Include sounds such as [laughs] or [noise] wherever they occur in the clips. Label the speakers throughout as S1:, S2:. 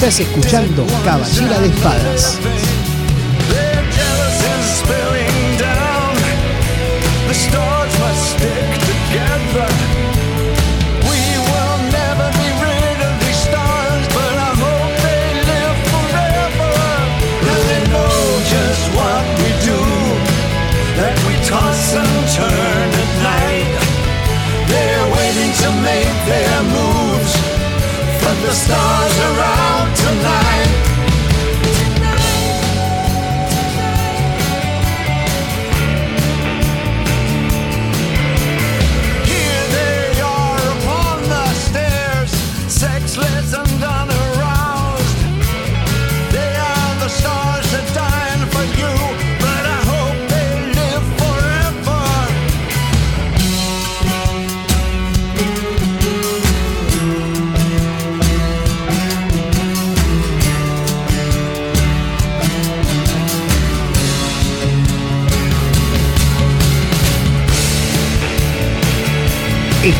S1: Estás escuchando Caballera de Espadas.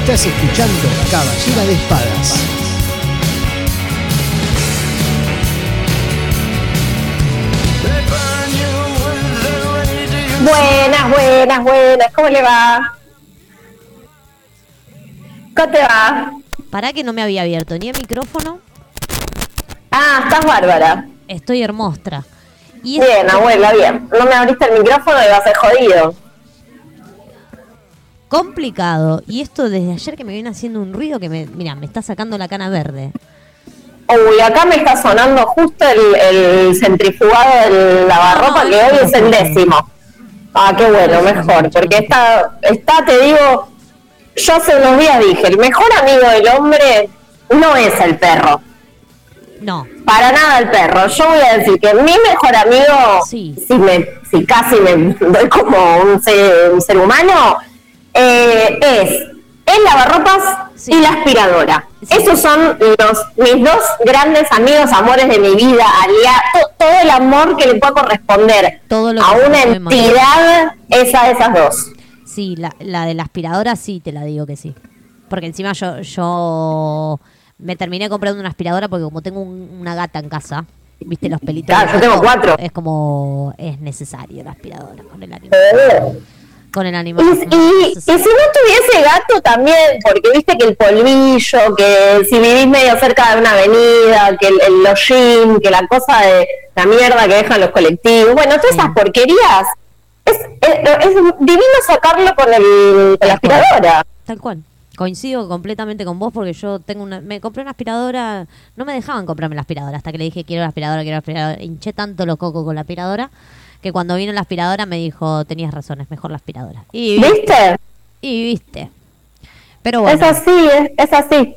S1: Estás escuchando Caballera de Espadas.
S2: Buenas, buenas, buenas. ¿Cómo le va? ¿Cómo te va?
S3: Para que no me había abierto ni el micrófono,
S2: Ah, estás bárbara.
S3: estoy hermosa. Y
S2: Bien, abuela, bien. No me abriste el micrófono y va a ser jodido.
S3: Complicado. Y esto desde ayer que me viene haciendo un ruido que me, mira, me está sacando la cana verde.
S2: Uy, acá me está sonando justo el, el centrifugado del lavarropa que hoy es el décimo. Ah, qué bueno, mejor. Porque está, está, te digo, yo hace unos días dije, el mejor amigo del hombre no es el perro.
S3: No,
S2: Para nada el perro. Yo voy a decir que mi mejor amigo,
S3: Sí.
S2: si, me, si casi me [laughs] doy como un ser, un ser humano, eh, es el lavarropas
S3: Sí.
S2: y la aspiradora.
S3: Sí.
S2: Esos son los mis dos grandes amigos, amores de mi vida, alia- to- todo el amor que le pueda corresponder
S3: Todo lo
S2: a una entidad, esa de esas dos.
S3: sí, la, la de la aspiradora sí te la digo que sí. Porque encima yo, yo me terminé comprando una aspiradora porque como tengo un- una gata en casa, viste los pelitos.
S2: Claro, yo tengo cuatro.
S3: Es como, es necesario la aspiradora con el animal.
S2: Eh.
S3: Con el animal.
S2: Y,
S3: es
S2: y- y si no tuviese gato también, porque viste que el polvillo, que si vivís medio cerca de una avenida, que el, el hollín, que la cosa de la mierda que dejan los colectivos, bueno, todas esas porquerías, es, es, es divino sacarlo con, el, con la aspiradora.
S3: Tal cual. Coincido completamente con vos porque yo tengo una, me compré una aspiradora, no me dejaban comprarme la aspiradora hasta que le dije quiero la aspiradora, quiero la aspiradora. Hinché tanto los cocos con la aspiradora que cuando vino la aspiradora me dijo tenías razón, es mejor la aspiradora. Y viste, y viste. Pero bueno,
S2: Es así, es, es así.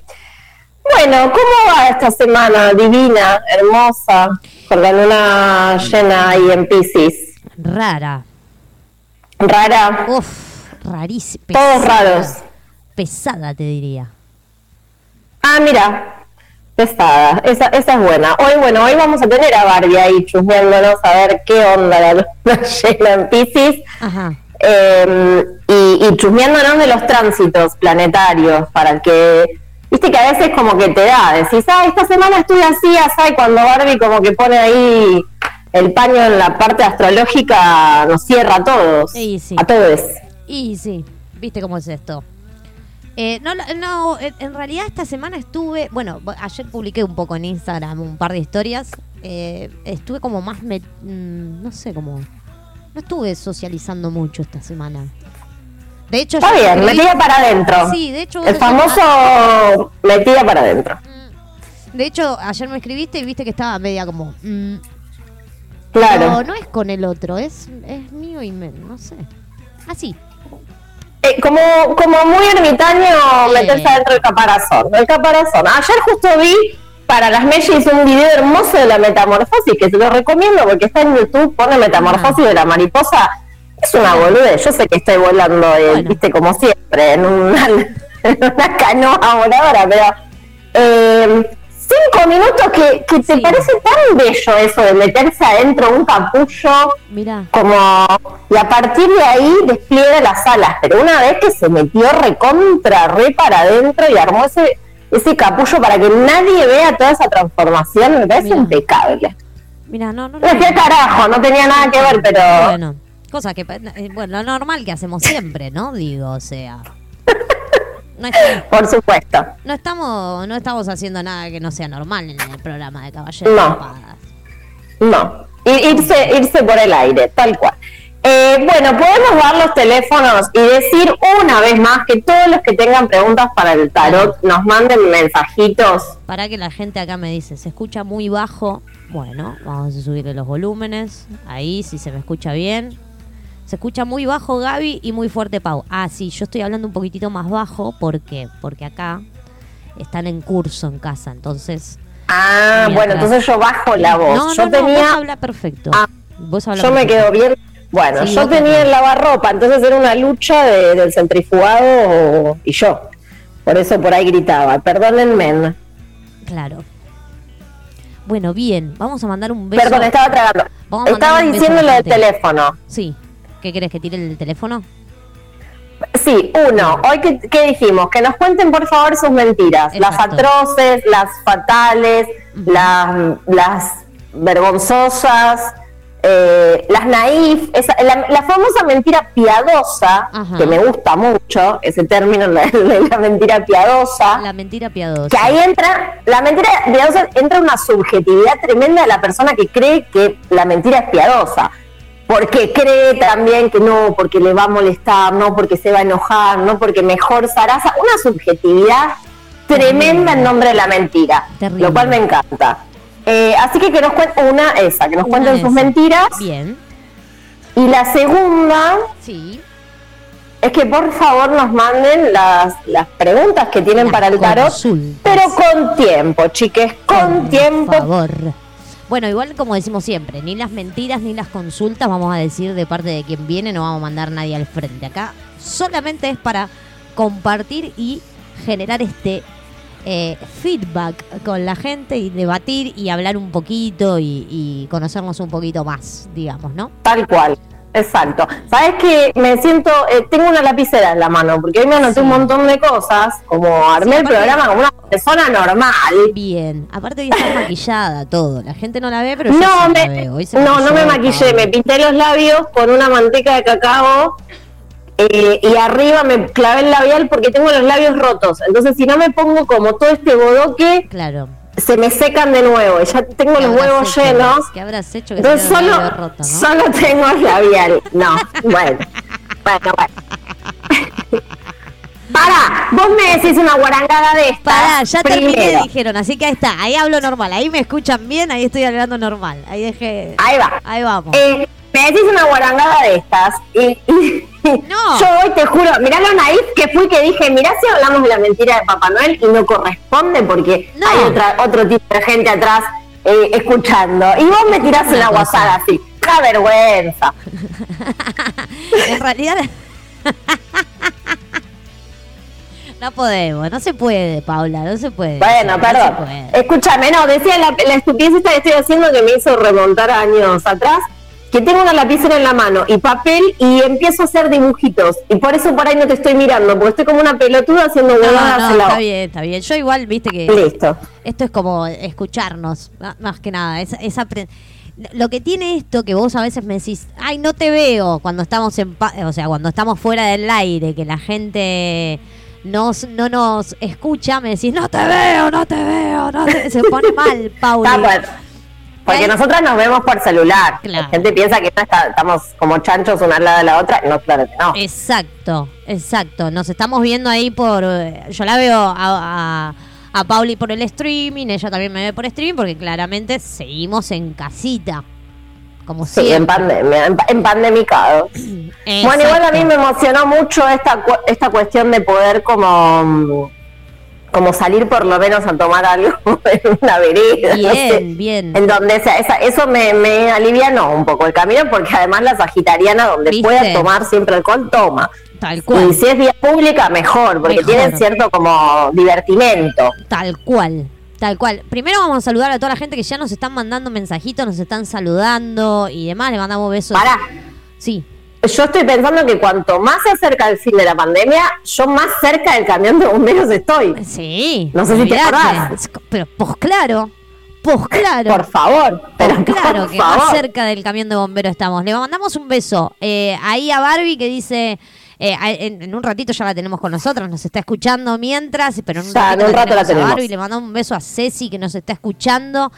S2: Bueno, ¿cómo va esta semana divina, hermosa, con la luna llena ahí en Pisces?
S3: rara.
S2: Rara,
S3: Uf, rarísima.
S2: todos raros.
S3: Pesada te diría.
S2: Ah, mira, pesada, esa, esa es buena. Hoy, bueno, hoy vamos a tener a Barbie ahí chusmeándonos a ver qué onda la luna [laughs] llena en Pisces
S3: Ajá.
S2: eh, y, y chusmeándonos de los tránsitos planetarios para que, viste que a veces como que te da, decís, ah, esta semana estuve así, así, y cuando Barbie como que pone ahí el paño en la parte astrológica, nos cierra a todos,
S3: Sí, sí.
S2: a todos.
S3: Y sí, viste cómo es esto. Eh, no, no, en realidad esta semana estuve, bueno, ayer publiqué un poco en Instagram un par de historias. eh, estuve como más, me- mm, no sé, como, no estuve socializando mucho esta semana. De hecho,
S2: Está bien,
S3: escribí-
S2: metida para adentro.
S3: Sí, de hecho,
S2: El famoso metida para adentro.
S3: de hecho, ayer me escribiste y viste que estaba media como, mm,
S2: Claro.
S3: no, no es con el otro, es, es mío y me, no sé, así.
S2: Eh, como, como muy ermitaño
S3: Sí.
S2: meterse adentro del caparazón. El caparazón. Ayer justo vi para las mellis un video hermoso de la metamorfosis que se lo recomiendo porque está en YouTube, pone metamorfosis de la mariposa. Es una boludez. Yo sé que estoy volando, eh,
S3: Bueno.
S2: viste, como siempre, en una, [laughs] en una canoa voladora, pero eh, cinco minutos que, que te
S3: Sí.
S2: parece tan bello eso de meterse adentro de un capullo
S3: Mira,
S2: como y a partir de ahí despliega las alas, pero una vez que se metió recontra, re para adentro y armó ese ese capullo para que nadie vea toda esa transformación, me parece
S3: Mira.
S2: impecable.
S3: Mira, no, no,
S2: carajo, no tenía nada que ver, pero
S3: Bueno, cosa que, eh, bueno, lo normal que hacemos siempre, ¿no? Digo, o sea. No, es-
S2: por supuesto.
S3: no estamos, no estamos haciendo nada que no sea normal en el programa de Caballeros
S2: No.
S3: Espadas.
S2: No, irse, irse por el aire, tal cual. Eh, bueno, podemos dar los teléfonos y decir una vez más que todos los que tengan preguntas para el tarot nos manden mensajitos.
S3: Para que la gente acá me dice, se escucha muy bajo. Bueno, vamos a subirle los volúmenes. Ahí, si se me escucha bien. Se escucha muy bajo Gaby y muy fuerte Pau. Ah, sí, yo estoy hablando un poquitito más bajo. ¿Por qué? Porque acá están en curso en casa, entonces...
S2: Ah, bueno, entonces yo bajo la voz.
S3: No,
S2: yo
S3: no, no,
S2: tenía,
S3: vos habla perfecto.
S2: Ah,
S3: vos habla
S2: yo me quedo bien. Bueno,
S3: Sí,
S2: yo tenía el lavarropa, entonces era una lucha de- del centrifugado y yo. Por eso por ahí gritaba, perdónenme.
S3: Claro. Bueno, bien, vamos a mandar un beso.
S2: Perdón, estaba tragando. Estaba diciendo lo del teléfono.
S3: Sí. ¿Qué querés que tire el teléfono?
S2: Sí, uno, hoy que, que dijimos, que nos cuenten por favor sus mentiras, las atroces, las fatales, las, las vergonzosas, eh, las naif, esa- la, la famosa mentira piadosa, que me gusta mucho, ese término [laughs] la, la mentira piadosa,
S3: La mentira piadosa.
S2: que ahí entra, la mentira piadosa entra una subjetividad tremenda de la persona que cree que la mentira es piadosa. Porque cree también que no, porque le va a molestar, no porque se va a enojar, no porque mejor zaraza. Una subjetividad tremenda en nombre de la mentira.
S3: Terrible.
S2: Lo cual me encanta. Eh, así que que nos cuenten una, esa, que nos
S3: Una
S2: cuenten sus mentiras.
S3: Bien.
S2: Y la segunda
S3: Sí.
S2: es que por favor nos manden las, las preguntas que tienen
S3: Las
S2: para el tarot,
S3: consultas.
S2: pero con tiempo, chiques, con tiempo.
S3: Por favor. Bueno, igual como decimos siempre, ni las mentiras ni las consultas vamos a decir de parte de quien viene, no vamos a mandar nadie al frente. Acá solamente es para compartir y generar este eh, feedback con la gente y debatir y hablar un poquito y, y conocernos un poquito más, digamos, ¿no?
S2: Tal cual, exacto. Sabes que me siento, eh, tengo una lapicera en la mano, porque hoy me anoté
S3: Sí.
S2: un montón de cosas, como armé el programa como una persona normal.
S3: Bien. Aparte hoy está maquillada todo. La gente no la ve, pero yo
S2: No,
S3: la
S2: me,
S3: veo. Hoy se
S2: no, no me maquillé, me pinté los labios con una manteca de cacao eh, y arriba me clavé el labial porque tengo los labios rotos. Entonces, si no me pongo como todo este bodoque,
S3: Claro.
S2: Se me secan de nuevo. Y ya tengo
S3: ¿Qué
S2: los huevos
S3: hecho?
S2: llenos.
S3: ¿Qué habrás hecho que
S2: Entonces
S3: se te
S2: solo,
S3: haya roto, no?
S2: solo tengo labial. No, bueno. Bueno, bueno. [laughs] Para, vos me decís una guarangada de esta.
S3: Pará, ya terminé,
S2: primero.
S3: dijeron, así que ahí está, ahí hablo normal, ahí me escuchan bien, ahí estoy hablando normal, ahí dejé,
S2: Ahí va.
S3: ahí vamos.
S2: Eh, me decís una guarangada de estas y, y-
S3: No. [laughs]
S2: yo hoy te juro, mirá lo naif que fui que dije, mirá si hablamos de la mentira de Papá Noel y no corresponde porque
S3: No.
S2: hay otra, otro tipo de gente atrás eh, escuchando. Y vos me tirás
S3: Una
S2: una guasada así. ¡Qué vergüenza! [laughs]
S3: en realidad... [laughs] no podemos, no se puede, Paula, no se puede.
S2: Bueno,
S3: no
S2: perdón. Escúchame, no, decía la, la estupidez esta que estoy haciendo que me hizo remontar años atrás, que tengo una lapicera en la mano y papel y empiezo a hacer dibujitos. Y por eso por ahí no te estoy mirando, porque estoy como una pelotuda haciendo
S3: No,
S2: huevadas
S3: no,
S2: la
S3: está bien, está bien. Yo igual, viste que
S2: Listo.
S3: esto es como escucharnos, más que nada. Es, es Lo que tiene esto que vos a veces me decís, ay, no te veo cuando estamos en, pa- o sea, cuando estamos fuera del aire, que la gente nos, no nos escucha, me decís, no te veo, no te veo, no te-". se pone mal, [laughs] Pauli.
S2: Porque
S3: Ahí-
S2: nosotras nos vemos por celular.
S3: Claro.
S2: La gente piensa que está- estamos como chanchos una al lado de la otra. No, claro que no.
S3: Exacto, exacto. Nos estamos viendo ahí por. eh, Yo la veo a, a, a Pauli por el streaming, ella también me ve por streaming, porque claramente seguimos en casita. Como
S2: Sí, en pandemia, en, en pandemicado. [clears throat] Bueno, igual a mí me emocionó mucho esta, esta cuestión de poder como, mm, como salir por lo menos a tomar algo [laughs] en una vereda. no sé,
S3: Bien, bien.
S2: En donde sea, esa- eso me, me alivianó un poco el camino porque además la sagitariana donde
S3: ¿Viste?
S2: pueda tomar siempre alcohol, toma.
S3: Tal cual.
S2: Y si es vía pública, mejor, porque
S3: Mejor.
S2: tienen cierto como divertimento.
S3: Tal cual. Tal cual. Primero vamos a saludar a toda la gente que ya nos están mandando mensajitos, nos están saludando y demás. Le mandamos besos.
S2: Pará,
S3: Sí.
S2: Yo estoy pensando que cuanto más se acerca el fin de la pandemia, yo más cerca del camión de bomberos estoy.
S3: Sí.
S2: No sé si te acordás.
S3: Pero pues claro, pues claro.
S2: Por favor, pero
S3: Pues claro
S2: por
S3: que más cerca del camión de bomberos estamos. Le mandamos un beso eh, ahí a Barbie que dice. eh, a- en, en un ratito ya la tenemos con nosotros, nos está escuchando mientras, pero en un
S2: Ya,
S3: ratito
S2: en un rato la
S3: a
S2: tenemos.
S3: Barbie. Le mandamos un beso a Ceci que nos está escuchando,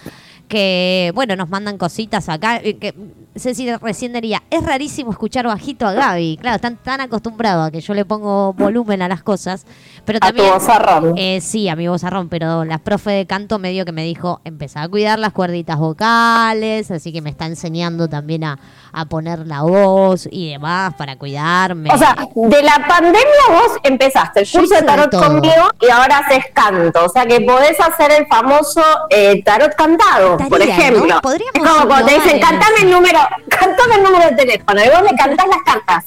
S3: que bueno, nos mandan cositas acá. eh, que Ceci recién diría, es rarísimo escuchar bajito a Gaby. Claro, están tan acostumbrados a que yo le pongo volumen a las cosas. Pero
S2: A tu
S3: también,
S2: vozarrón.
S3: eh, sí, a mi vozarrón, pero la profe de canto medio que me dijo, empezá a cuidar las cuerditas vocales, así que me está enseñando también a, a poner la voz y demás para cuidarme.
S2: O sea, de la pandemia vos empezaste el
S3: Yo
S2: curso de tarot
S3: todo.
S2: conmigo y ahora haces canto. O sea que podés hacer el famoso eh, tarot cantado, por ejemplo.
S3: ¿no? Podríamos
S2: Es como cuando te dicen,
S3: en
S2: cantame
S3: eso".
S2: el número, cantame el número de teléfono y vos le cantás las cartas.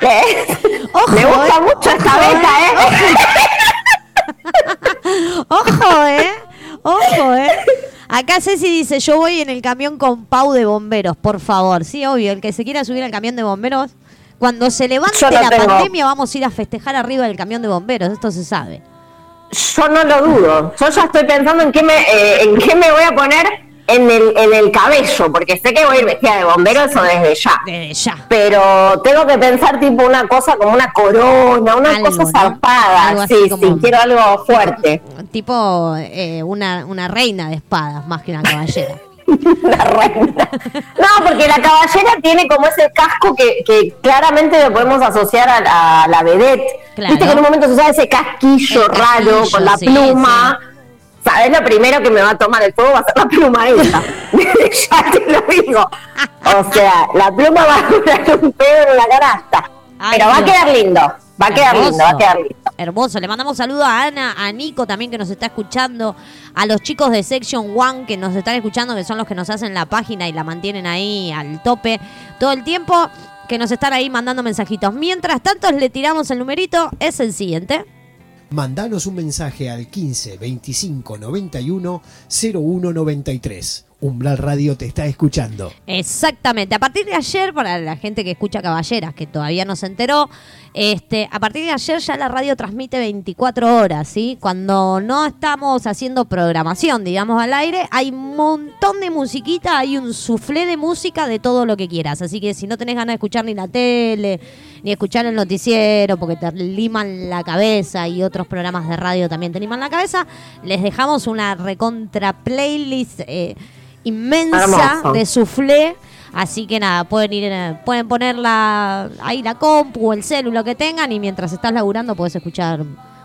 S2: ¿Eh?
S3: Ojo,
S2: Me gusta
S3: eh.
S2: mucho esta
S3: Ojo,
S2: beca, ¿eh? [laughs]
S3: Ojo, ¿eh? Ojo, [laughs] ¿eh? Acá Ceci dice, yo voy en el camión con Pau de bomberos, por favor. Sí, obvio, el que se quiera subir al camión de bomberos, cuando se levante
S2: no
S3: la
S2: tengo.
S3: pandemia vamos a ir a festejar arriba del camión de bomberos, esto se sabe.
S2: Yo no lo dudo. Yo ya estoy pensando en qué me, eh, en qué me voy a poner en el, en el cabello, porque sé que voy a ir vestida de bombero, eso desde ya.
S3: Desde ya.
S2: pero tengo que pensar tipo una cosa como una corona, una
S3: Algo,
S2: cosa zarpada, sí,
S3: como-
S2: sí, quiero algo fuerte.
S3: Tipo eh, una, una reina de espadas, más que una caballera. [laughs]
S2: La reina. No, porque la caballera tiene como ese casco que, que claramente lo podemos asociar a la, a la vedette.
S3: Claro.
S2: Viste que en un momento se usa ese casquillo
S3: El
S2: raro
S3: casquillo,
S2: con la
S3: sí,
S2: pluma. ¿Sabes? Lo primero que me va a tomar el fuego va a ser la pluma esa. [laughs] ya te lo digo. O sea, la pluma va a durar un pedo en la canasta.
S3: Ay,
S2: Pero va a quedar lindo. Va a quedar lindo, va a quedar lindo.
S3: Hermoso. Le mandamos saludos a Ana, a Nico también que nos está escuchando, a los chicos de Section One que nos están escuchando, que son los que nos hacen la página y la mantienen ahí al tope todo el tiempo, que nos están ahí mandando mensajitos. Mientras tanto, le tiramos el numerito, es el siguiente.
S4: Mandanos un mensaje al 15 25 91 01 93. Umbral Radio te está escuchando.
S3: Exactamente. A partir de ayer, para la gente que escucha Caballeras, que todavía no se enteró, este, a partir de ayer ya la radio transmite 24 horas, ¿sí? Cuando no estamos haciendo programación, digamos, al aire, hay un montón de musiquita, hay un suflé de música de todo lo que quieras. Así que si no tenés ganas de escuchar ni la tele, ni escuchar el noticiero, porque te liman la cabeza y otros programas de radio también te liman la cabeza, les dejamos una recontra playlist eh, inmensa
S2: Hermoso.
S3: de suflé. Así que nada, pueden ir, pueden poner la, ahí la compu o el celu, lo que tengan, y mientras estás laburando puedes escuchar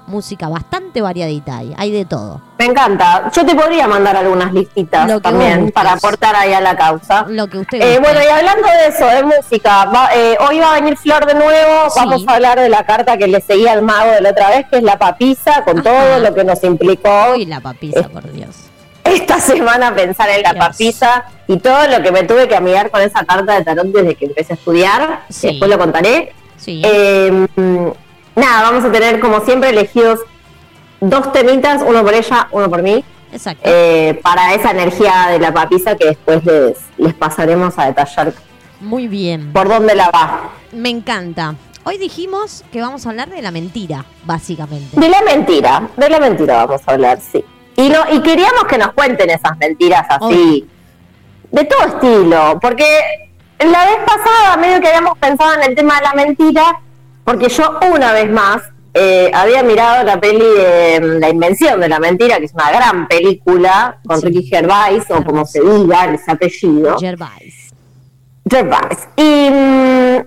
S3: música bastante variadita ahí, hay de todo.
S2: Me encanta. Yo te podría mandar algunas listitas también para aportar ahí a la causa.
S3: Lo que usted
S2: Eh, bueno, y hablando de eso, de música, va- eh, hoy va a venir Flor de nuevo.
S3: Sí.
S2: Vamos a hablar de la carta que le seguía al mago de la otra vez, que es la papisa, con
S3: Ajá.
S2: todo lo que nos implicó
S3: Uy, la papisa, por Dios.
S2: Esta semana pensar en la
S3: Dios.
S2: papisa y todo lo que me tuve que amigar con esa carta de tarot desde que empecé a estudiar.
S3: Sí.
S2: Después lo contaré.
S3: Sí.
S2: Eh, nada, vamos a tener como siempre elegidos dos temitas, uno por ella, uno por mí.
S3: Exacto.
S2: eh, para esa energía de la papisa que después les, les pasaremos a detallar
S3: Muy bien.
S2: por dónde la va.
S3: Me encanta. Hoy dijimos que vamos a hablar de la mentira, básicamente.
S2: De la mentira, de la mentira vamos a hablar, sí. Y, no, y queríamos que nos cuenten esas mentiras así, de todo estilo, porque la vez pasada medio que habíamos pensado en el tema de la mentira, porque yo una vez más eh, había mirado la peli de mm, La Invención de la Mentira, que es una gran película con
S3: Sí.
S2: Ricky Gervais, o como se diga ese apellido.
S3: Gervais.
S2: Gervais. Y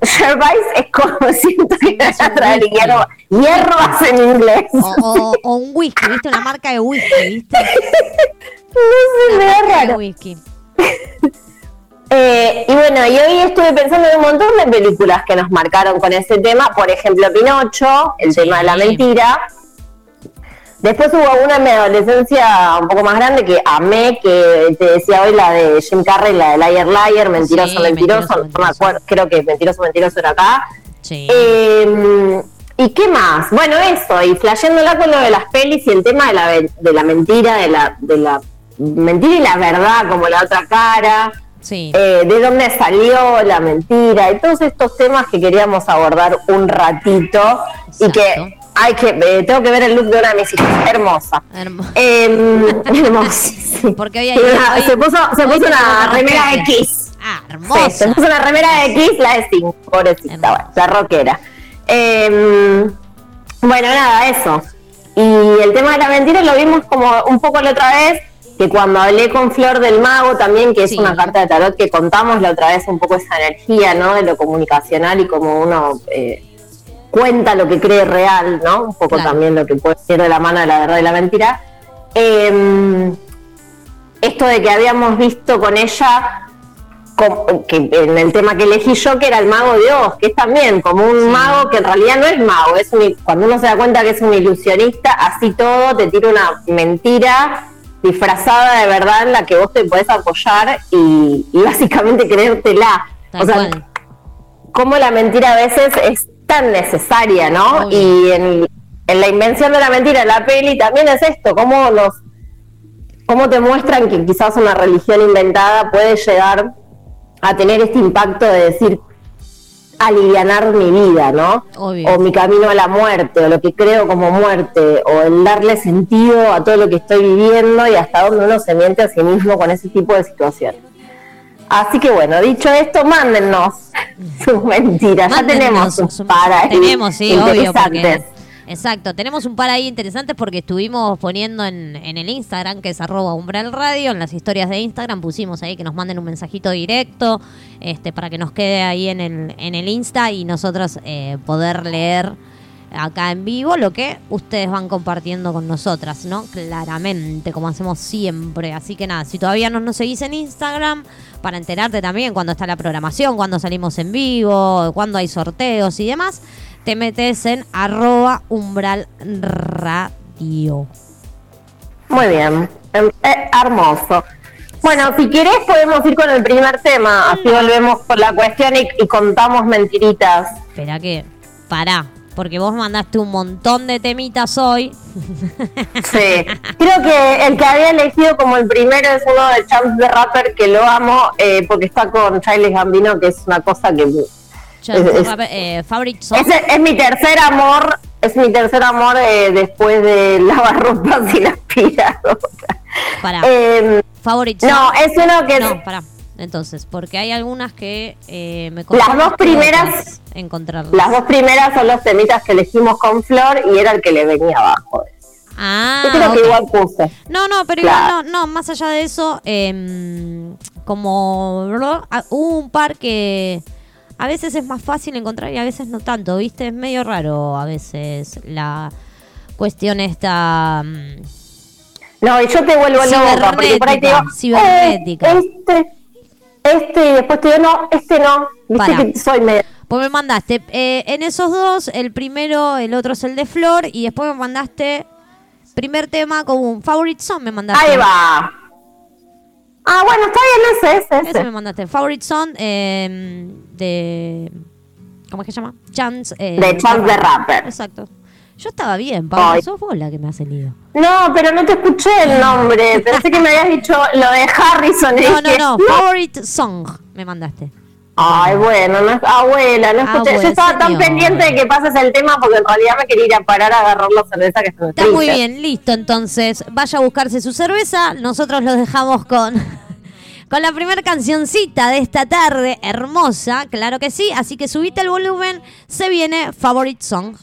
S2: Gervais es como [laughs] siento que
S3: es
S2: hierba- hierbas en inglés.
S3: O, o- o un whisky, ¿viste? Una marca de whisky, ¿viste? [laughs]
S2: No sé, me da raro.
S3: whisky. [laughs]
S2: Eh, y bueno, y hoy estuve pensando en un montón de películas que nos marcaron con ese tema. Por ejemplo, Pinocho, el
S3: Sí.
S2: tema de la mentira. Después hubo una en mi adolescencia un poco más grande que amé, que te decía hoy la de Jim Carrey, la de Liar Liar, Mentiroso,
S3: Sí,
S2: Mentiroso.
S3: Mentiroso,
S2: no me acuerdo, creo que Mentiroso, Mentiroso era acá.
S3: Sí.
S2: Eh, ¿Y qué más? Bueno, eso, y flasheándola con lo de las pelis y el tema de la, de la mentira, de la, de la mentira y la verdad, como la otra cara.
S3: Sí.
S2: eh, de dónde salió la mentira y todos estos temas que queríamos abordar un ratito y
S3: Exacto.
S2: que hay que eh, tengo que ver el look de una de mis hijas, hermosa.
S3: Hermo- [laughs]
S2: Eh, hermosa, sí.
S3: Porque hoy hay-
S2: Tiene una-
S3: hoy-
S2: se puso, se puso una
S3: una
S2: remera
S3: respuesta.
S2: X.
S3: Ah,
S2: Sí, se
S3: hermosa.
S2: puso una remera de X, la de 5, pobrecita,
S3: Hermosa.
S2: bueno, la rockera. Eh, bueno, nada, eso. Y el tema de la mentira lo vimos como un poco la otra vez, que cuando hablé con Flor del Mago también, que es
S3: Sí.
S2: una carta de tarot que contamos la otra vez un poco esa energía, ¿no? De lo comunicacional y como uno eh, cuenta lo que cree real, ¿no? Un poco
S3: Claro.
S2: también lo que puede ser de la mano de la verdad y la mentira. Eh, esto de que habíamos visto con ella como- que en el tema que elegí yo, que era el mago de Oz, que es también como un
S3: Sí.
S2: mago que en realidad no es mago, es un, cuando uno se da cuenta que es un ilusionista, así todo te tira una mentira disfrazada de verdad en la que vos te podés apoyar y, y básicamente creértela.
S3: Tal
S2: o sea,
S3: cual.
S2: cómo la mentira a veces es tan necesaria, ¿no?
S3: Obvio.
S2: Y en, en la invención de la mentira, en la peli, también es esto, cómo nos cómo te muestran que quizás una religión inventada puede llegar a tener este impacto de decir alivianar mi vida, ¿no?
S3: Obvio.
S2: O mi camino a la muerte, o lo que creo como muerte, o el darle sentido a todo lo que estoy viviendo y hasta donde uno se miente a sí mismo con ese tipo de situaciones. Así que bueno, dicho esto, mándennos [laughs] sus mentiras. Ya tenemos un
S3: sus-
S2: par ahí
S3: Tenemos, sí, obvio. Porque, exacto, tenemos un par ahí interesantes porque estuvimos poniendo en, en el Instagram, que es arroba umbral radio, en las historias de Instagram pusimos ahí que nos manden un mensajito directo este, para que nos quede ahí en el, en el Insta y nosotros eh, poder leer acá en vivo lo que ustedes van compartiendo con nosotras, ¿no? Claramente, como hacemos siempre. Así que nada, si todavía no nos seguís en Instagram, para enterarte también cuando está la programación, cuando salimos en vivo, cuando hay sorteos y demás, te metes en arroba umbral radio.
S2: Muy bien, eh, hermoso. Bueno, si querés podemos ir con el primer tema, así volvemos por la cuestión y, y contamos mentiritas.
S3: Espera que, pará, porque vos mandaste un montón de temitas hoy.
S2: Sí, creo que el que había elegido como el primero es uno de Chance the Rapper, que lo amo eh, porque está con Charles Gambino, que es una cosa que... Es- es-
S3: eh, favorite song.
S2: Es, es mi tercer amor, es mi tercer amor eh, después de lavarropas y la aspiradora.
S3: Pará. Favorite
S2: no, es uno que...
S3: No, pará. Entonces, porque hay algunas que eh, me
S2: Las dos primeras-
S3: encontrarlas.
S2: Las dos primeras son los temitas que elegimos con Flor y era el que le venía abajo.
S3: Ah,
S2: Yo creo que
S3: ok.
S2: igual puse.
S3: No, no, pero
S2: Claro.
S3: igual no, no, más allá de eso, em, como ah, hubo un par que a veces es más fácil encontrar y a veces no tanto, ¿viste? Es medio raro a veces la cuestión esta... mm,
S2: No, y yo te vuelvo loca porque por ahí te digo, eh, este, este, y después te digo, no, este no. Viste que soy medio.
S3: Pues me mandaste eh, en esos dos, el primero, el otro es el de Flor y después me mandaste primer tema como un favorite song me mandaste.
S2: Ahí va. Ah, bueno, está bien ese, ese,
S3: Ese
S2: ese.
S3: me mandaste. Favorite Song eh, de. ¿Cómo es que se llama? Chance. eh,
S2: De Chance the Rapper.
S3: Exacto. Yo estaba bien, Pablo.
S2: Ay.
S3: Sos vos la que me hace lío.
S2: No, pero no te escuché el nombre. [laughs] Pensé que me habías dicho lo de Harrison.
S3: No, no, no. Favorite Song me mandaste.
S2: Ay, bueno, no, abuela, no escuché.
S3: Abuela,
S2: Yo estaba tan pendiente de que pases el tema porque en realidad me quería ir a parar a agarrar la cerveza que se me
S3: Está muy bien, listo. Entonces, vaya a buscarse su cerveza. Nosotros los dejamos con. [laughs] Con la primera cancioncita de esta tarde, hermosa, claro que sí. Así que subite el volumen, se viene Favorite Song.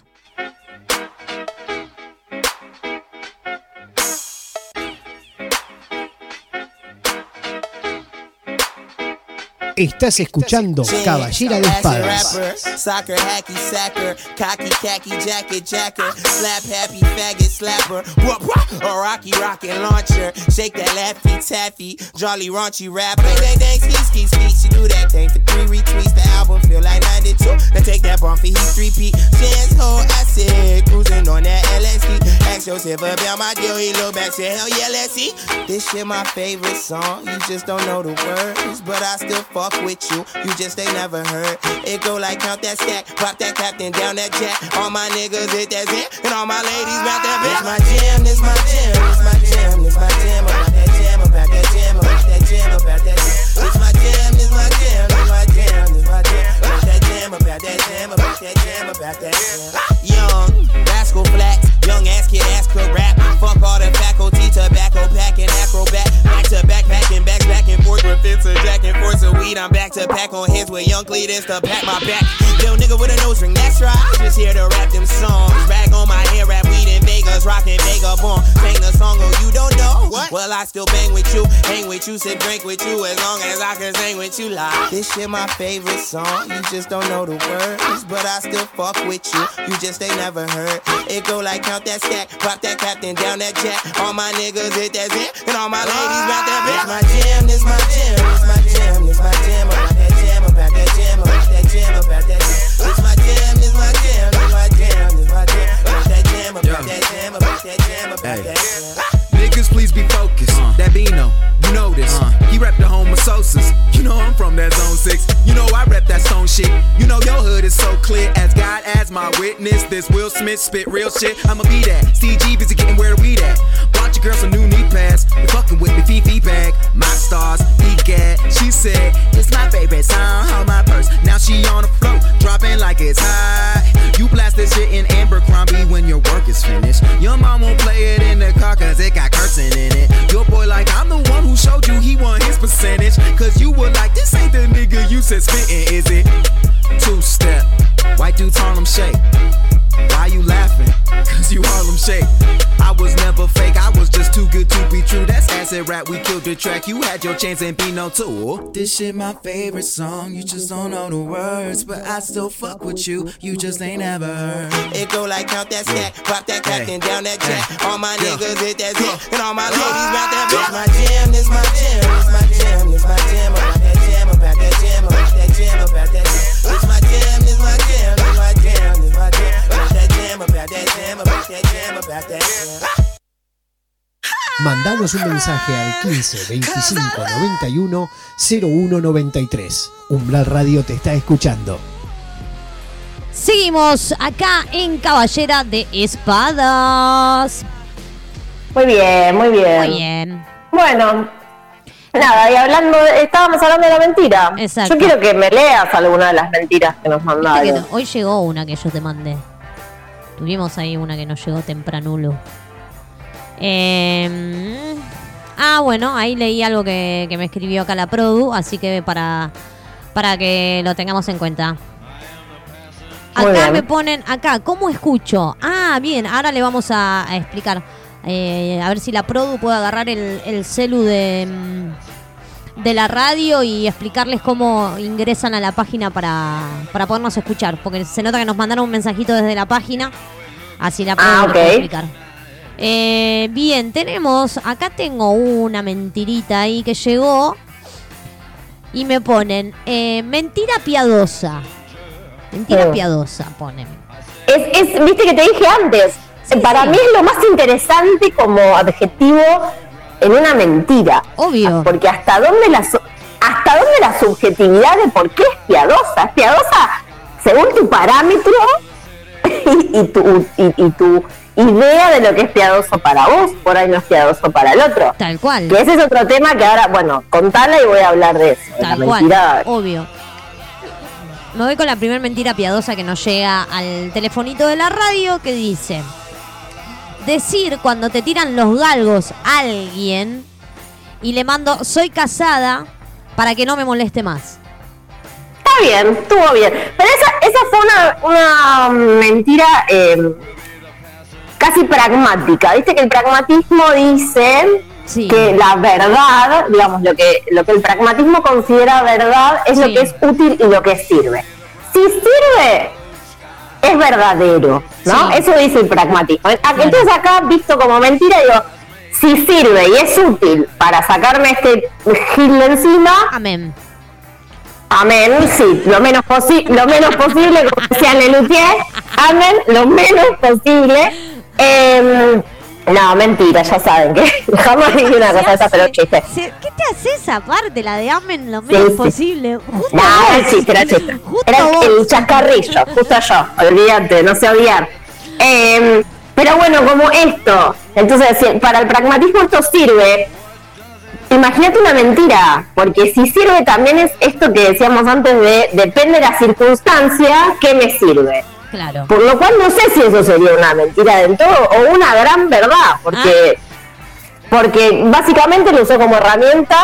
S4: Estás escuchando Caballera de Espadas.
S5: Soccer, hacky, sacker, cocky, khaki, jacket, jacker, slap, happy, faggot, slapper, whoop, whoop, a rocky, rocket launcher, shake that laffy, taffy, jolly, raunchy rap, bang, bang, bang, ski, ski, ski, she do that thing for three retweets, the album feel like 92, now take that bump for heat, three P, chance, I said, cruising on that LSD, ask yourself about my deal, he look back, say, hell yeah, let's see, this shit my favorite song, you just don't know the words, but I still fuck fuck with you. You just ain't never heard. It go like count that stack, pop that captain down that jack. All my niggas hit that zip, and all my ladies bout that bitch. My jam, this my jam, this my jam, this my jam. About that jam, about that jam, about that jam, about that jam. This my jam, this my jam, this my jam, this my jam. About that jam, about that jam, about that jam, about that jam. Young rascal flat, young ass kid ass could rap. Fuck all the faculty, tobacco pack and acrobat. Back to backpacking, back back and forth with fits and jack and forth of weed. I'm back to pack on hits with young Cletus to pack my back. Yo, nigga with a nose ring, that's right. Just here to rap them songs. Rag on my hair, rap weed in Vegas, rockin' Vega bomb. Sing the song, oh, you don't know? What? Well, I still bang with you, hang with you, sip drink with you, as long as I can sing with you live. This shit my favorite song. You just don't know the words, but I still fuck with you. You just ain't never heard. It go like count that stack, pop that captain down that jack. All my niggas hit that zip, and all my ladies round that bitch. my jam, this my jam, this my jam, this my jam. About that jam, about that jam, about that jam, about that jam. This my jam, this my jam, this my jam, this my jam. About that jam, about that jam, about that jam, about
S6: Hey.
S5: that jam.
S6: Niggas, please be focused. Uh. That Bino, you know this. He rep the homososis. You know I'm from that zone six. You know I rep that stone shit. You know your hood is so clear as God as my witness. This Will Smith spit real shit. I'ma be that. CG busy getting where weed at. Bought your girl some new knee pads. You fucking with me, Fifi bag. My stars, EGAT. She said, It's my favorite song. Hold my purse. Now she on the float, dropping like it's high. You blast this shit in Abercrombie when your work is finished. Your mom won't play it in the car cause it got cursing in it. Your boy like, I'm the one who showed you he won his percentage. Cause you were like, this ain't the nigga you said spitting, is it? Two step, white dudes Harlem shake. Why you laughing? [laughs] Cause you Harlem shake. I was never fake, I was just too good to be true. That's acid rap, we killed the track. You had your chance and be no tool. This shit my favorite song, you just don't know the words. But I still fuck with you, you just ain't ever heard.
S5: It go like count that stack, pop that captain
S6: Hey.
S5: down that jack.
S6: Hey.
S5: All my
S6: Yeah.
S5: niggas hit that
S6: Yeah.
S5: and all my ah. ladies round that bitch. My jam, this my jam, this my jam, this my jam. About that jam, about that jam, about that jam, about that jam. This my jam, this my jam, this my jam, jam, about that jam, about that jam, about that jam.
S4: Mandanos un mensaje al 15 25 91 01 93. Umbral Radio te está escuchando.
S3: Seguimos acá en Caballera de Espadas.
S2: Muy bien, muy bien.
S3: Muy bien.
S2: Bueno, nada, y hablando, de- estábamos hablando de la mentira.
S3: Exacto.
S2: Yo quiero que me leas alguna de las mentiras que nos
S3: que
S2: mandaron.
S3: no- hoy llegó una que yo te mandé. Tuvimos ahí una que nos llegó tempranulo. Eh, ah, bueno, ahí leí algo que, que me escribió acá la Produ, así que para, para que lo tengamos en cuenta.
S2: Muy
S3: Acá
S2: bien.
S3: me ponen, acá, ¿cómo escucho? Ah, bien, ahora le vamos a, a explicar. Eh, a ver si la Produ puede agarrar el, el celu de, mm, de la radio y explicarles cómo ingresan a la página para, para podernos escuchar. Porque se nota que nos mandaron un mensajito desde la página. Así la
S2: Ah,
S3: nos puede
S2: ok.
S3: explicar. Eh, bien, tenemos, acá tengo una mentirita ahí que llegó y me ponen eh, mentira piadosa. Mentira
S2: Oh.
S3: piadosa, ponen.
S2: Es, es, viste que te dije antes, para
S3: sí.
S2: mí es lo más interesante como adjetivo en una mentira.
S3: Obvio.
S2: Porque hasta dónde la hasta dónde la subjetividad de por qué es piadosa. Es piadosa según tu parámetro [laughs] y, y tu, y, y tu idea de lo que es piadoso para vos, por ahí no es piadoso para el otro.
S3: Tal cual.
S2: Que ese es otro tema que ahora, bueno, contala y voy a hablar de eso. de la
S3: Tal cual.
S2: mentira.
S3: Obvio. Me voy con la primera mentira piadosa que nos llega al telefonito de la radio que dice: Decir cuando te tiran los galgos a alguien y le mando soy casada para que no me moleste más.
S2: Está bien, estuvo bien. Pero esa, esa fue una, una mentira eh, casi pragmática. Viste que el pragmatismo dice
S3: Sí.
S2: que la verdad, digamos, lo que, lo que el pragmatismo considera verdad es
S3: Sí.
S2: lo que es útil y lo que sirve. Si sirve, es verdadero, ¿no?
S3: Sí.
S2: Eso dice el pragmatismo. Entonces acá, visto como mentira, digo, si sirve y es útil para sacarme este gil de encima,
S3: Amén.
S2: Amén, sí, lo menos, lo menos posible, como decía Lelutier, amén, lo menos posible. Em, no, mentira, ya saben que [laughs] jamás dije una cosa esa, pero chiste.
S3: ¿Qué te hace esa parte, la de amen lo menos
S2: Sí, sí.
S3: posible? Justo
S2: No,
S3: vos.
S2: era chiste, era chiste. Era
S3: vos.
S2: el chascarrillo, justo yo, olvídate, no sé odiar. Em, pero bueno, como esto, entonces para el pragmatismo esto sirve. Imagínate una mentira, porque si sirve también es esto que decíamos antes de depende de la circunstancia, ¿qué me sirve?
S3: Claro.
S2: Por lo cual no sé si eso sería una mentira del todo o una gran verdad, porque, porque básicamente lo usó como herramienta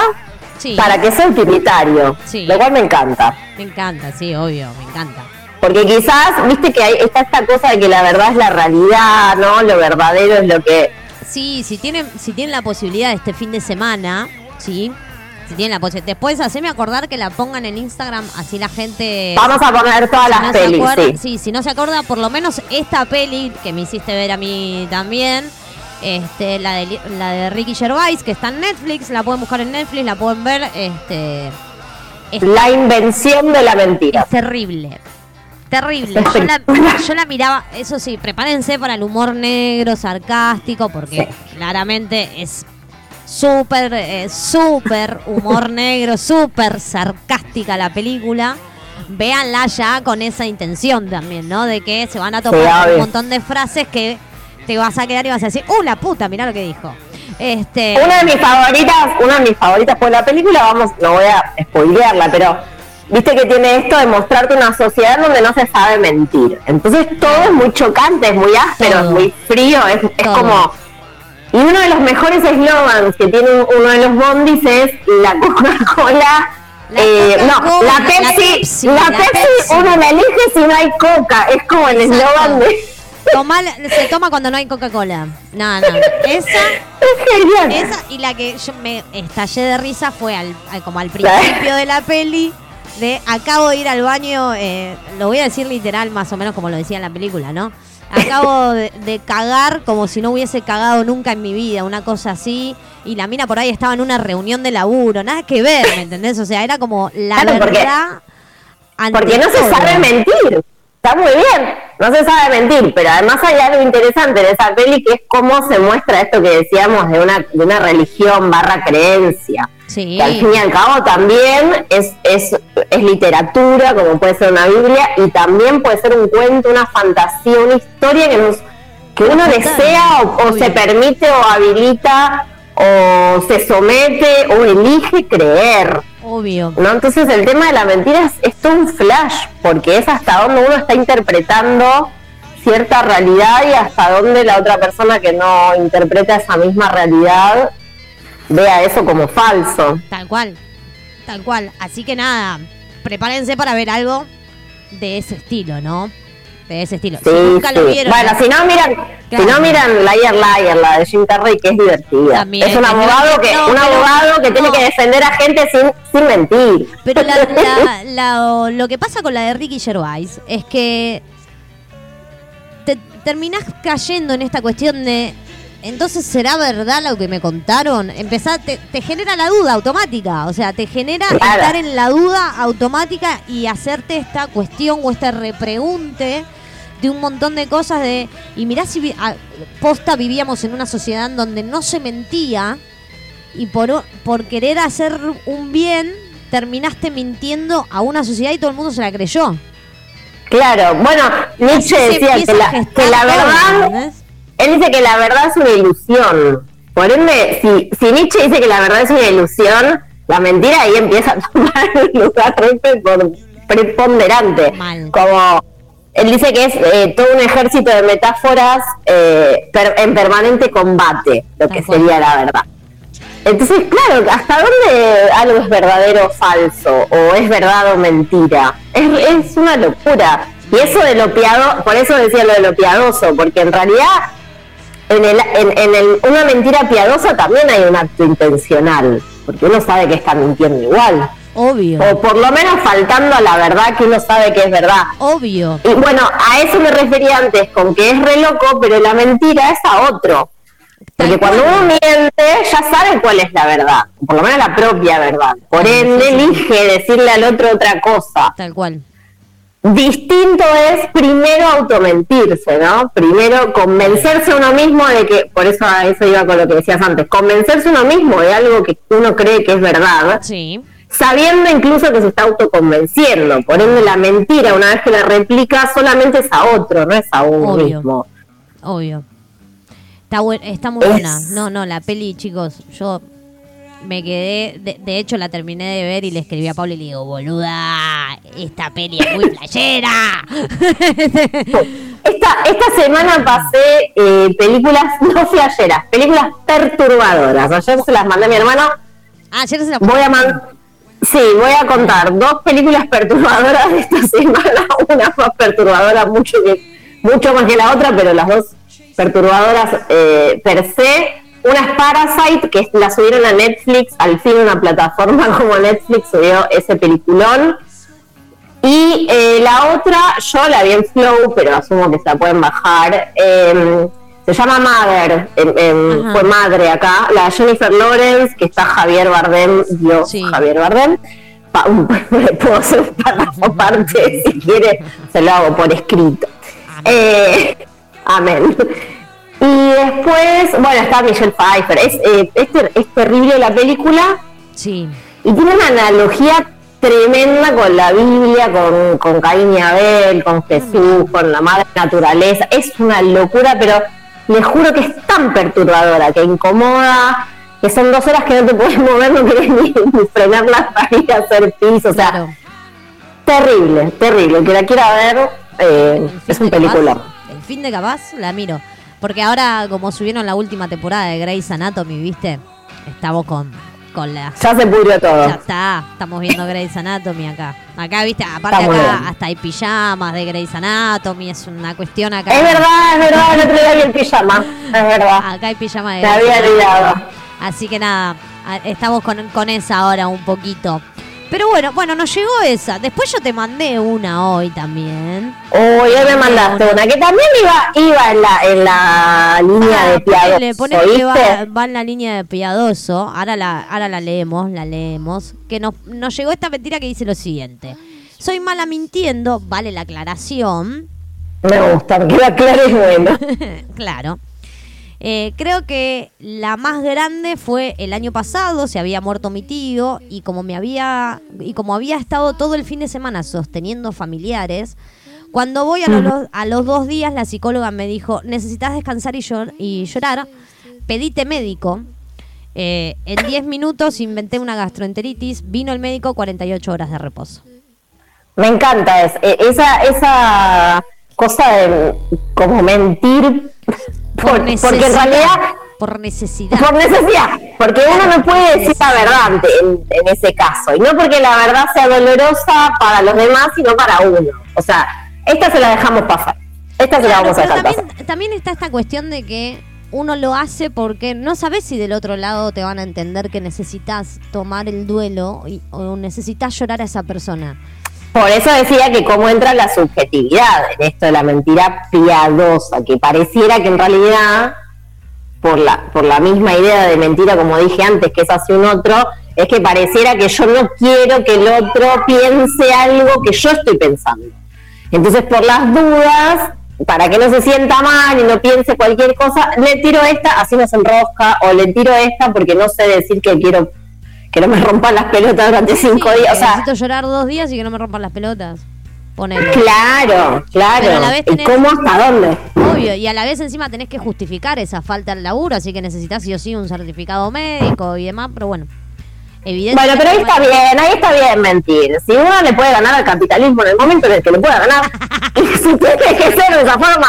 S3: Sí.
S2: para que sea utilitario,
S3: Sí.
S2: lo cual me encanta.
S3: Me encanta, sí, obvio, me encanta.
S2: Porque quizás, viste que hay, está esta cosa de que la verdad es la realidad, ¿no? Lo verdadero es lo que...
S3: Sí, si tienen, si tienen la posibilidad este fin de semana, sí. Si tienen la. Después haceme acordar que la pongan en Instagram, así la gente.
S2: Vamos a poner todas
S3: si
S2: las
S3: no
S2: pelis,
S3: acuerda-
S2: sí.
S3: si no se acuerda, por lo menos esta peli que me hiciste ver a mí también. Este, la de la de Ricky Gervais, que está en Netflix, la pueden buscar en Netflix, la pueden ver, este es,
S2: La invención de la mentira.
S3: es terrible. Terrible. Yo la, yo la miraba, eso sí, prepárense para el humor negro, sarcástico, porque claramente es súper, eh, súper humor [laughs] negro, súper sarcástica la película. Véanla ya con esa intención también, ¿no? De que se van a topar con un montón de frases que te vas a quedar y vas a decir, ¡uh, la puta! Mirá lo que dijo. Este,
S2: Una de mis favoritas, una de mis favoritas por la película, vamos, no voy a spoilearla, pero viste que tiene esto de mostrarte una sociedad donde no se sabe mentir. Entonces todo es muy chocante, es muy áspero,
S3: Todo.
S2: es muy frío, es, es como... Y uno de los mejores eslogans que tiene uno de los bondis es la Coca-Cola.
S3: La
S2: eh, no, la
S3: la
S2: Pepsi, la Pepsi,
S3: Pepsi.
S2: uno la elige si no hay Coca, es como el eslogan de...
S3: Se toma cuando no hay Coca-Cola. No, no. Esa, [laughs]
S2: Es
S3: esa y la que yo me estallé de risa fue al, al- como al principio de la peli. De acabo de ir al baño, eh, lo voy a decir literal, más o menos como lo decía en la película, ¿no? Acabo de, de cagar como si no hubiese cagado nunca en mi vida, una cosa así. Y la mina por ahí estaba en una reunión de laburo, nada que ver, ¿me entendés? O sea, era como la
S2: Claro,
S3: verdad.
S2: Porque no se sabe mentir. Está muy bien, no se sabe mentir, pero además hay algo interesante de esa peli que es cómo se muestra esto que decíamos de una, de una religión barra creencia.
S3: Sí.
S2: Que al fin y al cabo también es, es, es literatura, como puede ser una Biblia, y también puede ser un cuento, una fantasía, una historia que, nos, que uno
S3: Total,
S2: desea o, se permite o habilita o se somete o elige creer.
S3: Obvio.
S2: ¿no? Entonces el tema de la mentira es, es todo un flash, porque es hasta donde uno está interpretando cierta realidad y hasta donde la otra persona que no interpreta esa misma realidad vea eso como falso.
S3: Tal cual, tal cual. Así que nada, prepárense para ver algo de ese estilo, ¿no? De ese estilo.
S2: Sí,
S3: si nunca lo
S2: sí.
S3: vieron.
S2: Bueno, si no miran,
S3: Claro.
S2: si no miran Liar Liar, la de Jim Carrey, que es divertida.
S3: También,
S2: es un abogado que.
S3: No,
S2: un
S3: pero-
S2: abogado que tiene
S3: no.
S2: que defender a gente sin, sin mentir.
S3: Pero la- [laughs] la- la- lo que pasa con la de Ricky Gervais es que te terminás cayendo en esta cuestión de. Entonces, ¿será verdad lo que me contaron? Empezar, te, te genera la duda automática. O sea, te genera
S2: Claro.
S3: estar en la duda automática y hacerte esta cuestión o este repregunte de un montón de cosas de. Y mirá si vi- a- posta vivíamos en una sociedad en donde no se mentía y por, por querer hacer un bien terminaste mintiendo a una sociedad y todo el mundo se la creyó.
S2: Claro, bueno, Nietzsche decía que la, que la verdad
S3: ¿entendés?
S2: Él dice que la verdad es una ilusión. Por ende, si, si Nietzsche dice que la verdad es una ilusión, la mentira ahí empieza a tomar [laughs] un lugar re prepon- preponderante.
S3: Mal.
S2: Como él dice que es eh, todo un ejército de metáforas eh, per- en permanente combate, lo que sería la verdad. Entonces, claro, ¿hasta dónde algo es verdadero o falso? ¿O es verdad o mentira? Es, es una locura. Y eso de lo piadoso, por eso decía lo de lo piadoso, porque en realidad en, el, en, en el- una mentira piadosa también hay un acto intencional, porque uno sabe que está mintiendo igual.
S3: Obvio.
S2: O por lo menos faltando a la verdad que uno sabe que es verdad.
S3: Obvio.
S2: Y bueno, a eso me refería antes, con que es re loco, pero la mentira es a otro. Porque cuando uno miente, ya sabe cuál es la verdad, por lo menos la propia verdad. Por
S3: Sí,
S2: ende, elige decirle al otro otra cosa.
S3: Tal cual.
S2: Distinto es primero automentirse, ¿no? Primero convencerse uno mismo de que, por eso a eso iba con lo que decías antes, convencerse uno mismo de algo que uno cree que es verdad,
S3: Sí.
S2: sabiendo incluso que se está autoconvenciendo. Por ende, la mentira, una vez que la replica, solamente es a otro, no es a uno
S3: Obvio.
S2: mismo.
S3: Obvio. Está, está muy
S2: Es-
S3: buena. No, no, la peli, chicos, yo me quedé, de, de hecho la terminé de ver y le escribí a Pablo y le digo, boluda, esta peli es muy playera. [laughs]
S2: Esta, esta semana pasé eh, películas [laughs] no flasheras, películas perturbadoras. Ayer se las mandé a mi hermano.
S3: Ah, Ayer se la
S2: Voy a man- Sí, voy a contar dos películas perturbadoras de esta [laughs] semana. Una más perturbadora mucho, que, mucho más que la otra, pero las dos perturbadoras eh, per se. Una es Parasite, que la subieron a Netflix. Al fin una plataforma [laughs] como Netflix subió ese peliculón. Y eh, la otra, yo la vi en Flow, pero asumo que se la pueden bajar. eh, se llama Mother, em, em, fue madre acá. La Jennifer Lawrence, que está Javier Bardem, Dios,
S3: Sí.
S2: Javier Bardem. Pa- un- [laughs] le puedo hacer un párrafo aparte, si quiere, se lo hago por escrito. Eh, [laughs] amén. Y después, bueno, está Michelle Pfeiffer. Es, eh, es, ter- es terrible la película.
S3: Sí.
S2: Y tiene una analogía tremenda con la Biblia, con, con Caín y Abel, con Jesús, con la madre naturaleza. Es una locura, pero les juro que es tan perturbadora, que incomoda, que son dos horas que no te puedes mover, no querés ni, ni frenar la y hacer pis. O sea,
S3: Claro.
S2: terrible, terrible. El Que la quiera ver, eh, es un película.
S3: El fin de capaz la miro. Porque ahora, como subieron la última temporada de Grey's Anatomy, ¿viste? Estamos con, con la.
S2: Ya se pudrió todo.
S3: Ya está, estamos viendo Grey's Anatomy acá. Acá, viste, aparte acá
S2: bien.
S3: hasta hay pijamas de Grey's Anatomy, es una cuestión acá.
S2: Es verdad, es verdad, el otro día vi el pijama. Es verdad.
S3: Acá hay pijama de Grey's
S2: había olvidado.
S3: Así que nada, estamos con, con esa ahora un poquito. Pero bueno, bueno, nos llegó esa. Después yo te mandé una hoy también.
S2: Hoy me mandaste una que también iba, iba en la, en la línea
S3: Ah,
S2: de piadoso,
S3: ponele, ponele que va, va en la línea de piadoso. Ahora la, ahora la leemos, la leemos. Que nos, nos llegó esta mentira que dice lo siguiente. Soy mala mintiendo, vale la aclaración.
S2: Me gusta, que la clara es bueno. [laughs]
S3: claro. Eh, creo que la más grande fue el año pasado, se había muerto mi tío y como me había y como había estado todo el fin de semana sosteniendo familiares, cuando voy a, los, a los dos días la psicóloga me dijo necesitas descansar y, llor- y llorar, pedite médico. Eh, en 10 minutos inventé una gastroenteritis, vino el médico 48 horas de reposo.
S2: Me encanta es, eh, esa, esa cosa de como mentir, por- porque en
S3: necesidad,
S2: realidad,
S3: por necesidad.
S2: por necesidad, porque uno no puede decir la verdad en, en ese caso, y no porque la verdad sea dolorosa para los demás, sino para uno. O sea, esta se la dejamos pasar, esta se la
S3: Claro,
S2: vamos a dejar pasar.
S3: también, también está esta cuestión de que uno lo hace porque no sabes si del otro lado te van a entender que necesitas tomar el duelo y- o necesitas llorar a esa persona.
S2: Por eso decía que cómo entra la subjetividad en esto de la mentira piadosa, que pareciera que en realidad, por la, por la misma idea de mentira, como dije antes, que es hacia un otro, es que pareciera que yo no quiero que el otro piense algo que yo estoy pensando. Entonces, por las dudas, para que no se sienta mal y no piense cualquier cosa, le tiro esta, así no se enrosca, o le tiro esta porque no sé decir que quiero que no me rompan las pelotas durante cinco
S3: Sí,
S2: días. O sea,
S3: necesito llorar dos días y que no me rompan las pelotas. Ponele.
S2: Claro, claro.
S3: Pero a la vez
S2: ¿Y
S3: tenés-
S2: cómo hasta dónde?
S3: Obvio, y a la vez encima tenés que justificar esa falta del laburo, así que necesitas sí o sí un certificado médico y demás, pero bueno.
S2: Bueno, pero ahí está bien, ahí está bien mentir. Si uno le puede ganar al capitalismo en el momento en el que le pueda ganar, [laughs] y si tiene que ser de esa forma,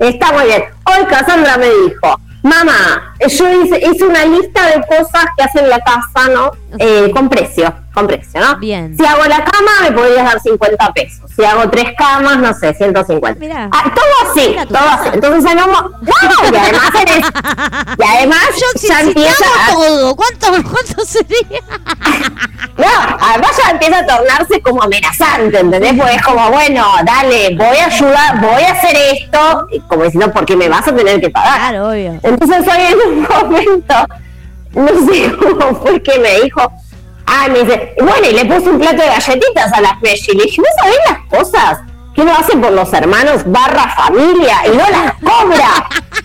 S2: está muy bien. Hoy Cassandra me dijo, mamá, yo hice, hice una lista de cosas que hace en la casa, ¿no? Eh, con precio, con precio, ¿no?
S3: Bien.
S2: Si hago la cama, me podrías dar 50 pesos. Si hago tres camas, no sé, 150.
S3: Mirá.
S2: Ah, todo así, todo
S3: casa.
S2: así. Entonces, mo- no, y además, eres- [laughs] y además
S3: Yo si,
S2: ya
S3: si
S2: empieza a-
S3: todo, ¿cuánto, ¿cuánto sería? [laughs]
S2: no, además ya empieza a tornarse como amenazante, ¿entendés? Porque es como, bueno, dale, voy a ayudar, voy a hacer esto, como diciendo, porque me vas a tener que pagar.
S3: Claro, obvio.
S2: Entonces hoy en un momento, no sé cómo fue que me dijo, ah, me dice, bueno, y le puse un plato de galletitas a las Meshi, y le dije, ¿no sabés las cosas que uno hace por los hermanos barra familia y no las cobra? [laughs]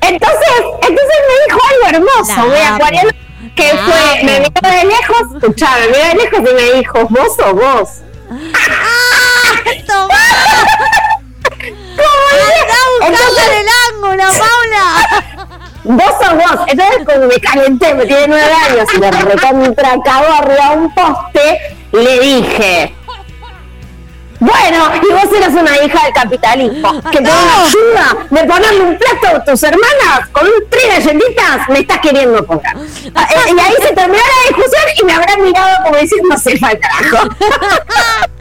S2: Entonces, entonces me dijo algo hermoso, muy acuariano, que fue, me miró de lejos, escuchá, me miró de lejos y me dijo, vos o vos. [laughs]
S3: Toma. Anda a buscarla en el ángulo, Paula. [laughs]
S2: vos sos vos. Entonces, como me calenté, me tiene nueve años y me recontra cagó arriba un poste, le dije. Bueno, y vos eras una hija del capitalismo, que da una ayuda de ponerle un plato a tus hermanas con un de galletitas, me estás queriendo poner. Ah, eh, Y ahí se terminó la discusión y me habrán mirado como diciendo, se fue al carajo.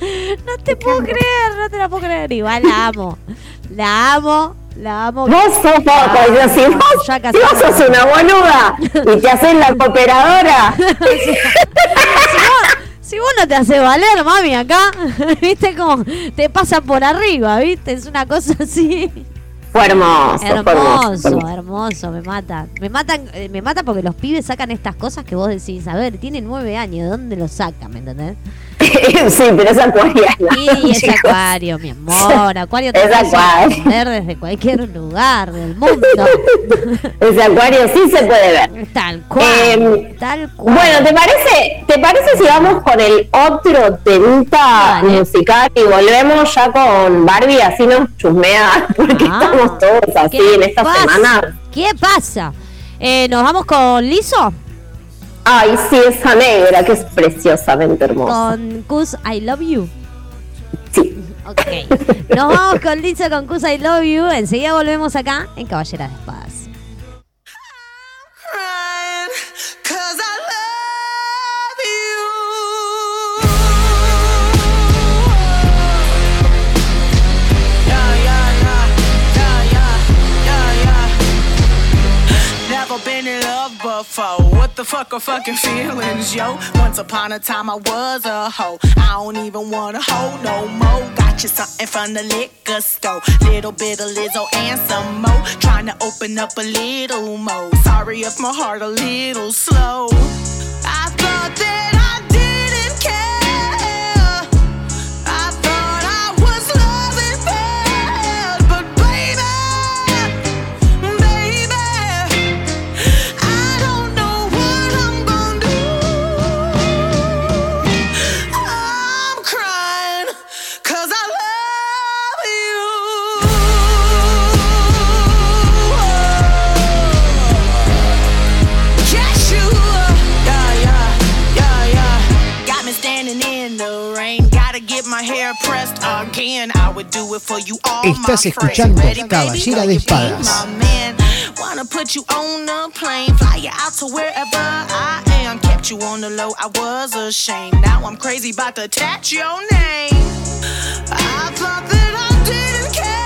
S3: No te puedo creer, no te la puedo creer. Igual la amo. La amo, la amo.
S2: Vos sos poco, yo, si vos,
S3: Ya
S2: si vos sos una boluda y te haces la cooperadora, [laughs]
S3: si, vos, si vos no te haces valer, mami, acá, [laughs] viste como te pasa por arriba, viste, es una cosa así.
S2: fue hermoso, hermoso. fue
S3: Hermoso,
S2: hermoso.
S3: hermoso, me mata. Me matan, eh, me mata porque los pibes sacan estas cosas que vos decís, a ver, tienen nueve años, ¿de dónde los sacan? ¿Me entendés? [laughs]
S2: sí, pero es acuariana. [laughs]
S3: Y es
S2: chicos.
S3: acuario, mi amor, acuario te
S2: Es
S3: puede
S2: acuario.
S3: sorprender desde cualquier lugar del mundo. [laughs]
S2: Ese acuario sí se puede ver.
S3: Tal cual,
S2: Em,
S3: tal cual.
S2: Bueno, ¿te parece, ¿te parece si vamos con el otro temita musical y volvemos ya con Barbie? Así nos chusmea, porque
S3: Ah,
S2: estamos todos así
S3: ¿qué
S2: en esta
S3: pasa?
S2: semana.
S3: ¿Qué pasa? Eh, ¿Nos vamos con Lizo?
S2: Ay, sí, esa negra, que es preciosamente hermosa.
S3: Con Cus I Love You.
S2: Sí.
S3: Ok. Nos vamos con Lizo con Cus I Love You. Enseguida volvemos acá en Caballera de Espadas.
S7: Before. What the fuck are fucking feelings, yo? Once upon a time I was a hoe. I don't even wanna hoe no more. Got you something from the liquor store. Little bit of Lizzo and some more. Trying to open up a little more. Sorry if my heart a little slow. I thought that I
S8: Estás escuchando? Caballera de Espadas.
S7: Wanna put you on a plane, fly you out to wherever I am. Kept you on the low, I was ashamed. Now I'm crazy about to attach your name. I thought that I didn't care.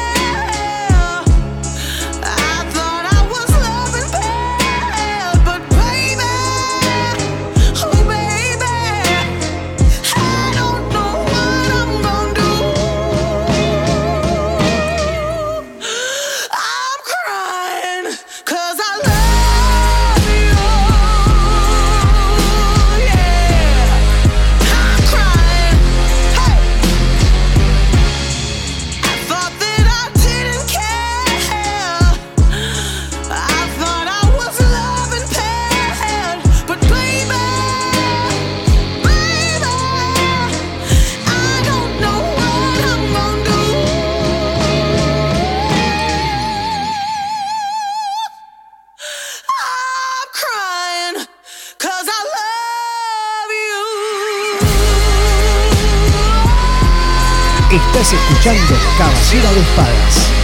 S8: Estás escuchando Caballera de Espadas.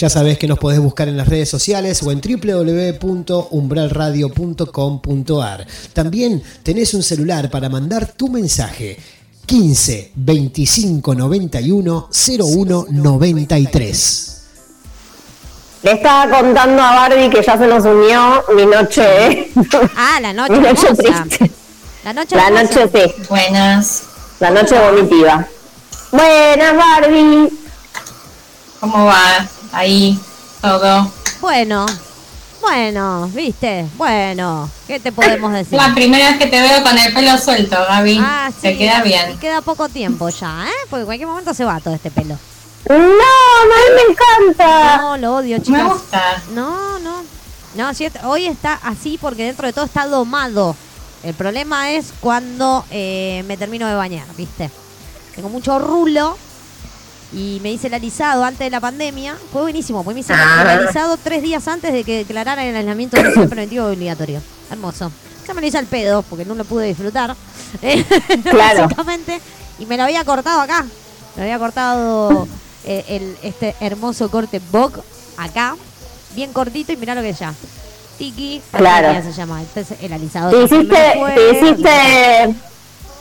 S8: Ya sabés que nos podés buscar en las redes sociales o en www.umbralradio.com.ar. También tenés un celular para mandar tu mensaje. 15 25 91 01 93.
S2: Le estaba contando a Barbie que ya se nos unió mi noche.
S3: Ah, la noche. [laughs]
S2: mi noche
S3: hermosa.
S2: triste.
S3: La noche.
S2: La
S3: hermosa.
S2: noche sí.
S9: Buenas,
S2: La noche vomitiva. Buenas, Barbie.
S9: ¿cómo va? Ahí todo.
S3: Bueno, bueno, viste, bueno, ¿qué te podemos decir?
S9: La primera vez que te veo con el pelo suelto, Gaby.
S3: Ah, sí,
S9: Te queda
S3: y
S9: bien.
S3: queda poco tiempo ya, ¿eh? Porque en cualquier momento se va todo este pelo.
S2: No, no, a mí me encanta.
S3: No, lo odio,
S9: Me
S3: chicas.
S9: gusta.
S3: No, no. No, sí, hoy está así porque dentro de todo está domado. El problema es cuando eh, me termino de bañar, ¿viste? Tengo mucho rulo y me hice el alisado antes de la pandemia. Fue buenísimo, pues me hice el alisado tres días antes de que declararan el aislamiento social preventivo obligatorio. Hermoso. Ya me lo hice al pedo porque no lo pude disfrutar. [laughs]
S2: Claro.
S3: Básicamente. Y me lo había cortado acá. Me había cortado eh, el, este hermoso corte Bog acá. Bien cortito y mirá lo que es ya. Tiki.
S2: Claro.
S3: Se llama. Este es el alisado.
S2: Te hiciste, te hiciste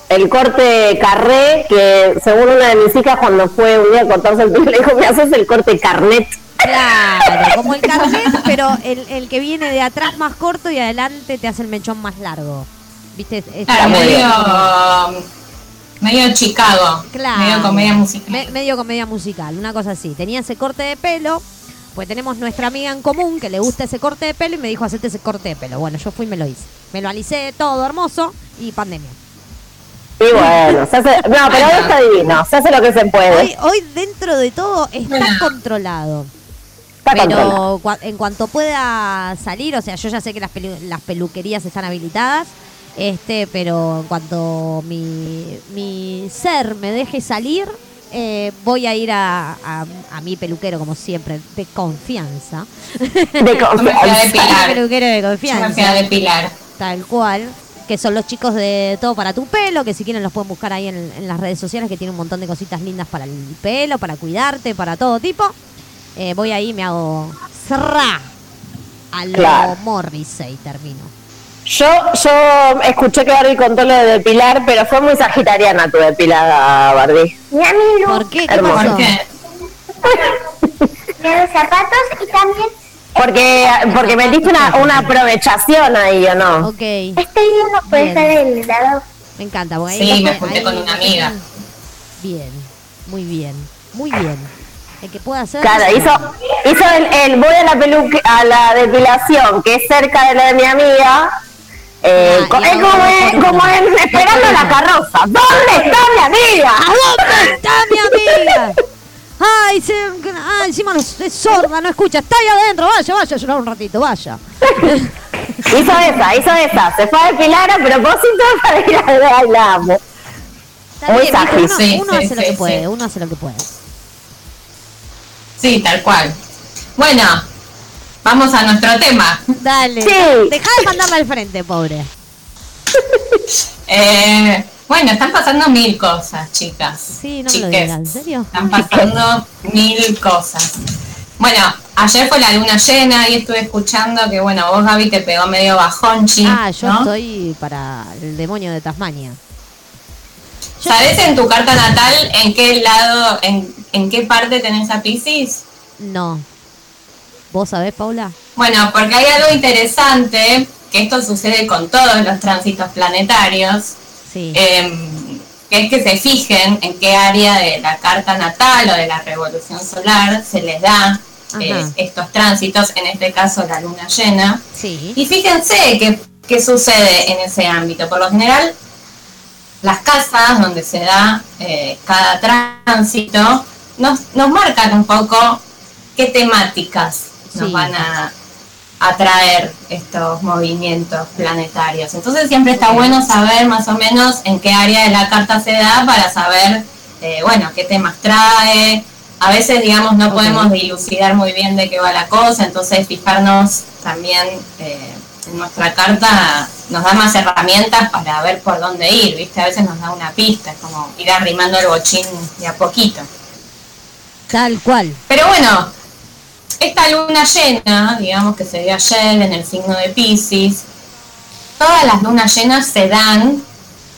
S2: el corte carré, que según una de mis hijas cuando fue un día a cortarse el pelo, le dijo, me haces el corte carnet.
S3: Claro, [laughs] como el carnet, pero el, el que viene de atrás más corto y adelante te hace el mechón más largo. ¿Viste?
S9: Claro, medio, medio Chicago.
S3: Claro.
S9: Medio comedia musical.
S3: Me- medio comedia musical, una cosa así. Tenía ese corte de pelo, pues tenemos nuestra amiga en común que le gusta ese corte de pelo y me dijo, hacete ese corte de pelo. Bueno, yo fui y me lo hice. Me lo alicé todo hermoso y pandemia.
S2: Y bueno, se hace, no, pero hoy está divino, se hace lo que se puede.
S3: Hoy, hoy dentro de todo está
S9: Bueno.
S3: controlado.
S2: Está controlado.
S3: Pero en cuanto pueda salir, o sea, yo ya sé que las, pelu- las peluquerías están habilitadas, este, pero en cuanto mi, mi ser me deje salir, eh, voy a ir a, a- a mi peluquero, como siempre, de confianza.
S2: De confianza. [laughs]
S3: Mi
S9: depilar.
S3: peluquero de confianza.
S9: depilar.
S3: Tal cual. Que son los chicos de Todo para tu pelo, que si quieren los pueden buscar ahí en, en las redes sociales, que tienen un montón de cositas lindas para el pelo, para cuidarte, para todo tipo. Eh, voy ahí y me hago cerra a lo
S2: Claro.
S3: Morrissey termino.
S2: Yo, yo escuché que Barbie contó lo de depilar, pero fue muy sagitariana tu depilada, Barbie.
S10: Mi amigo
S3: ¿Por qué? ¿Qué
S2: Hermoso.
S3: pasó?
S9: ¿Por qué?
S10: de los zapatos y también
S2: Porque, porque metiste una, una [laughs] aprovechación ahí, ¿o no?
S3: Ok,
S10: estoy viendo por
S3: Bien.
S10: el lado.
S3: me encanta. porque ahí
S9: Sí, me junté
S3: ahí
S9: con una amiga.
S3: Bien, muy bien, muy bien. El que pueda hacer.
S2: Claro, hizo, hizo el, el voy a la peluque, a la depilación, que es cerca de la de mi amiga. Eh,
S3: Ah,
S2: es como, en- como en esperando la carroza. ¿Dónde está mi amiga?
S3: ¿A dónde está mi amiga? Ay, se, ay, encima no, es sorda, no escucha. Está ahí adentro, vaya, vaya a llorar un ratito, vaya. [laughs]
S2: Hizo esa, hizo esa. Se fue a depilar a propósito [laughs] para ir a ver la Muy
S3: bien, viste,
S2: sagis.
S3: uno,
S9: Sí,
S3: uno
S9: sí,
S3: hace lo
S9: sí,
S3: que puede, uno hace lo que puede.
S9: Sí, tal cual. Bueno, vamos a nuestro tema.
S3: Dale,
S2: Sí.
S3: deja de mandarla al frente, pobre. [laughs]
S9: Eh, bueno, están pasando mil cosas, chicas.
S3: Sí, no me lo digas, ¿en serio?
S9: Están pasando mil cosas. Bueno, ayer fue la luna llena y estuve escuchando que, bueno, vos, Gaby, te pegó medio bajonchi.
S3: Ah, yo
S9: ¿no?
S3: estoy para el demonio de Tasmania. Yo-
S9: ¿Sabés en tu carta natal en qué lado, en, en qué parte tenés a Pisces?
S3: No. ¿Vos sabés, Paula?
S9: Bueno, porque hay algo interesante, que esto sucede con todos los tránsitos planetarios,
S3: Sí.
S9: eh, que es que se fijen en qué área de la carta natal o de la revolución solar se les da eh, estos tránsitos, en este caso la luna llena.
S3: sí.
S9: Y fíjense qué, qué sucede en ese ámbito. Por lo general, las casas donde se da eh, cada tránsito nos, nos marcan un poco qué temáticas nos
S3: Sí.
S9: van a atraer estos movimientos planetarios. Entonces siempre está bueno saber más o menos en qué área de la carta se da para saber, eh, bueno, qué temas trae. A veces, digamos, no podemos dilucidar muy bien de qué va la cosa, entonces fijarnos también eh, en nuestra carta nos da más herramientas para ver por dónde ir, ¿viste? A veces nos da una pista, es como ir arrimando el bochín de a poquito.
S3: Tal cual.
S9: Pero bueno, esta luna llena, digamos que se dio ayer en el signo de Pisces, todas las lunas llenas se dan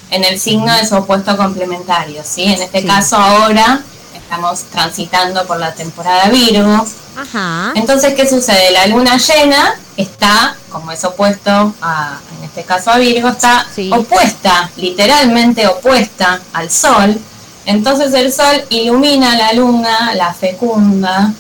S9: en el signo de su opuesto complementario, ¿sí? En este
S3: Sí.
S9: caso ahora estamos transitando por la temporada Virgo.
S3: Ajá.
S9: Entonces, ¿qué sucede? La luna llena está, como es opuesto a, en este caso a Virgo, está
S3: Sí.
S9: opuesta, literalmente opuesta al Sol. Entonces el Sol ilumina la luna, la fecunda,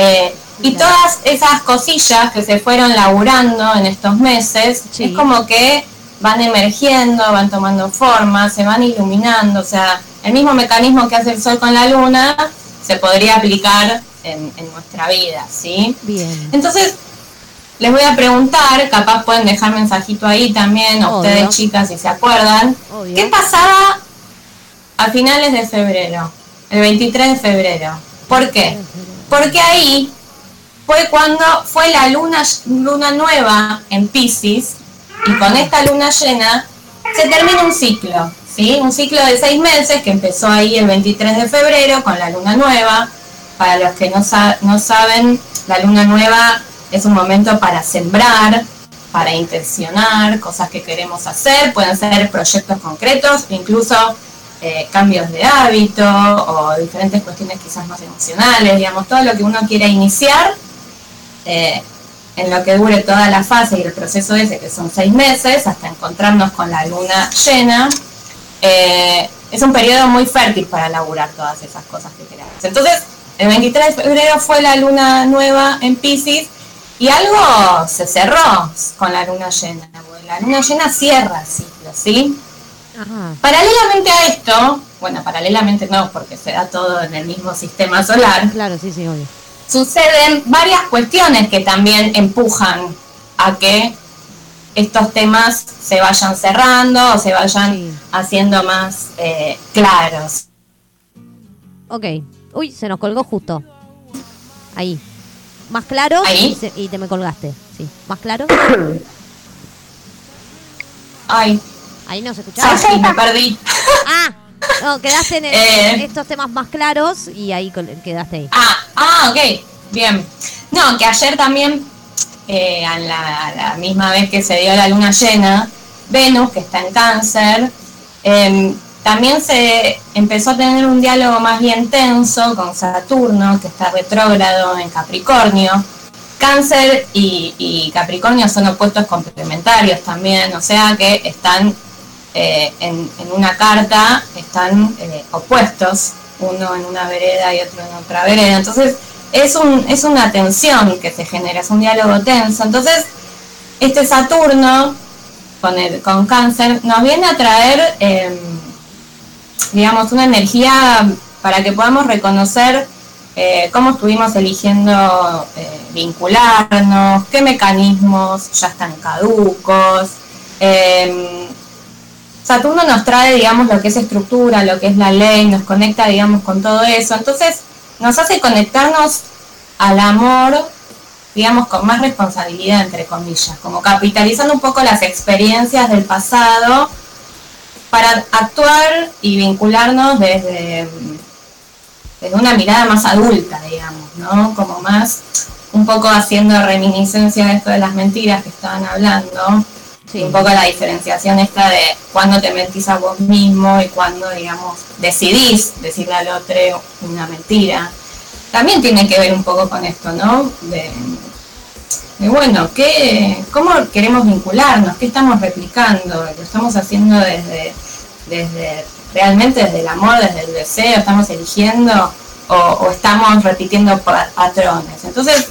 S9: eh, Y todas esas cosillas que se fueron laburando en estos meses,
S3: Sí.
S9: es como que van emergiendo, van tomando forma, se van iluminando. O sea, el mismo mecanismo que hace el sol con la luna se podría aplicar en, en nuestra vida, ¿sí?
S3: Bien.
S9: Entonces, les voy a preguntar, capaz pueden dejar mensajito ahí también, a
S3: Obvio.
S9: ustedes chicas, si se acuerdan,
S3: Obvio.
S9: ¿qué pasaba a finales de febrero? El 23 de febrero. ¿Por qué? Porque ahí fue cuando fue la luna, luna nueva en Pisces, y con esta luna llena se termina un ciclo, ¿sí? Un ciclo de seis meses que empezó ahí el 23 de febrero con la luna nueva. Para los que no, sa- no saben, la luna nueva es un momento para sembrar, para intencionar cosas que queremos hacer, pueden ser proyectos concretos, incluso eh, cambios de hábito o diferentes cuestiones quizás más emocionales, digamos, todo lo que uno quiera iniciar eh, en lo que dure toda la fase y el proceso ese, que son seis meses, hasta encontrarnos con la luna llena, eh, es un periodo muy fértil para laburar todas esas cosas que queramos. Entonces, el 23 de febrero fue la luna nueva en Pisces y algo se cerró con la luna llena. La luna llena cierra el ciclo, ¿sí?
S3: Ajá.
S9: Paralelamente a esto, bueno, paralelamente no, porque se da todo en el mismo sistema solar,
S3: Claro, sí, sí, obvio.
S9: suceden varias cuestiones que también empujan a que estos temas se vayan cerrando o se vayan
S3: Sí.
S9: haciendo más eh, claros.
S3: Ok. Uy, se nos colgó justo. Ahí. Más claro
S9: Ahí.
S3: Y, se- y te me colgaste. Sí. Más claro. [coughs]
S9: Ay,
S3: Ahí no se escuchaba.
S9: ay, sí, me perdí.
S3: Ah, [laughs] no, quedaste en el-
S9: Eh.
S3: estos temas más claros y ahí quedaste ahí.
S9: Ah, ah, ok, bien. No, que ayer también, eh, a, la, a la misma vez que se dio la luna llena, Venus, que está en cáncer, em, también se empezó a tener un diálogo más bien tenso con Saturno, que está retrógrado en Capricornio. Cáncer y, y Capricornio son opuestos complementarios también, o sea que están eh, en, una carta, están eh, opuestos, uno en una vereda y otro en otra vereda. Entonces es, un, es una tensión que se genera, es un diálogo tenso. Entonces este Saturno con, el, con cáncer nos viene a traer, em, digamos, una energía para que podamos reconocer eh, cómo estuvimos eligiendo vincularnos, qué mecanismos ya están caducos. Saturno nos trae, digamos, lo que es estructura, lo que es la ley, nos conecta, digamos, con todo eso. Entonces, nos hace conectarnos al amor, digamos, con más responsabilidad, entre comillas, como capitalizando un poco las experiencias del pasado para actuar y vincularnos desde, desde una mirada más adulta, digamos, ¿no? Como más, un poco haciendo reminiscencia de esto de las mentiras que estaban hablando. Un poco la diferenciación esta de cuando te mentís a vos mismo y cuando, digamos, decidís decirle al otro una mentira. También tiene que ver un poco con esto, ¿no? De, bueno, ¿qué, ¿cómo queremos vincularnos? ¿Qué estamos replicando? ¿Lo estamos haciendo desde, desde realmente desde el amor, desde el deseo? ¿Estamos eligiendo o, estamos repitiendo pa- patrones? Entonces,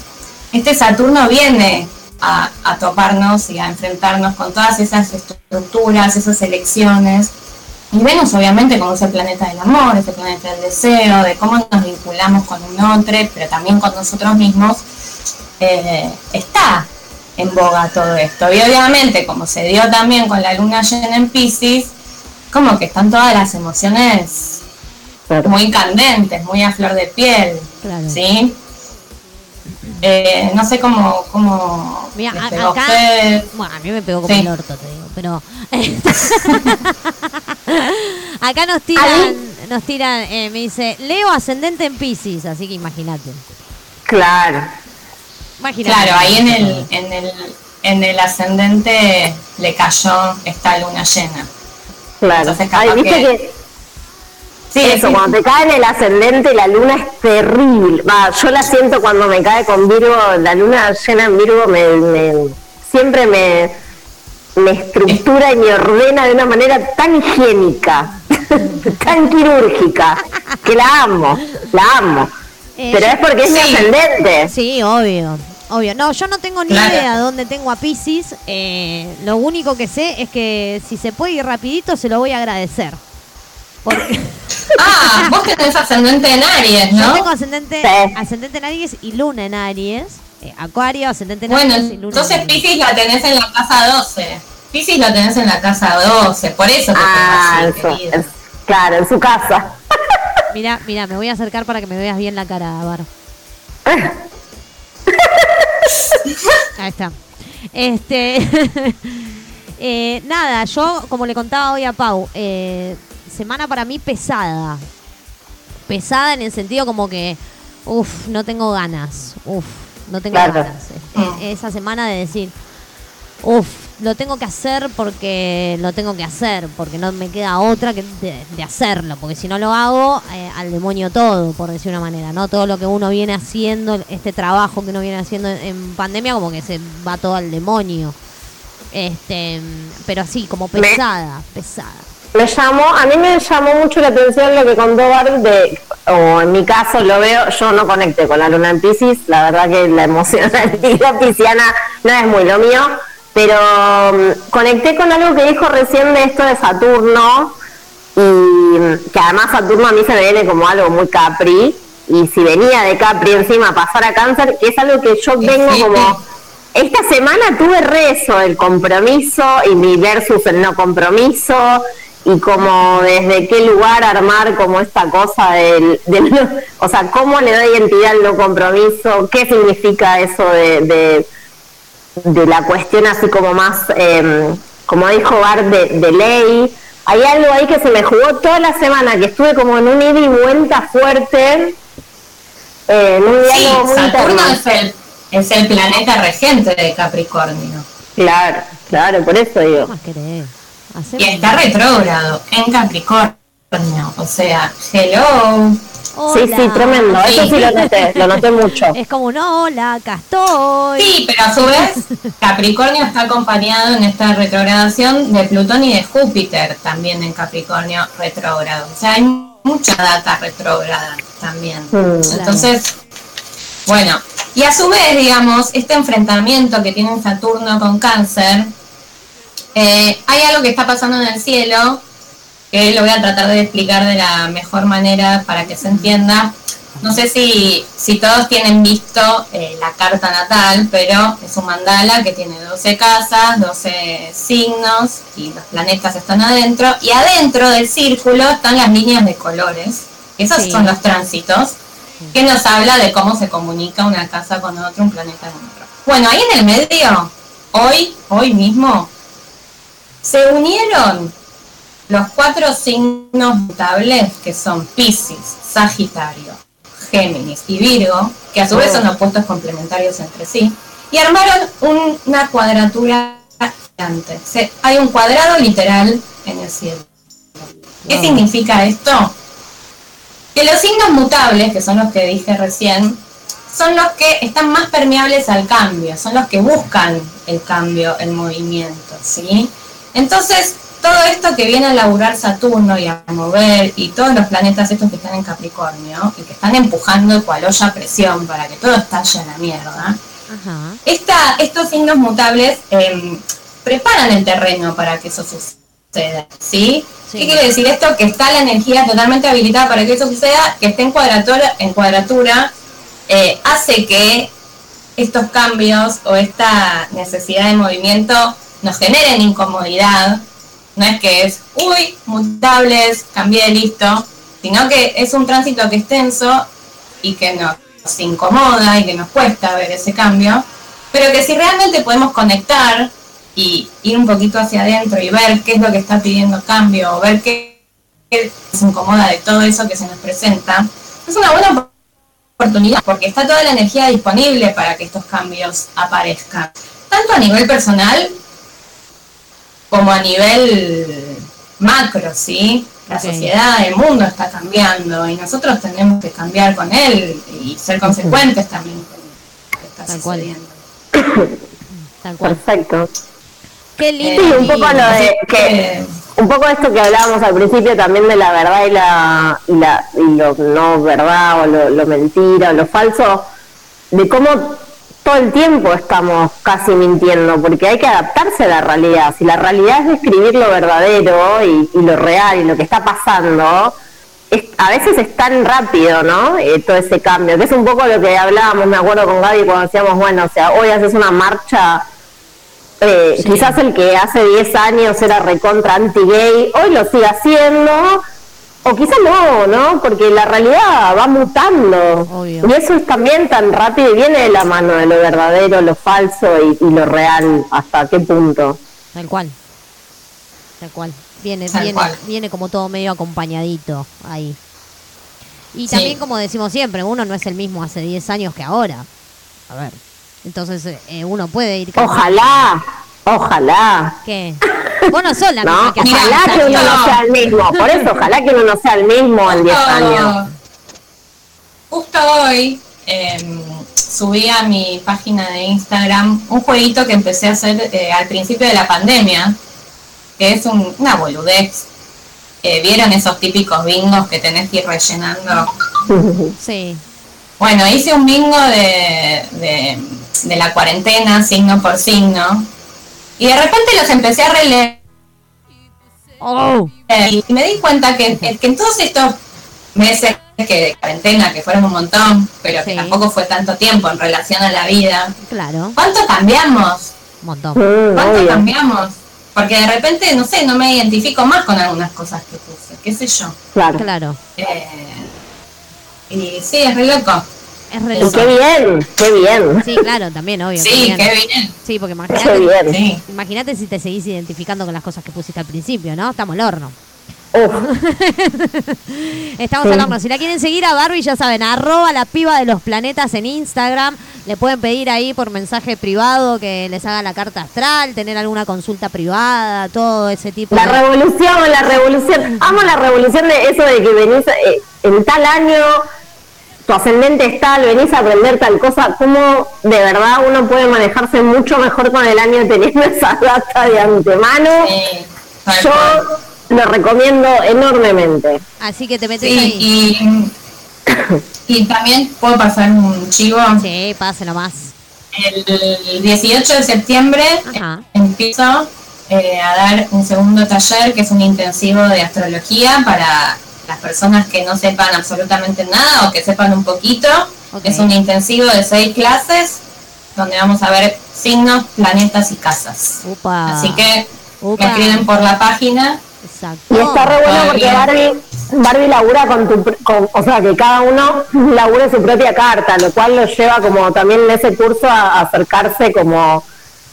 S9: este Saturno viene a, a toparnos y a enfrentarnos con todas esas estructuras, esas elecciones. Y Venus, obviamente, como es el planeta del amor, es el planeta del deseo, de cómo nos vinculamos con un otro, pero también con nosotros mismos, eh, está en boga todo esto. Y obviamente, como se dio también con la luna llena en Pisces, como que están todas las emociones muy candentes, muy a flor de piel,
S3: Claro.
S9: ¿sí? Eh, no sé cómo, cómo
S3: Mira, a- acá. Bueno, a mí me pegó como
S9: Sí.
S3: el orto, te digo, pero. [laughs] acá nos tiran, nos tiran, eh, me dice, Leo ascendente en Pisces, así que imagínate.
S2: Claro.
S3: Imagínate.
S9: Claro, ahí en el, en el, en el ascendente le cayó esta luna llena.
S2: Claro.
S9: Entonces, capaz
S2: Ay, viste
S9: que-
S2: que,
S9: Sí,
S2: eso,
S9: sí.
S2: cuando te cae en el ascendente la luna es terrible. Va, yo la siento cuando me cae con Virgo, la luna llena en Virgo me, me- siempre me, me estructura y me ordena de una manera tan higiénica, [laughs] tan quirúrgica, que la amo, la amo.
S3: Eh,
S2: Pero es porque es mi ascendente.
S3: Sí, obvio. Obvio. No, yo no tengo ni
S9: Claro.
S3: idea dónde tengo a Pisces. Eh, lo único que sé es que si se puede ir rapidito, se lo voy a agradecer. Porque
S9: Ah, vos tenés ascendente en Aries,
S3: yo
S9: ¿no?
S3: tengo ascendente,
S2: Sí.
S3: ascendente en Aries y luna en Aries. Eh, Acuario, ascendente en
S9: Bueno,
S3: Aries y luna
S9: entonces
S3: en Aries.
S9: Pisces la tenés en la casa 12. Pisces la tenés en la casa 12, por eso te
S2: Ah,
S9: tengo así,
S2: eso,
S9: querida.
S2: es- claro, en su casa.
S3: Mira, mira, me voy a acercar para que me veas bien la cara, Bar. [laughs] Ahí está. Este. [laughs] eh, nada, yo, como le contaba hoy a Pau, eh, semana para mí pesada. Pesada en el sentido como que, uff, no tengo ganas. Uff, no tengo
S2: Claro.
S3: ganas. Esa semana de decir, uff, lo tengo que hacer porque lo tengo que hacer, porque no me queda otra que de, de hacerlo, porque si no lo hago, eh, al demonio todo, por decir una manera, ¿no? Todo lo que uno viene haciendo, este trabajo que uno viene haciendo en, pandemia, como que se va todo al demonio. Este, pero así, como pesada, pesada.
S2: Me llamó, a mí me llamó mucho la atención lo que contó Bart de, o en mi caso lo veo, yo no conecté con la luna en Pisces, la verdad que la emocionalidad [laughs] pisciana no es muy lo mío, pero mm, conecté con algo que dijo recién de esto de Saturno, y mm, que además Saturno a mí se me viene como algo muy Capri, y si venía de Capri encima a pasar a cáncer, que es algo que yo vengo como... Esta semana tuve rezo el compromiso y mi versus el no compromiso y como desde qué lugar armar como esta cosa del, del o sea, cómo le doy identidad al no compromiso, qué significa eso de, de, de la cuestión así como más, eh, como dijo Bart, de, de ley. Hay algo ahí que se me jugó toda la semana, que estuve como en un ida y vuelta fuerte, eh, en un
S9: Sí,
S2: diálogo muy
S9: Saturno es el, es el planeta regente de Capricornio.
S2: Claro, claro, por eso digo.
S3: ¿Qué más querés? Hacemos-
S9: Y está retrógrado en Capricornio. O sea, hello.
S2: Sí,
S3: Hola.
S2: sí, tremendo. Eso sí lo noté, lo noté mucho. [laughs]
S3: Es como un hola, acá estoy.
S9: Sí, pero a su vez, [laughs] Capricornio está acompañado en esta retrogradación de Plutón y de Júpiter, también en Capricornio retrógrado. O sea, hay mucha data retrógrada también.
S2: Mm.
S9: Entonces, bueno, y a su vez, digamos, este enfrentamiento que tiene Saturno con Cáncer, eh, hay algo que está pasando en el cielo que lo voy a tratar de explicar de la mejor manera para que se entienda. No sé si, si todos tienen visto eh, la carta natal, pero es un mandala que tiene 12 casas, 12 signos y los planetas están adentro. Y adentro del círculo están las líneas de colores. Esos
S3: Sí.
S9: son los tránsitos que nos habla de cómo se comunica una casa con otro, un planeta con otro. Bueno, ahí en el medio, hoy, hoy mismo, se unieron los cuatro signos mutables que son Pisces, Sagitario, Géminis y Virgo, que a su vez son opuestos complementarios entre sí, y armaron un- una cuadratura gigante. Se- hay un cuadrado literal en el cielo. ¿Qué significa esto? Que los signos mutables, que son los que dije recién, son los que están más permeables al cambio, son los que buscan el cambio, el movimiento, ¿sí? Entonces, todo esto que viene a laburar Saturno y a mover, y todos los planetas estos que están en Capricornio, y que están empujando cual olla presión para que todo estalle a la mierda,
S3: Ajá.
S9: esta, estos signos mutables em, preparan el terreno para que eso suceda, ¿sí?
S3: Sí.
S9: ¿Qué quiere decir esto? Que está la energía totalmente habilitada para que eso suceda, que esté en cuadratura, en cuadratura eh, hace que estos cambios o esta necesidad de movimiento nos generen incomodidad. No es que es, uy, mutables, cambié, listo, sino que es un tránsito que es tenso y que nos incomoda y que nos cuesta ver ese cambio, pero que si realmente podemos conectar y ir un poquito hacia adentro y ver qué es lo que está pidiendo cambio, o ver qué, qué nos incomoda de todo eso que se nos presenta, es una buena oportunidad porque está toda la energía disponible para que estos cambios aparezcan, tanto a nivel personal como a nivel macro, ¿sí? La sociedad, el mundo está cambiando y nosotros tenemos que cambiar con él y ser consecuentes también con lo que está
S3: Tal cual.
S9: sucediendo. [coughs]
S3: Tal cual.
S2: Perfecto.
S3: Qué
S2: Sí,
S3: lindo.
S2: un poco lo de que un poco esto que hablábamos al principio también de la verdad y la y, la, y lo no verdad o lo, lo mentira o lo falso, de cómo todo el tiempo estamos casi mintiendo, porque hay que adaptarse a la realidad. Si la realidad es describir lo verdadero y, y lo real y lo que está pasando, es- a veces es tan rápido, ¿no? Eh, todo ese cambio, que es un poco lo que hablábamos, me acuerdo con Gaby cuando decíamos, bueno, o sea, hoy haces una marcha eh,
S3: Sí.
S2: quizás el que hace 10 años era recontra anti-gay, hoy lo sigue haciendo, o quizás no, ¿no? Porque la realidad va mutando.
S3: Obvio.
S2: Y eso es también tan rápido y viene de la mano de lo verdadero, lo falso y, y lo real, hasta qué punto.
S3: Tal cual. Tal cual. Viene,
S9: Tal
S3: viene,
S9: cual.
S3: viene como todo medio acompañadito ahí. Y
S9: Sí.
S3: también, como decimos siempre, uno no es el mismo hace 10 años que ahora. A ver. Entonces, eh, uno puede ir. cambiando.
S2: Ojalá, ojalá.
S3: ¿Qué? Vos no sos la
S2: No,
S3: misma que
S2: ojalá
S3: 10
S2: que uno no sea el mismo. Por eso, ojalá que uno no sea el mismo en 10 años.
S9: Justo hoy em, subí a mi página de Instagram un jueguito que empecé a hacer eh, al principio de la pandemia, que es un- una boludez. Eh, ¿Vieron esos típicos bingos que tenés que ir rellenando? [laughs]
S3: Sí.
S9: Bueno, hice un bingo de, de, de la cuarentena, signo por signo, y de repente los empecé a releer
S3: Oh,
S9: y me di cuenta que, que en todos estos meses que de cuarentena, que fueron un montón, pero que tampoco fue tanto tiempo en relación a la vida,
S3: claro.
S9: ¿cuánto cambiamos?
S3: Un montón.
S9: ¿Cuánto
S2: obvio.
S9: cambiamos? Porque de repente, no sé, no me identifico más con algunas cosas que puse, qué sé yo.
S2: Claro.
S3: Claro.
S9: Eh, y sí, es re loco.
S3: Es re
S2: Y
S3: loco.
S2: qué bien, qué bien.
S3: Sí, claro, también, obvio.
S9: Sí, qué bien.
S3: Sí, porque imagínate,
S2: bien.
S9: Sí.
S3: imagínate si te seguís identificando con las cosas que pusiste al principio, ¿no? Estamos al horno. [laughs] Estamos al horno. Si la quieren seguir a Barbie, ya saben, arroba la piba de los planetas en Instagram. Le pueden pedir ahí por mensaje privado que les haga la carta astral, tener alguna consulta privada, todo ese tipo
S2: la
S3: de...
S2: revolución, la revolución. Amo la revolución de eso de que venís eh, en tal año, tu ascendente es tal, venís a aprender tal cosa. Cómo de verdad uno puede manejarse mucho mejor con el año teniendo [laughs] esa data de antemano.
S9: Sí,
S2: Yo
S9: cual.
S2: lo recomiendo enormemente.
S3: Así que te metes ahí.
S9: Y, y también puedo pasar un chivo.
S3: Sí, páselo más.
S9: El 18 de septiembre
S3: Ajá.
S9: empiezo eh, a dar un segundo taller que es un intensivo de astrología para las personas que no sepan absolutamente nada o que sepan un poquito. Es un intensivo de seis clases donde vamos a ver signos, planetas y casas.
S3: Upa.
S9: Así que
S3: Upa.
S9: me escriben por la página.
S3: Exacto.
S2: Y está re bueno porque. Barbie, Barbie labura con tu, con- o sea, que cada uno [laughs] labure su propia carta, lo cual lo lleva como también en ese curso a, a acercarse como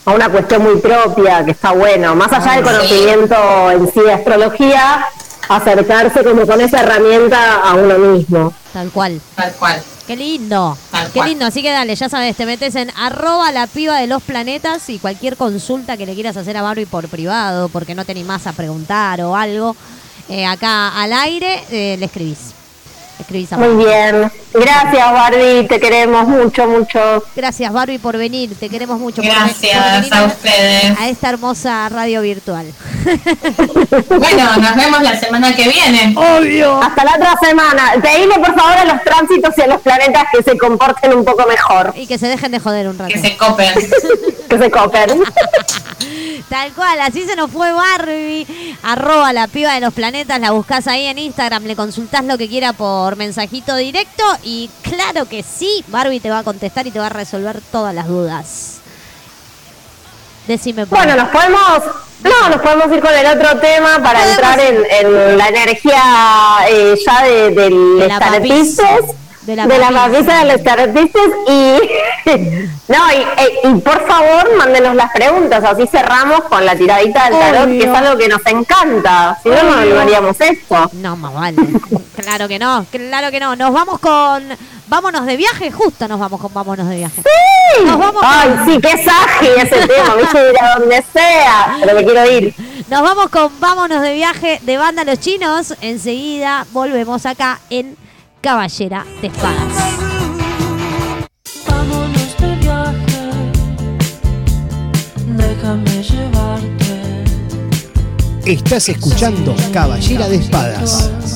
S2: a una cuestión muy propia, que está bueno, más allá del
S9: Sí.
S2: conocimiento en sí de astrología, acercarse como con esa herramienta a uno mismo.
S3: Tal cual.
S9: Tal cual.
S3: Qué lindo.
S9: Tal
S3: Qué
S9: cual.
S3: lindo. Así que dale, ya sabes, te metes en arroba la piba de los planetas y cualquier consulta que le quieras hacer a Barbie por privado, porque no te animás a preguntar o algo, eh, acá al aire, eh, le escribís. A
S2: Muy bien. Gracias Barbie, te queremos mucho, mucho.
S3: Gracias, Barbie, por venir. Te queremos mucho. por
S9: Gracias
S3: venir
S9: a ustedes.
S3: a esta hermosa radio virtual. [laughs]
S9: Bueno, nos vemos la semana que viene.
S2: Hasta la otra semana. Pedile por favor a los tránsitos y a los planetas que se comporten un poco mejor,
S3: Y que se dejen de joder un rato.
S9: Que se copen. [laughs]
S2: que se copen. [laughs]
S3: Tal cual, así se nos fue Barbie. Arroba la piba de los planetas, la buscás ahí en Instagram, le consultás lo que quiera por mensajito directo y claro que sí, Barbie te va a contestar y te va a resolver todas las dudas. Decime por
S2: Bueno, nos podemos, no, nos podemos ir con el otro tema para entrar en, en la energía eh, ya de, del
S3: De. De la
S2: de la
S3: papis.
S2: papisa de los Starpistes y [laughs] no y, eh, y por favor mándenos las preguntas, así cerramos con la tiradita del tarot,
S3: Obvio.
S2: que es algo que nos encanta, si no no, no haríamos esto.
S3: No, más vale. claro que no, claro que no. Nos vamos con. Vámonos de viaje, justo nos vamos con Vámonos de viaje. Nos vamos
S2: Ay,
S3: con-
S2: sí, qué saji ese tema, me hice ir a donde sea, pero me quiero ir.
S3: Nos vamos con Vámonos de viaje de Banda Los Chinos. Enseguida volvemos acá en Caballera de Espadas.
S8: Vámonos de viaje, déjame llevarte
S4: Estás escuchando Caballera de Espadas.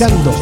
S4: Escuchando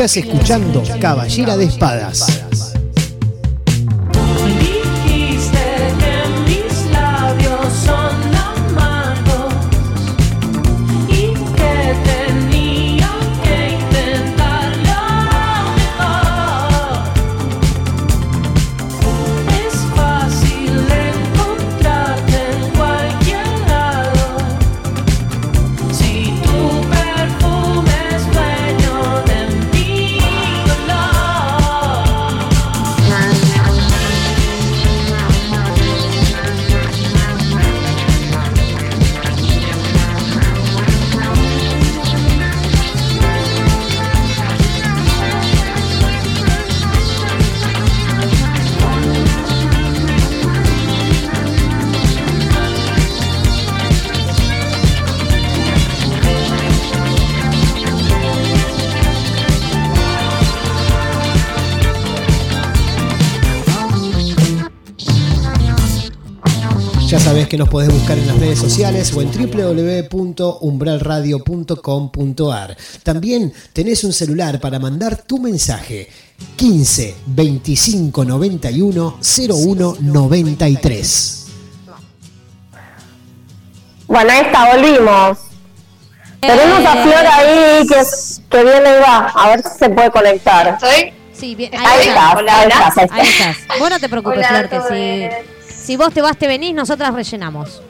S4: Estás escuchando Caballera de Espadas.
S8: Que
S4: nos podés buscar en las redes sociales o en www.umbralradio.com.ar. También tenés un celular para mandar tu mensaje 15 25 91 01 93.
S2: Bueno, ahí está, volvimos. Tenemos a Flor ahí que, que viene y va. A ver si se puede conectar.
S9: ¿Estoy?
S3: Sí, bien,
S2: Ahí
S3: ahí,
S2: estás,
S9: Hola,
S2: ahí
S9: hola.
S2: estás, ahí
S3: Ahí
S2: estás.
S3: estás. Vos no te preocupes,
S9: Hola,
S3: Flor, que
S9: ¿todo
S3: si, vos te vas, te venís, nosotras rellenamos.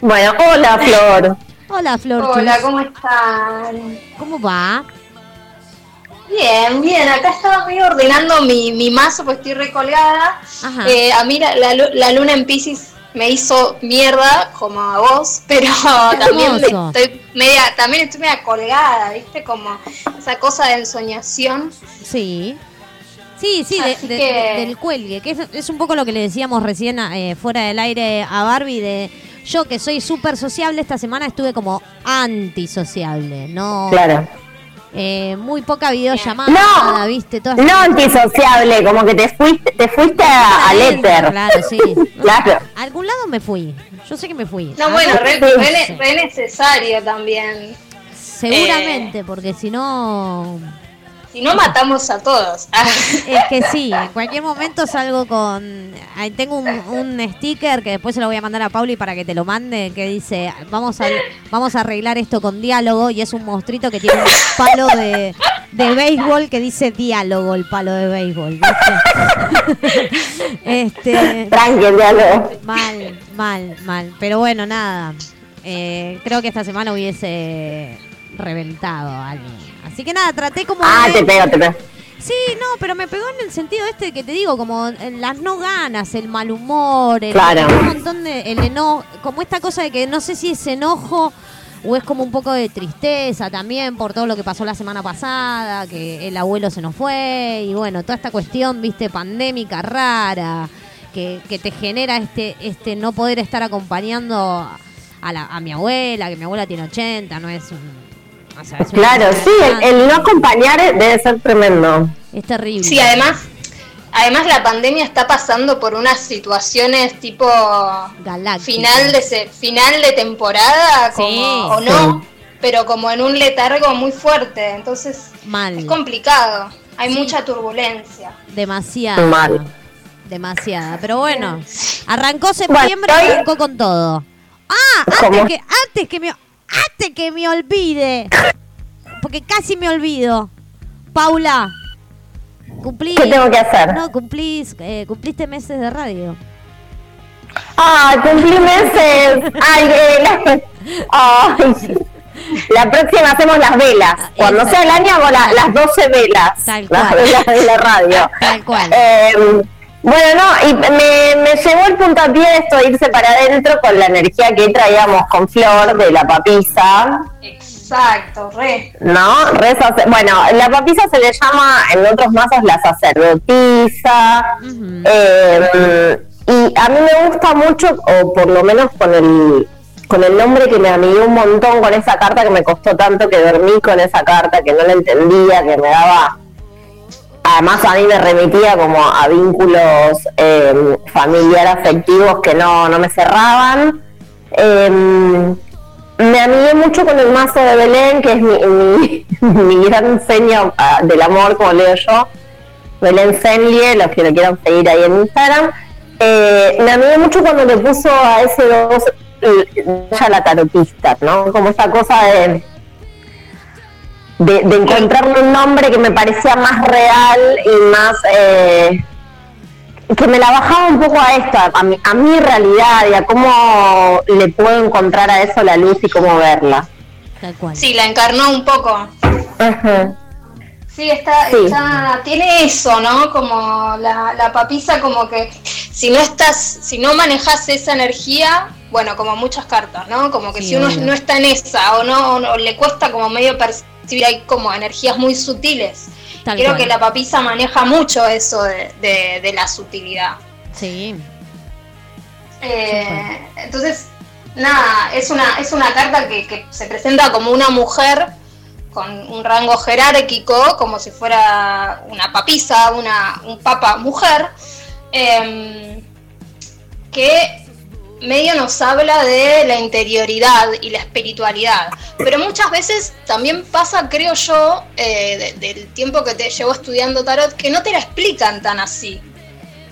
S2: Bueno, hola Flor.
S3: Hola, Flor.
S9: Hola, ¿cómo están?
S3: ¿Cómo va?
S9: Bien, bien, acá estaba medio ordenando mi, mi mazo porque estoy recolgada.
S3: Ajá.
S9: Eh, a mí la, la la luna en Pisces me hizo mierda, como a vos, [laughs] pero también me estoy media, también estoy media colgada, ¿viste? Como esa cosa de ensoñación.
S3: Sí. Sí, sí, de- de-
S9: que-
S3: del cuelgue, que es, es un poco lo que le decíamos recién eh, fuera del aire a Barbie de yo que soy súper sociable, esta semana estuve como antisociable, ¿no?
S2: Claro.
S3: Eh, muy poca videollamada,
S2: No.
S3: ¿viste? Todas
S2: No antisociable, como que te fuiste, te fuiste a, a
S3: adentro,
S2: Letter.
S3: Claro, sí. [laughs]
S2: Claro.
S3: A algún lado me fui. Yo sé que me fui.
S9: No,
S3: ¿A
S9: bueno,
S3: dónde?
S9: re, necesario también.
S3: Seguramente, porque si no.
S11: Si no, matamos a todos. [laughs]
S3: Es que sí, en cualquier momento salgo con. ahí Tengo un, un sticker que después se lo voy a mandar a Pauli para que te lo mande, que dice: Vamos a, vamos a arreglar esto con diálogo. Y es un monstruito que tiene un palo de, de béisbol que dice diálogo, el palo de béisbol. ¿viste? [laughs] este,
S2: Tranqui, el diálogo.
S3: Mal, mal, mal. Pero bueno, nada. Eh, creo que esta semana hubiese reventado a alguien. Así que nada, traté como.
S2: Ah,
S3: de-
S2: te pego, te pego.
S3: Sí, no, pero me pegó en el sentido este que te digo, como en las no ganas, el mal humor, el,
S2: Claro.
S3: un montón de el enojo, como esta cosa de que no sé si es enojo o es como un poco de tristeza también por todo lo que pasó la semana pasada, que el abuelo se nos fue y bueno, toda esta cuestión, viste, pandémica rara, que, que te genera este este no poder estar acompañando a, la, a mi abuela, que mi abuela tiene 80, no es un... o sea,
S2: Claro, sí, el, no acompañar debe ser tremendo.
S3: Es terrible.
S11: Sí, además, además la pandemia está pasando por unas situaciones tipo
S3: Galáctica.
S11: final de se- final de temporada, como,
S3: Sí.
S11: o no, pero como en un letargo muy fuerte, entonces
S3: Mal.
S11: es complicado. Hay
S3: Sí.
S11: mucha turbulencia.
S3: Demasiada.
S2: Mal.
S3: Demasiada. Pero bueno, arrancó septiembre
S2: Bueno,
S3: y arrancó con todo. Ah, antes
S2: ¿Cómo?
S3: que, antes que me antes que me olvide. Porque casi me olvido. Paula, cumplí.
S2: ¿Qué tengo que hacer?
S3: No, cumplís, eh, cumpliste meses de radio.
S2: ¡Ay, cumplí meses! ¡Ay, eh, la, ay. la próxima hacemos las velas. Cuando sea el año hago la- las 12 velas.
S3: Tal
S2: las
S3: cual.
S2: velas de la radio.
S3: Tal cual.
S2: Eh, bueno, no, y me, me llevó el puntapié de esto de irse para adentro con la energía que traíamos con Flor de la papisa.
S11: Exacto, re.
S2: ¿no? Re bueno, la papisa se le llama en otros mazos la sacerdotisa. Eh, y a mí me gusta mucho, o por lo menos con el con el nombre que me amigué un montón con esa carta que me costó tanto que dormí con esa carta, que no la entendía, que me daba además a mí me remitía como a vínculos eh, familiar afectivos que no, no me cerraban. Eh, me amigué mucho con el mazo de Belén, que es mi, mi, [laughs] gran seño ah, del amor, como leo yo. Belén Senlie, los que lo quieran seguir ahí en Instagram. Eh, me amigué mucho cuando le puso a ese dos eh, ya la tarotista, ¿no? Como esa cosa de, de, de encontrarme un nombre que me parecía más real y más... eh, que me la bajaba un poco a esto, a mi, a mi realidad y a cómo le puedo encontrar a eso la luz y cómo verla.
S11: Sí, la encarnó un poco.
S2: Ajá.
S11: Sí, está,
S2: Sí.
S11: está, tiene eso, ¿no? Como la, la papisa, como que si no estás, si no manejas esa energía, bueno, como muchas cartas, ¿no? Como que
S3: Sí,
S11: si uno no está en esa o no, o no- le cuesta como medio percibir, hay como energías muy sutiles.
S3: Tal
S11: Creo
S3: cual.
S11: que la papisa maneja mucho eso de, de- de la sutilidad.
S3: Sí.
S11: Eh, entonces, nada, es una, es una carta que, que se presenta como una mujer con un rango jerárquico, como si fuera una papisa, una, un papa mujer, em, que medio nos habla de la interioridad y la espiritualidad. Pero muchas veces también pasa, creo yo, eh, de- del tiempo que te llevo estudiando tarot, que no te la explican tan así.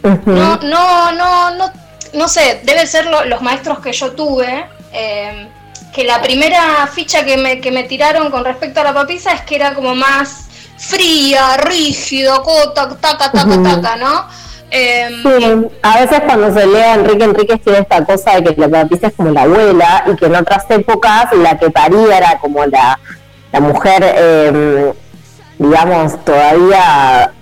S11: No, no, no, no, no sé, deben ser lo- los maestros que yo tuve, eh, que la primera ficha que me, que me tiraron con respecto a la papisa es que era como más fría, rígido, cota, taca, taca,
S2: Ujú.
S11: taca, ¿no? Eh,
S2: Sí, a veces cuando se lee a Enrique Enríquez tiene esta cosa de que la papisa es como la abuela y que en otras épocas la que paría era como la, la mujer, eh, digamos, todavía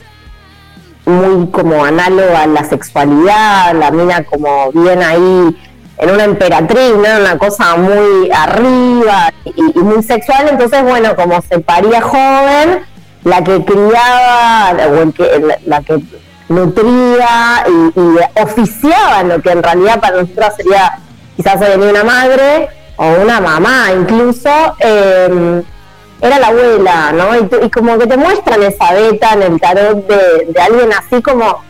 S2: muy como análoga a la sexualidad, la mina como bien ahí en una emperatriz, ¿no? Una cosa muy arriba y, y muy sexual, entonces bueno, como se paría joven, la que criaba, o el que, la, la que nutría y, oficiaba lo que en realidad para nosotros sería quizás hoy en día una madre o una mamá incluso, eh, era la abuela, ¿no? Y, y como que te muestran esa beta en el tarot de, alguien así como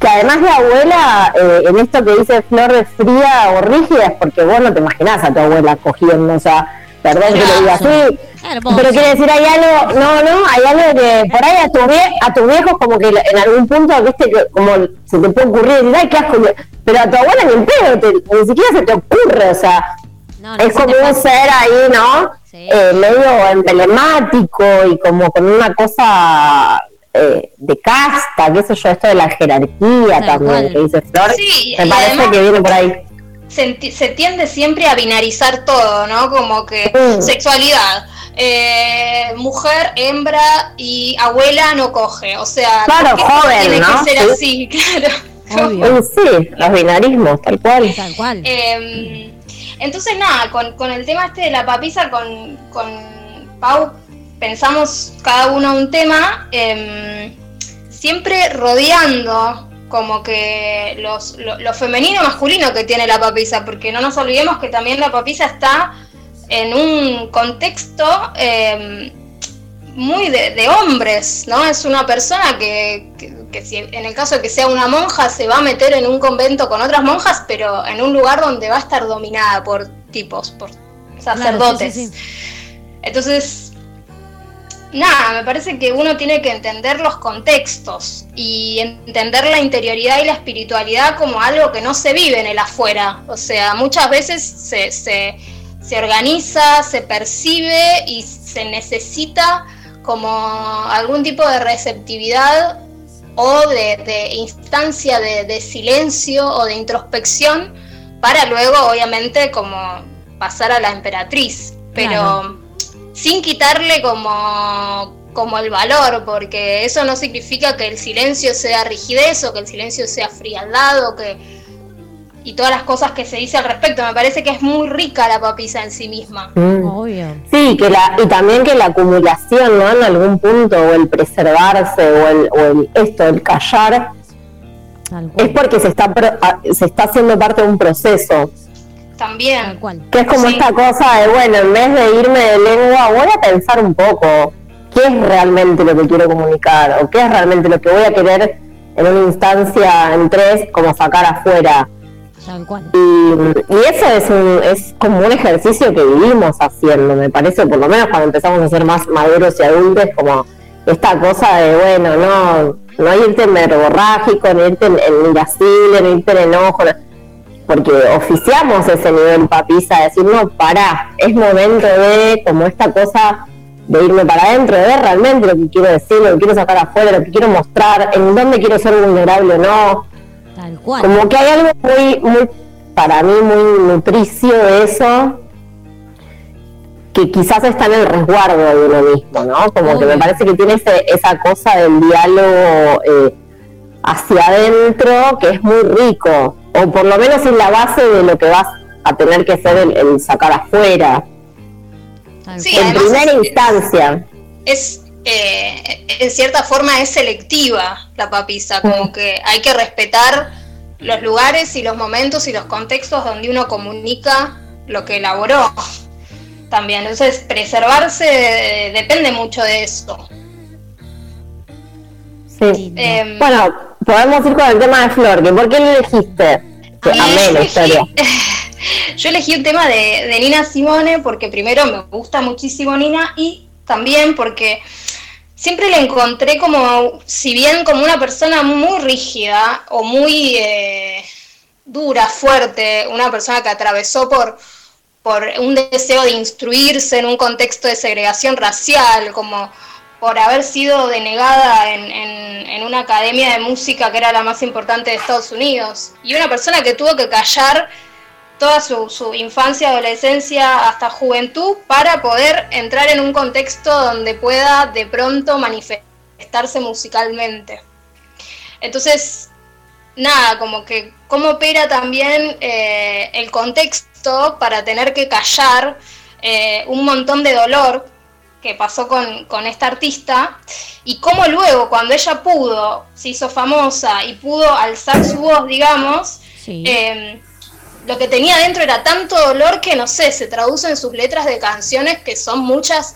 S2: que además de abuela, eh, en esto que dice Flor de fría o rígida, porque vos no te imaginás a tu abuela cogiendo, o sea, perdón que lo diga así,
S3: Hermoso.
S2: Pero quiere decir, hay algo, no, no, hay algo que por ahí a tus vie- a tus viejos como que en algún punto, viste, que como se te puede ocurrir, decir, ay, qué asco, pero a tu abuela ni en pedo, te- ni siquiera se te ocurre, o sea,
S3: No, no
S2: es
S3: se
S2: como un
S3: pasa.
S2: ser ahí, ¿no?
S3: Sí.
S2: Eh, medio emblemático y como con una cosa eh, de casta, qué sé yo, esto de la jerarquía
S3: Tal
S2: también,
S3: cual.
S2: que dice Flor,
S11: Sí,
S2: me parece
S11: además-
S2: que viene por ahí.
S11: Se, tiende siempre a binarizar todo, ¿no? Como que
S2: Mm.
S11: sexualidad, eh, mujer, hembra y abuela no coge. O sea,
S2: Claro,
S11: ¿por qué todo
S2: joven,
S11: tiene
S2: ¿no?
S11: que ser
S2: Sí.
S11: así, [laughs] claro.
S3: Obvio.
S2: Sí, los binarismos, tal cual.
S3: Tal cual.
S11: Eh, entonces, nada, con, con el tema este de la papisa, con, con Pau pensamos cada uno un tema, eh, siempre rodeando como que los, lo, lo femenino y masculino que tiene la papisa, porque no nos olvidemos que también la papisa está en un contexto eh, muy de, de hombres, ¿no? Es una persona que, que- que si en el caso de que sea una monja se va a meter en un convento con otras monjas, pero en un lugar donde va a estar dominada por tipos, por sacerdotes.
S3: sí, sí,
S11: Entonces, nada, me parece que uno tiene que entender los contextos y entender la interioridad y la espiritualidad como algo que no se vive en el afuera. O sea, muchas veces se, se, se organiza, se percibe y se necesita como algún tipo de receptividad o de, instancia de, silencio o de introspección para luego, obviamente, como pasar a la emperatriz. Pero. Sin quitarle como, como el valor, porque eso no significa que el silencio sea rigidez o que el silencio sea frialdad o que y todas las cosas que se dice al respecto. Me parece que es muy rica la papisa en sí misma.
S2: Mm.
S3: Obvio.
S2: Sí, que la, y también que la acumulación, ¿no? En algún punto, o el preservarse, o el, o el esto, el callar, es porque se está, se está haciendo parte de un proceso.
S3: Tal
S11: También.
S3: cual.
S2: Que es como
S11: Sí.
S2: esta cosa de, bueno, en vez de irme de lengua, voy a pensar un poco qué es realmente lo que quiero comunicar, o qué es realmente lo que voy a querer en una instancia en tres, como sacar afuera.
S3: Tal cual.
S2: Y, y eso es, un, es como un ejercicio que vivimos haciendo, me parece, por lo menos cuando empezamos a ser más maduros y adultos, como esta cosa de, bueno, no, no irte en verborrágico, no irte en, en irascible, no irte en enojo, no- porque oficiamos ese nivel papisa, de decir, no, pará, es momento de, como esta cosa de irme para adentro, de ver realmente lo que quiero decir, lo que quiero sacar afuera, lo que quiero mostrar, en dónde quiero ser vulnerable o no.
S3: Tal cual.
S2: Como que hay algo muy, muy, para mí, muy nutricio de eso, que quizás está en el resguardo de uno mismo, ¿no? Como que me parece que tiene ese- esa cosa del diálogo eh, hacia adentro que es muy rico, o por lo menos es la base de lo que vas a tener que ser el, el sacar afuera,
S11: Sí,
S2: en primera
S11: es-
S2: instancia.
S11: es eh, en cierta forma es selectiva la papisa, como que hay que respetar los lugares y los momentos y los contextos donde uno comunica lo que elaboró también. Entonces, preservarse depende mucho de eso.
S2: Sí.
S11: Em,
S2: Bueno, podemos ir con el tema de Flor, que ¿por qué lo elegiste? Que amé la historia.
S11: Yo elegí un tema de, de Nina Simone porque primero me gusta muchísimo Nina y también porque siempre la encontré como, si bien como una persona muy rígida o muy eh, dura, fuerte, una persona que atravesó por, por un deseo de instruirse en un contexto de segregación racial, como por haber sido denegada en, una academia de música que era la más importante de Estados Unidos. Y una persona que tuvo que callar toda su, su infancia, adolescencia hasta juventud para poder entrar en un contexto donde pueda de pronto manifestarse musicalmente. Entonces, nada, como que cómo opera también eh, el contexto para tener que callar eh, un montón de dolor que pasó con, con esta artista y cómo luego cuando ella pudo, se hizo famosa y pudo alzar su voz, digamos,
S3: Sí.
S11: eh, lo que tenía dentro era tanto dolor que no sé, se traduce en sus letras de canciones que son muchas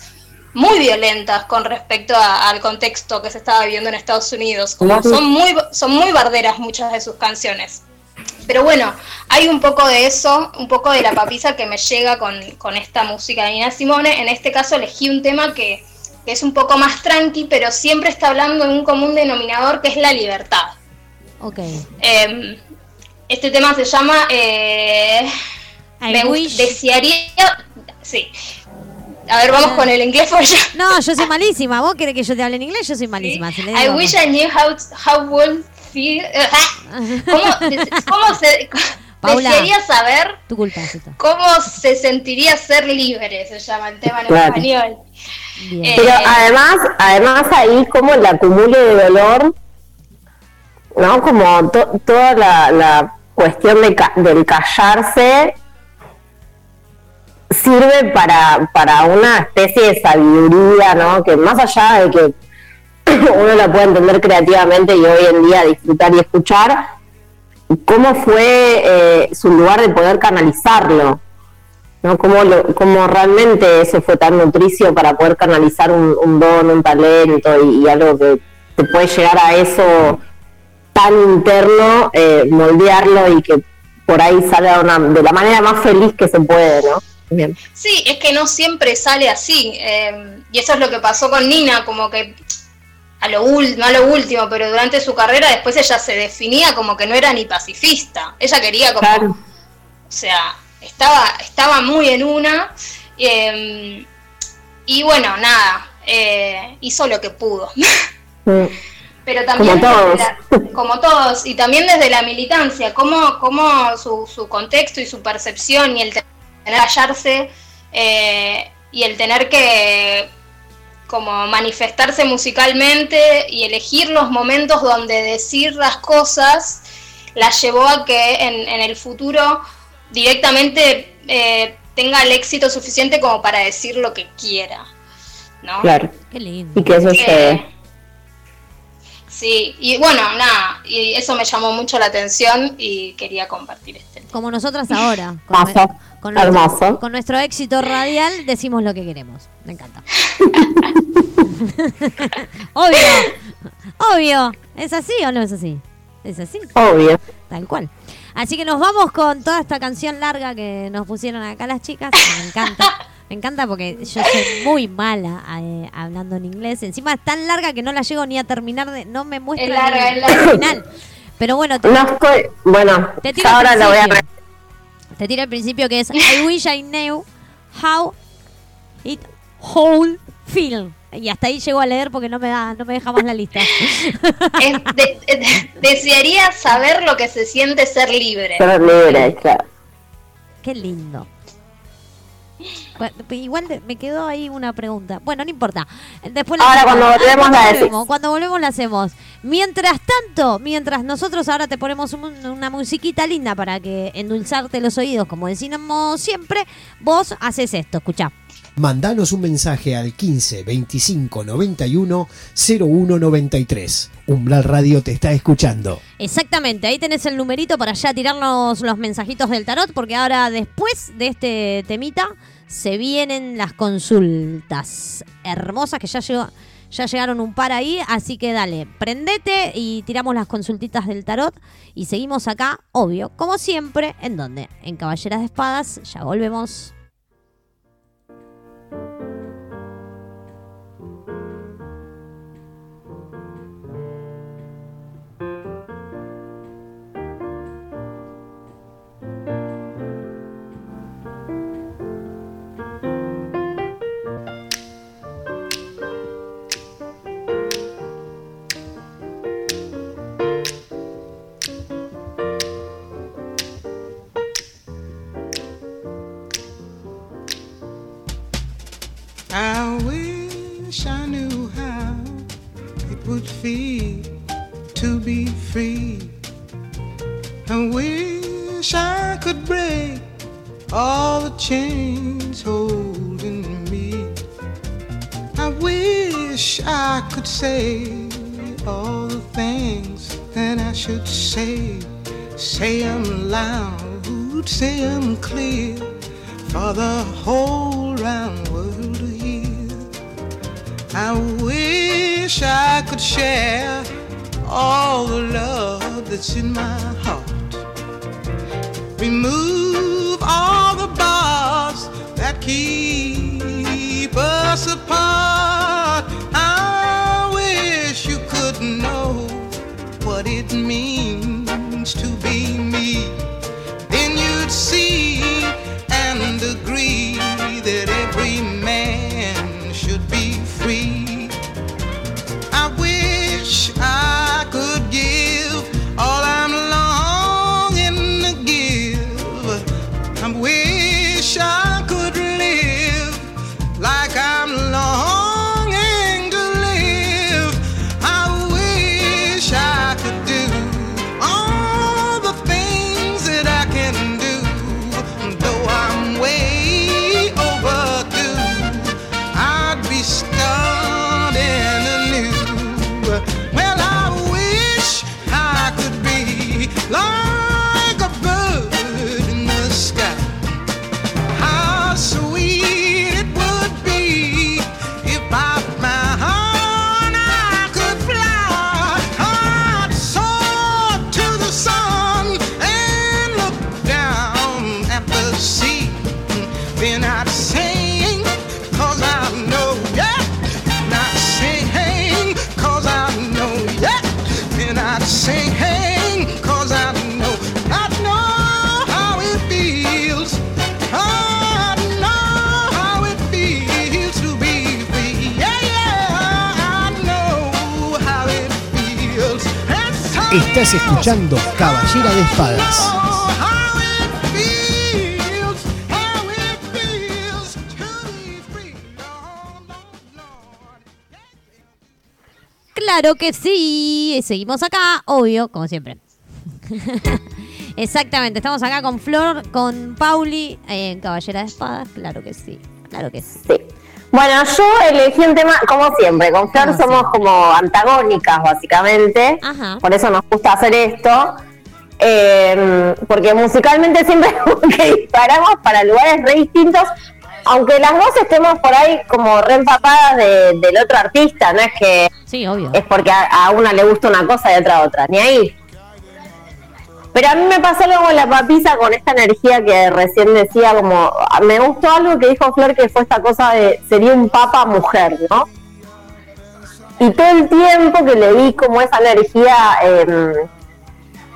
S11: muy violentas con respecto a- al contexto que se estaba viviendo en Estados Unidos. Como son muy son muy barderas muchas de sus canciones. Pero bueno, hay un poco de eso, un poco de la papisa que me llega con, con esta música de Nina Simone. En este caso elegí un tema que, que es un poco más tranqui, pero siempre está hablando de un común denominador que es la libertad.
S3: Ok.
S11: Eh, este tema se llama eh,
S3: I
S11: me
S3: wish-
S11: desearía sí a ver vamos con el inglés ya-
S3: No, yo soy malísima. ¿Vos querés que yo te hable en inglés? Yo soy malísima. Si
S11: I wish I knew how how would eh, cómo, se [laughs]
S3: Paula.
S11: desearía saber
S3: Tu culpa, Zito.
S11: cómo se sentiría ser libre se llama el tema en
S2: Claro.
S11: español
S3: Bien.
S11: Eh,
S2: Pero además, además ahí como el acumulo de dolor, ¿no? Como to- toda la, la cuestión de del callarse sirve para, para una especie de sabiduría, ¿no? Que más allá de que [coughs] uno la puede entender creativamente y hoy en día disfrutar y escuchar, cómo fue eh, su lugar de poder canalizarlo, ¿no? Cómo, lo- cómo realmente eso fue tan nutricio para poder canalizar un, un don, un talento y, y algo que te puede llegar a eso tan interno, eh, moldearlo y que por ahí salga una- de la manera más feliz que se puede, ¿no? Bien.
S11: Sí, es que no siempre sale así. eh, y eso es lo que pasó con Nina, como que a lo no a lo último, pero durante su carrera después ella se definía como que no era ni pacifista. Ella quería como,
S2: Claro.
S11: o sea, estaba, estaba muy en una. eh, y bueno, nada, eh, hizo lo que pudo. [laughs] Pero también
S2: Como todos.
S11: la- como todos, y también desde la militancia, cómo, cómo su, su contexto y su percepción y el tener que hallarse eh, y el tener que como manifestarse musicalmente y elegir los momentos donde decir las cosas las llevó a que en, en el futuro directamente eh, tenga el éxito suficiente como para decir lo que quiera. ¿no?
S2: Claro.
S3: Qué lindo.
S2: Y que eso
S11: Eh. Sí, y bueno, nada, y eso me llamó mucho la atención y quería compartir este.
S3: Como nosotras ahora. Con,
S2: Hermoso.
S3: con nuestro,
S2: Hermoso.
S3: con nuestro éxito radial decimos lo que queremos. Me encanta. [laughs] obvio. Obvio. ¿Es así o no es así? Es así.
S2: Obvio.
S3: Tal cual. Así que nos vamos con toda esta canción larga que nos pusieron acá las chicas. Me encanta. Me encanta porque yo soy muy mala eh, hablando en inglés. Encima es tan larga que no la llego ni a terminar de. No me muestra
S11: Es larga, es larga.
S3: final. Pero bueno, te,
S2: No estoy. Bueno,
S3: te tiro
S2: ahora lo voy a.
S3: Te tiro al principio que es I wish I knew how it whole feel. Y hasta ahí llego a leer porque no me da, no me deja más la lista. [laughs]
S11: Es de- de- desearía saber lo que se siente ser libre.
S2: Ser libre, claro.
S3: Qué lindo. Igual me quedó ahí una pregunta. Bueno, no importa. Después la
S2: Ahora,
S3: hacemos.
S2: cuando volvemos,
S3: cuando
S2: la
S3: Cuando volvemos la hacemos. Mientras tanto, mientras nosotros ahora te ponemos un- una musiquita linda para que endulzarte los oídos, como decimos siempre, vos haces esto, escuchá.
S8: Mandanos un mensaje al 15 25 91 01 93. Umbral Radio te está escuchando.
S3: Exactamente, ahí tenés el numerito para ya tirarnos los mensajitos del tarot, porque ahora después de este temita se vienen las consultas hermosas que ya llegó, ya llegaron un par ahí, así que dale, prendete y tiramos las consultitas del tarot y seguimos acá, obvio, como siempre, ¿en dónde? En Caballeras de Espadas, ya volvemos.
S12: Wish I knew how it would feel to be free. I wish I could break all the chains holding me. I wish I could say all the things that I should say. Say loud, say clear for the whole round. I wish I could share all the love that's in my heart remove all the bars that keep us apart. I wish you could know what it means to be me. Then you'd see
S4: Estás escuchando Caballera de Espadas.
S3: Claro que sí. Seguimos acá, obvio, como siempre. [laughs] Exactamente, estamos acá con Flor, con Pauli, eh, en Caballera de Espadas. Claro que sí, claro que sí.
S2: Bueno, yo elegí un tema, como siempre, con Flor
S3: Como
S2: somos como antagónicas, básicamente.
S3: Ajá.
S2: Por eso nos gusta hacer esto. Eh, porque musicalmente siempre [laughs] que disparamos para lugares re distintos. Aunque las dos estemos por ahí como re empapadas de- del otro artista, no es que
S3: Sí, obvio.
S2: es porque a, a una le gusta una cosa y a otra otra, ni ahí. Pero a mí me pasó algo con la papisa, con esta energía que recién decía, como, me gustó algo que dijo Flor, que fue esta cosa de, sería un papa mujer, ¿no? Y todo el tiempo que le vi como esa energía, eh,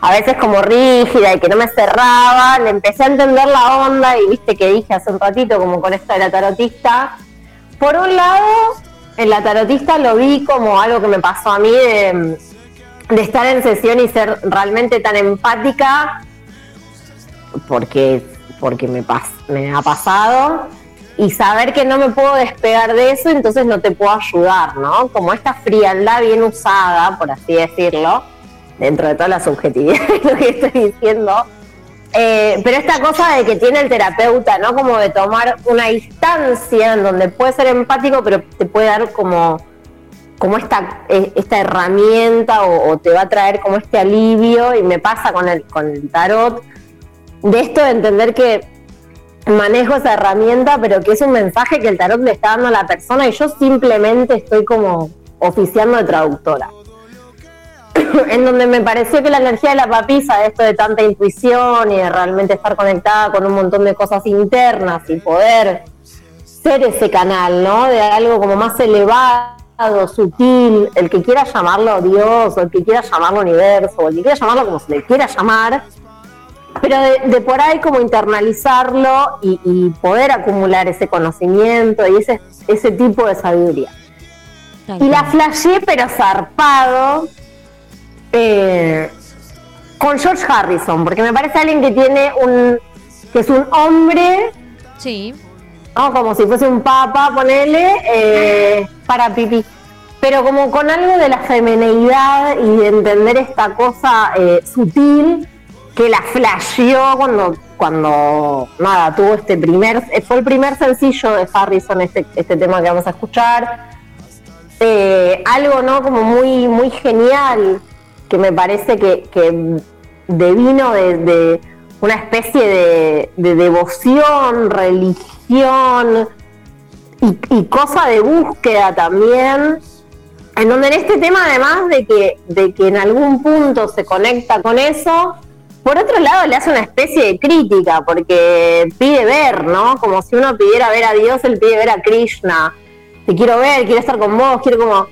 S2: a veces como rígida y que no me cerraba, le empecé a entender la onda y viste que dije hace un ratito, como con esto de la tarotista. Por un lado, en la tarotista lo vi como algo que me pasó a mí de, de estar en sesión y ser realmente tan empática, porque, porque me, me ha pasado, y saber que no me puedo despegar de eso, entonces no te puedo ayudar, ¿no? Como esta frialdad bien usada, por así decirlo, dentro de toda la subjetividad [laughs] de lo que estoy diciendo. Eh, pero esta cosa de que tiene el terapeuta, ¿no? Como de tomar una distancia en donde puede ser empático, pero te puede dar como, como esta, eh, esta herramienta o, o te va a traer como este alivio. Y me pasa con el, con el tarot, de esto de entender que manejo esa herramienta, pero que es un mensaje que el tarot le está dando a la persona y yo simplemente estoy como oficiando de traductora [coughs] en donde me pareció que la energía de la papisa, de esto de tanta intuición y de realmente estar conectada con un montón de cosas internas y poder ser ese canal, ¿no? De algo como más elevado, sutil, el que quiera llamarlo Dios, o el que quiera llamarlo universo, o el que quiera llamarlo como se le quiera llamar, pero de, de por ahí como internalizarlo y, y poder acumular ese conocimiento y ese, ese tipo de sabiduría. Y la flashé, pero zarpado, eh, con George Harrison, porque me parece alguien que tiene un. que es un hombre.
S3: Sí.
S2: ¿No? Como si fuese un papa, ponele, eh, para pipí. Pero como con algo de la femineidad y de entender esta cosa eh, sutil que la flasheó cuando, cuando nada, tuvo este primer, eh, fue el primer sencillo de Harrison, este, este tema que vamos a escuchar. Eh, algo, ¿no? Como muy, muy genial, que me parece que, que devino de, de una especie de, de devoción, religión y, y cosa de búsqueda también. En donde en este tema, además de que, de que en algún punto se conecta con eso, por otro lado le hace una especie de crítica, porque pide ver, ¿no? Como si uno pidiera ver a Dios, él pide ver a Krishna. Te quiero ver, quiero estar con vos, quiero como...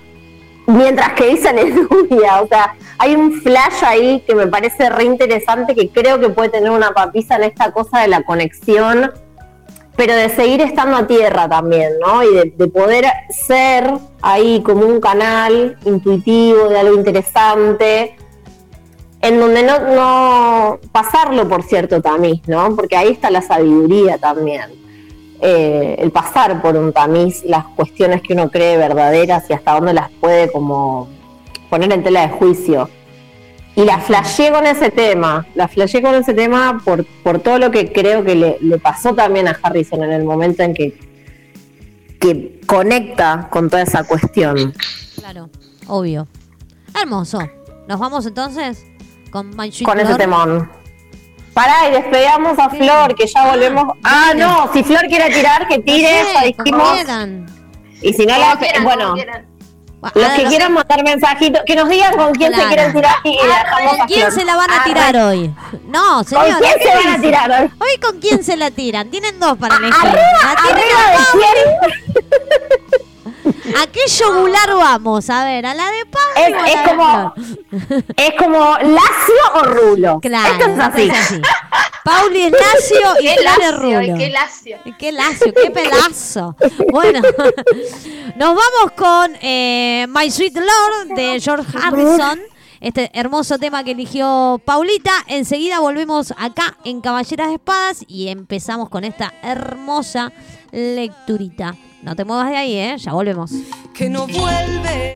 S2: Mientras que dice aleluya, [laughs] o sea, hay un flash ahí que me parece re interesante que creo que puede tener una papisa en esta cosa de la conexión, pero de seguir estando a tierra también, ¿no? Y de, de poder ser ahí como un canal intuitivo de algo interesante, en donde no, no pasarlo por cierto tamiz, ¿no? Porque ahí está la sabiduría también. Eh, el pasar por un tamiz las cuestiones que uno cree verdaderas y hasta dónde las puede como poner en tela de juicio. Y la flashé con ese tema, la flashé con ese tema por, por todo lo que creo que le, le pasó también a Harrison en el momento en que, que conecta con toda esa cuestión.
S3: Claro, obvio. Hermoso. ¿Nos vamos entonces con My Sweet
S2: con ese
S3: Lord?
S2: temón. Pará, y despedamos a Flor, que ya volvemos. Ah, no, si Flor quiere tirar, que tire,
S3: No
S2: ya dijimos. Y si no, la, bueno, los
S3: Ah,
S2: que quieran mandar mensajitos, que nos digan con quién
S3: Claro.
S2: se quieren tirar y dejamos a
S3: ¿Con quién se la van a
S2: Ah,
S3: tirar hoy? No,
S2: ¿Con
S3: señor.
S2: quién se van a tirar hoy?
S3: Hoy con quién se la tiran. Tienen dos para elegir.
S2: Arriba,
S3: La
S2: arriba de quién.
S3: ¿A qué yogular vamos? A ver, ¿a la de Pablo
S2: Es, como,
S3: Flor?
S2: es como Lacio o Rulo.
S3: Claro,
S2: Esto es así.
S3: es así. Pauli es lacio y [laughs]
S11: Qué
S3: Flor es rulo.
S11: qué lacio.
S3: Qué lacio, qué pedazo. Bueno, [laughs] nos vamos con eh, My Sweet Lord de George Harrison. Este hermoso tema que eligió Paulita. Enseguida volvemos acá en Caballeras de Espadas y empezamos con esta hermosa lecturita. No te muevas de ahí, ¿eh? Ya volvemos.
S1: que no vuelve.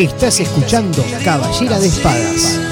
S4: Estás escuchando Caballera de Espadas.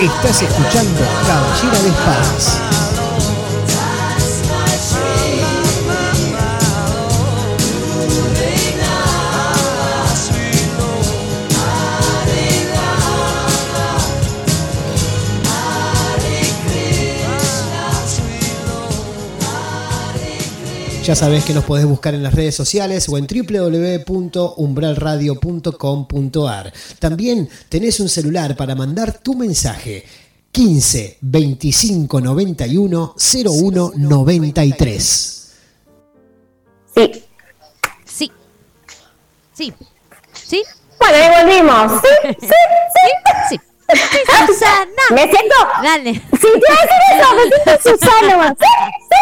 S4: Estás escuchando Caballera de Espadas. Ya sabes que nos podés buscar en las redes sociales o en www.umbralradio.com.ar. También tenés un celular para mandar tu mensaje. 15 25 91 01 93.
S2: Sí.
S3: Sí. Sí. ¿Sí?
S2: Bueno, ahí volvimos. Sí, [laughs] sí, sí.
S3: Sí. Sí, [laughs] Susana.
S2: Me siento.
S3: Dale.
S2: Sí, te iba a decir eso, me siento Susana. [laughs] Sí, sí.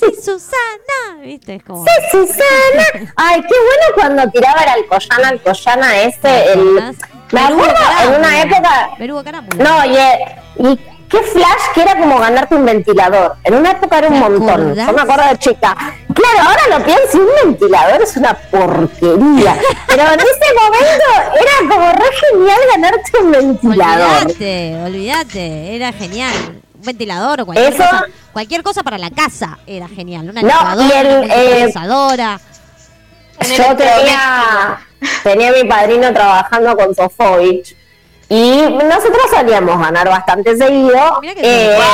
S3: Sí, Susana. ¿Viste? Es como.
S2: Sí, Susana. Ay, qué bueno cuando tiraba el Alcoyana, Alcoyana ese. El... Me acuerdo en una época.
S3: Perú.
S2: No, y, y qué flash que era como ganarte un ventilador. En una época era un
S3: ¿Te
S2: montón. Yo me acuerdo de chica. Claro, ahora lo pienso, un ventilador es una porquería. Pero en ese momento era como re genial ganarte un ventilador.
S3: Olvídate, olvídate. Era genial. Un ventilador o cualquier
S2: Eso-
S3: cosa. Cualquier cosa para la casa era genial. Una
S2: No,
S3: lavadora, una
S2: eh. Yo tenía, tenía a mi padrino trabajando con Sofovich y nosotros solíamos ganar bastante seguido.
S3: Mirá que
S2: Eh, [laughs]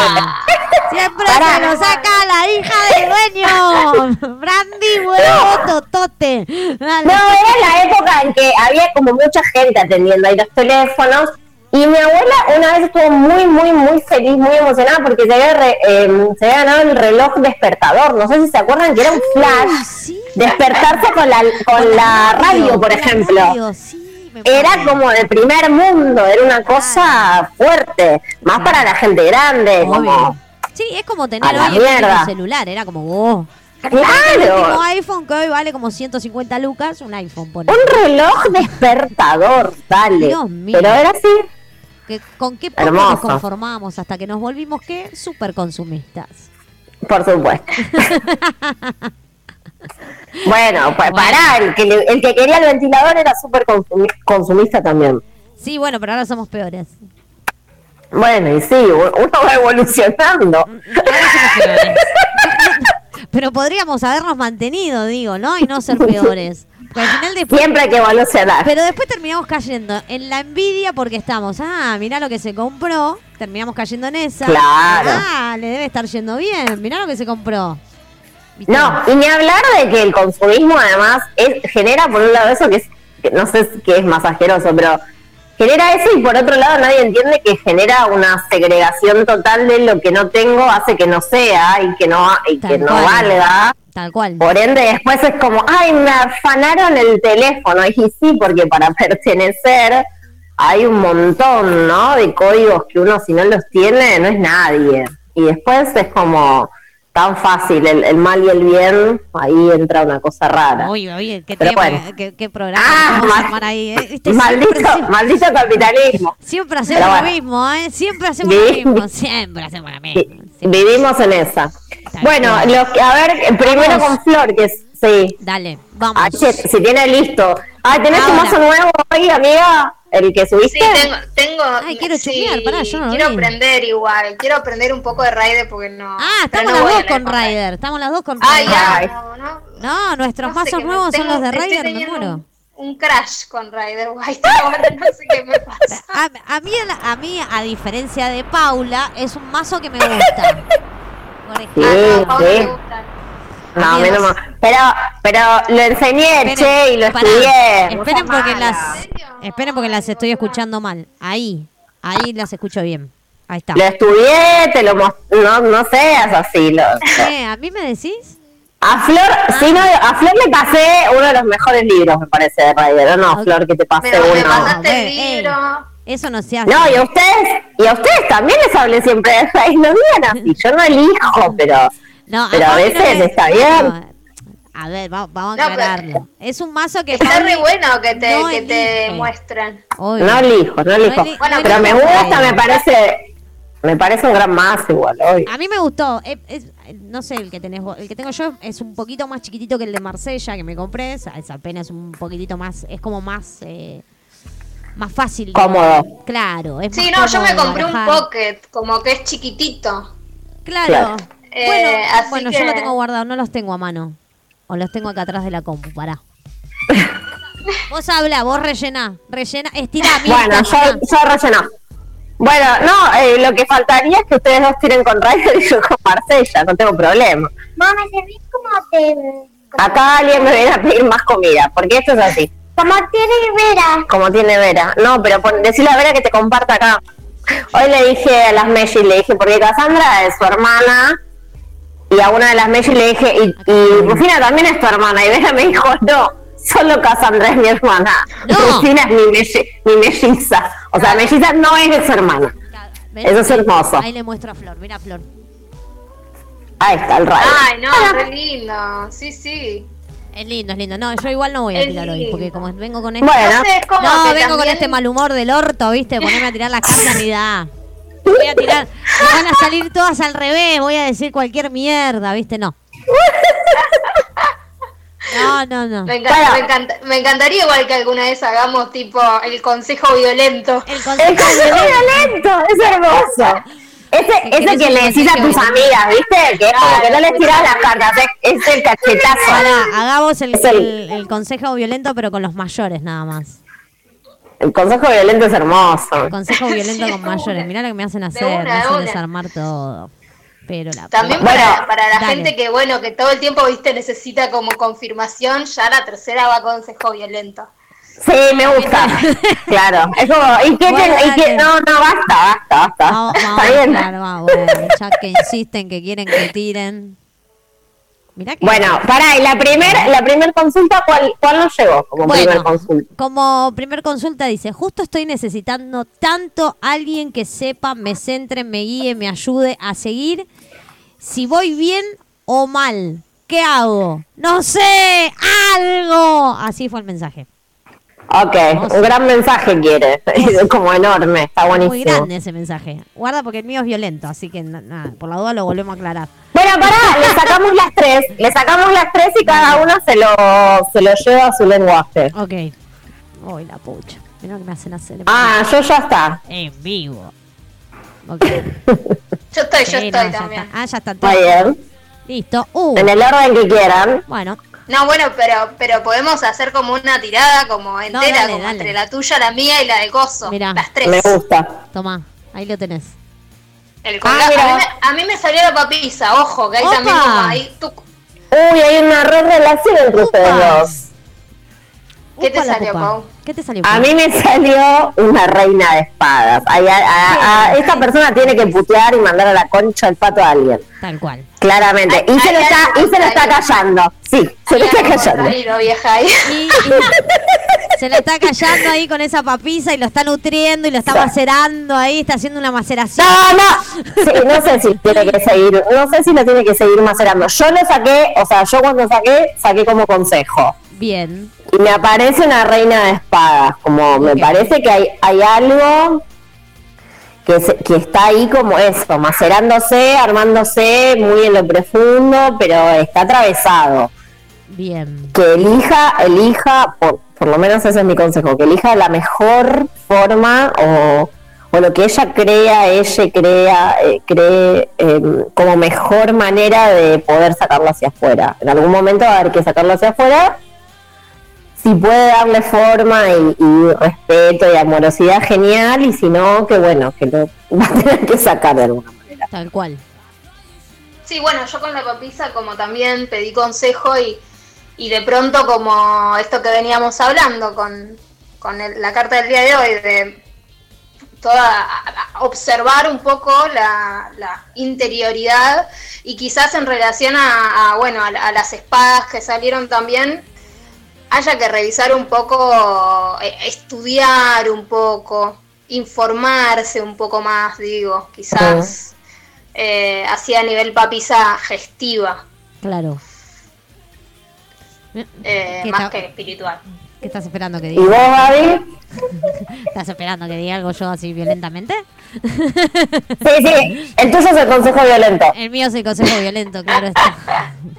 S3: Siempre
S2: Pará.
S3: se lo saca la hija del dueño. [laughs] Brandy, huevo, totote. Dale.
S2: No, era la época en que había como mucha gente atendiendo ahí los teléfonos. Y mi abuela una vez estuvo muy, muy, muy feliz, muy emocionada porque se había, re- eh, se había ganado el reloj despertador. No sé si se acuerdan que era un flash.
S3: sí.
S2: Despertarse con la, con la radio, por ejemplo.
S3: radio, sí,
S2: Era como de primer mundo, era una cosa fuerte. Más para la gente grande, como...
S3: Sí, es como tener hoy el
S2: mierda.
S3: celular. Era como vos. El
S2: ¡Claro!
S3: último iPhone que hoy vale como 150 lucas, un iPhone. Pone.
S2: Un reloj despertador, dale.
S3: Dios mío.
S2: Pero era así.
S3: Que, ¿Con qué poco
S2: Hermoso.
S3: nos conformamos hasta que nos volvimos qué? Super consumistas.
S2: Por supuesto. [laughs] bueno, pues
S3: Bueno.
S2: pará, el que, le- el que quería el ventilador era súper consumi- consumista también.
S3: Sí, bueno, pero ahora somos peores.
S2: Bueno, y sí, uno va evolucionando.
S3: Ahora somos peores. [laughs] pero podríamos habernos mantenido, digo, ¿no? Y no ser peores. Porque al final después...
S2: Siempre hay que evolucionar.
S3: Pero después terminamos cayendo en la envidia porque estamos, ah, mirá lo que se compró, terminamos cayendo en esa.
S2: Claro.
S3: Ah, le debe estar yendo bien, mirá lo que se compró. ¿Viste?
S2: No, y ni hablar de que el consumismo además es, genera por un lado eso que es, que no sé qué es más asqueroso, pero genera eso y por otro lado nadie entiende que genera una segregación total de lo que no tengo hace que no sea y que no y que no
S3: cual.
S2: valga.
S3: Tal cual.
S2: Por ende después es como, ay, me afanaron el teléfono. Y sí, porque para [laughs] pertenecer hay un montón, ¿no? De códigos que uno si no los tiene no es nadie. Y después es como tan fácil, el, el mal y el bien, ahí entra una cosa rara.
S3: Oye, oye, qué
S2: Pero
S3: tema,
S2: bueno.
S3: qué, qué programa
S2: Ah, mal-
S3: ahí. ¿eh? Viste,
S2: maldito,
S3: siempre, siempre,
S2: maldito capitalismo.
S3: siempre hacemos lo mismo, ¿eh? Siempre hacemos lo mismo, siempre hacemos lo mismo.
S2: Vivimos en esa. Bueno,
S3: cual.
S2: lo que- a ver, primero
S3: Vamos.
S2: con Flor, que es, sí.
S3: Dale, vamos.
S2: Ah, che, si tiene listo. Ah, ¿tenés un
S3: Ahora.
S2: mazo nuevo hoy, amiga? ¿El que subiste?
S11: Sí, tengo, tengo.
S3: Ay, quiero
S11: sí,
S3: pará, yo no
S11: Quiero
S3: vi.
S11: aprender igual, quiero aprender un poco de Raider porque no.
S3: Ah, estamos
S11: no
S3: las dos con. Raider, estamos las dos con
S11: Ah,
S3: Raider.
S2: Ay.
S11: No, no,
S3: No, nuestros mazos nuevos son
S11: tengo-
S3: los de Raider, me muero.
S11: Un, crash con Raider White ahora, no sé qué me pasa. [laughs]
S3: A, a mí, a mí, a diferencia de Paula, es un mazo que me gusta. Por
S2: Sí,
S3: ejemplo,
S11: Paula
S2: sí.
S11: le gustan.
S2: No, a mí
S3: Amigas.
S2: no me- Pero, pero lo enseñé,
S3: Esperen,
S2: che, y lo estudié. No
S3: Esperen porque
S2: mala.
S3: las esperen porque las estoy escuchando mal. Ahí, ahí las escucho bien. Ahí está.
S2: Lo estudié, te lo no, no seas así. Lo,
S3: Eh, ¿A mí me decís?
S2: A Flor, sí, no, a Flor le pasé uno de los mejores libros, me parece, de Raider. ¿o No. Flor, que te pasé
S11: Me, me
S2: uno.
S11: pasaste el libro.
S3: Eso no se hace.
S2: No, y a ustedes, y a ustedes también les hablé siempre de. No digan así, yo no elijo, [laughs] pero
S3: No,
S2: pero a veces está bien.
S3: no, A ver, va- vamos a
S11: No, pero-
S3: aclararlo. Es un mazo que
S11: Está re bueno que te,
S3: no
S11: que te muestran.
S3: Obvio.
S2: no elijo, no elijo.
S3: eli-
S11: Bueno,
S2: pero me gusta, me parece, me parece un gran más igual, hoy.
S3: A mí me gustó. Es- es- no sé, el que tenés vos- el que tengo yo es un poquito más chiquitito que el de Marsella que me compré. Es, es apenas un poquitito más, es como más eh, más fácil. de-
S2: Cómodo.
S3: Claro, es
S11: Sí, no, yo me compré un pocket, como que es chiquitito.
S3: Claro.
S2: Claro.
S11: Eh,
S3: bueno,
S11: así
S3: bueno
S11: que-
S3: yo lo tengo guardado, no los tengo a mano. O los tengo acá atrás de la compu, pará. [laughs] vos habla, vos rellená, rellena, estirá, mira,
S2: Bueno, yo, yo relleno. Bueno, no, eh, lo que faltaría es que ustedes dos tiren con Ryder y yo con Marsella, no tengo problema.
S10: Vos me servís como te...
S2: Acá alguien me viene a pedir más comida, porque esto es así,
S10: Como tiene Vera.
S2: como tiene Vera. No, pero pon, decirle a Vera que te comparta acá. Hoy le dije a las Messi, le dije, porque Cassandra es su hermana, y a una de las Messi le dije, y, y Rufina también es tu hermana, y Vera me dijo, no, solo Cassandra es mi hermana,
S3: No.
S2: Rufina es mi, melli- mi melliza, o sea, melliza no es de su hermana.
S3: ¿Ves?
S2: Eso es hermoso.
S3: Ahí le muestro a Flor, mira Flor.
S2: Ahí está el rayo.
S11: Ay, no, re lindo. Sí, sí.
S3: Es lindo, es lindo. No, yo igual no voy a
S11: Es
S3: tirar hoy, porque como vengo con este...
S2: Bueno.
S11: No sé, es como
S3: No,
S11: que
S3: vengo con
S11: también-
S3: este mal humor del orto, ¿viste? Ponerme a tirar las cartas ni da. Voy a tirar, me van a salir todas al revés, voy a decir cualquier mierda, ¿viste? No. [laughs] No, no, no.
S11: Me, encanta- me encanta- me encantaría igual que alguna vez hagamos tipo el consejo violento.
S3: El
S2: El
S3: consejo
S2: violento, es hermoso. Ese, ese que
S3: un
S2: le decís a tus amigas, ¿viste? Que como que no les tirás las cartas, es, es el cachetazo.
S3: Hagamos el, consejo violento, pero con los mayores nada más.
S2: El consejo violento es hermoso.
S3: El consejo violento [laughs]
S11: Sí,
S3: con mayores. Mirá lo que me hacen hacer,
S11: una,
S3: me hacen desarmar todo. Pero la
S11: También
S2: Bueno,
S11: para, para la
S3: dale.
S11: gente que, bueno, que todo el tiempo, viste, necesita como confirmación, ya la tercera va consejo violento.
S2: Sí, me gusta. [laughs] Claro, es como, ¿y
S3: Bueno,
S2: y
S3: dale.
S2: No, no, basta, basta, basta.
S3: Vamos,
S2: Está
S3: vamos,
S2: bien.
S3: claro, vamos, bueno, ya que insisten que quieren que tiren. Mirá que
S2: Bueno, pará, y la primer, la primer consulta, ¿cuál, cuál nos llegó como
S3: Bueno,
S2: primer consulta?
S3: como primer consulta dice, justo estoy necesitando tanto alguien que sepa, me centre, me guíe, me ayude a seguir si voy bien o mal. ¿Qué hago? No sé, algo. Así fue el mensaje.
S2: Ok, un gran mensaje quiere, [laughs] como enorme, está buenísimo.
S3: Muy grande ese mensaje. Guarda porque el mío es violento, así que na- nada, por la duda lo volvemos a aclarar.
S2: Le sacamos las tres, le sacamos las tres y cada uno se lo, se lo lleva a su lenguaje.
S3: Ok. Uy, la pucha. Lo que me hacen hacer
S2: Ah, yo ya está.
S3: en vivo. Ok. [laughs]
S11: Yo estoy, yo
S3: Sí,
S11: estoy también.
S3: Ah, ya está todo.
S2: Muy bien.
S3: Listo. Uh,
S2: En el orden que quieran.
S3: bueno,
S11: No, bueno, pero, pero podemos hacer como una tirada como entera,
S3: dale,
S11: como
S3: dale.
S11: entre la tuya, la mía y la de Gozo.
S3: Mirá.
S11: Las tres.
S2: Me gusta.
S3: toma. Ahí lo tenés.
S11: El
S2: Ah,
S11: a, mí me, a mí me salió la papisa, ojo, que ahí
S3: Opa.
S11: también como ahí tú-
S2: Uy, hay una re relación entre ustedes dos.
S11: ¿Qué te salió. Pau?
S3: ¿Qué te salió?
S2: A mí me salió una reina de espadas. A- a- a- esta persona tiene que putear y mandar a la concha el pato a alguien.
S3: Tal cual.
S2: Claramente. Y se lo está, y se lo está callando. Sí, se lo está callando.
S11: contrario, vieja ahí.
S3: Y, y se le está callando ahí con esa papisa y lo está nutriendo y lo está macerando ahí, está haciendo una maceración.
S2: No, no. Sí, no sé si tiene que seguir, no sé si lo tiene que seguir macerando. Yo lo saqué, o sea, yo cuando saqué, saqué como consejo.
S3: Bien.
S2: Y me aparece una reina de espadas, como me parece que hay, hay algo que, se- que está ahí como eso, macerándose, armándose muy en lo profundo, pero está atravesado.
S3: Bien.
S2: Que elija, elija, por, por lo menos ese es mi consejo, que elija la mejor forma o, o lo que ella crea, ella crea, eh, cree eh, como mejor manera de poder sacarlo hacia afuera. En algún momento va a haber que sacarlo hacia afuera. Si puede darle forma y, y respeto y amorosidad, genial. Y si no, que bueno, que lo [laughs] va a tener que sacar de alguna manera.
S3: Tal cual.
S11: Sí, bueno, yo con la papisa como también pedí consejo y, y de pronto como esto que veníamos hablando con, con el- la carta del día de hoy, de toda observar un poco la, la interioridad y quizás en relación a, a, bueno a, la- a las espadas que salieron también haya que revisar un poco, eh, estudiar un poco, informarse un poco más, digo, quizás eh, así a nivel papisa gestiva,
S3: Claro.
S11: eh,
S3: ¿Qué
S11: más que espiritual.
S3: ¿Qué estás esperando que
S2: ¿Y vos,
S3: diga?
S2: Gaby? [laughs]
S3: ¿Estás esperando que diga algo yo así violentamente?
S2: Sí, sí, el tuyo es el consejo violento.
S3: El mío es el consejo violento, claro está.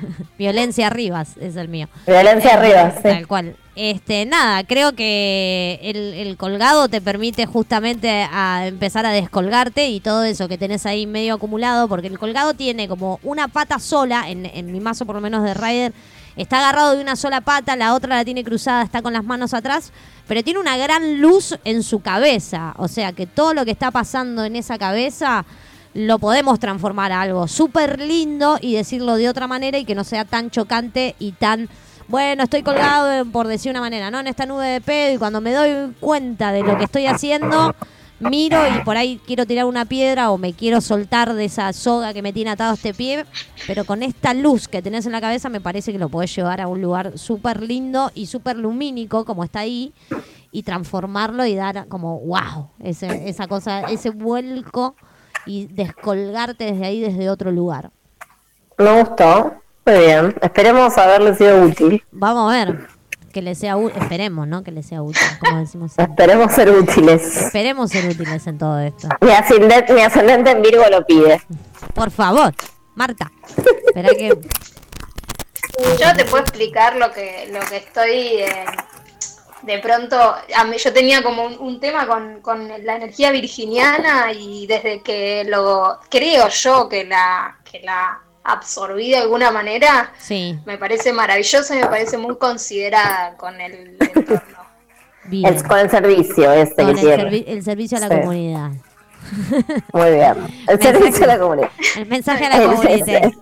S3: [laughs] Violencia Rivas es el mío.
S2: Violencia Rivas, sí.
S3: Tal cual. Este, nada, creo que el, el colgado te permite justamente a empezar a descolgarte y todo eso que tenés ahí medio acumulado, porque el colgado tiene como una pata sola, en, en mi mazo por lo menos de Rider, está agarrado de una sola pata, la otra la tiene cruzada, está con las manos atrás, pero tiene una gran luz en su cabeza, o sea que todo lo que está pasando en esa cabeza lo podemos transformar a algo súper lindo y decirlo de otra manera y que no sea tan chocante y tan, bueno, estoy colgado por decir una manera, ¿no? En esta nube de pedo y cuando me doy cuenta de lo que estoy haciendo, miro y por ahí quiero tirar una piedra o me quiero soltar de esa soga que me tiene atado este pie, pero con esta luz que tenés en la cabeza me parece que lo podés llevar a un lugar súper lindo y súper lumínico como está ahí y transformarlo y dar como wow, ese, esa cosa, ese vuelco y descolgarte desde ahí desde otro lugar.
S2: Me gustó. Muy bien. Esperemos haberle sido útil.
S3: Vamos a ver que le sea útil, esperemos, ¿no? Que le sea útil, como decimos. siempre.
S2: Esperemos ser útiles.
S3: Esperemos ser útiles en todo esto.
S2: Mi ascendente, mi ascendente en Virgo lo pide.
S3: Por favor, Marta. Espera que
S11: Yo te puedo explicar lo que, lo que estoy. eh, de pronto, a mí, yo tenía como un, un tema con, con la energía virginiana y desde que lo. Creo yo que la, que la absorbí de alguna manera,
S3: sí,
S11: me parece maravillosa y me parece muy considerada con el entorno. [laughs]
S3: bien.
S2: El- con el servicio este
S3: Con
S2: que
S3: el, servi- el servicio a la
S2: Sí.
S3: comunidad. [laughs]
S2: Muy bien. El [laughs]
S3: Mensaje-
S2: servicio a la comunidad.
S3: El mensaje a la
S2: Es,
S3: comunidad.
S2: es-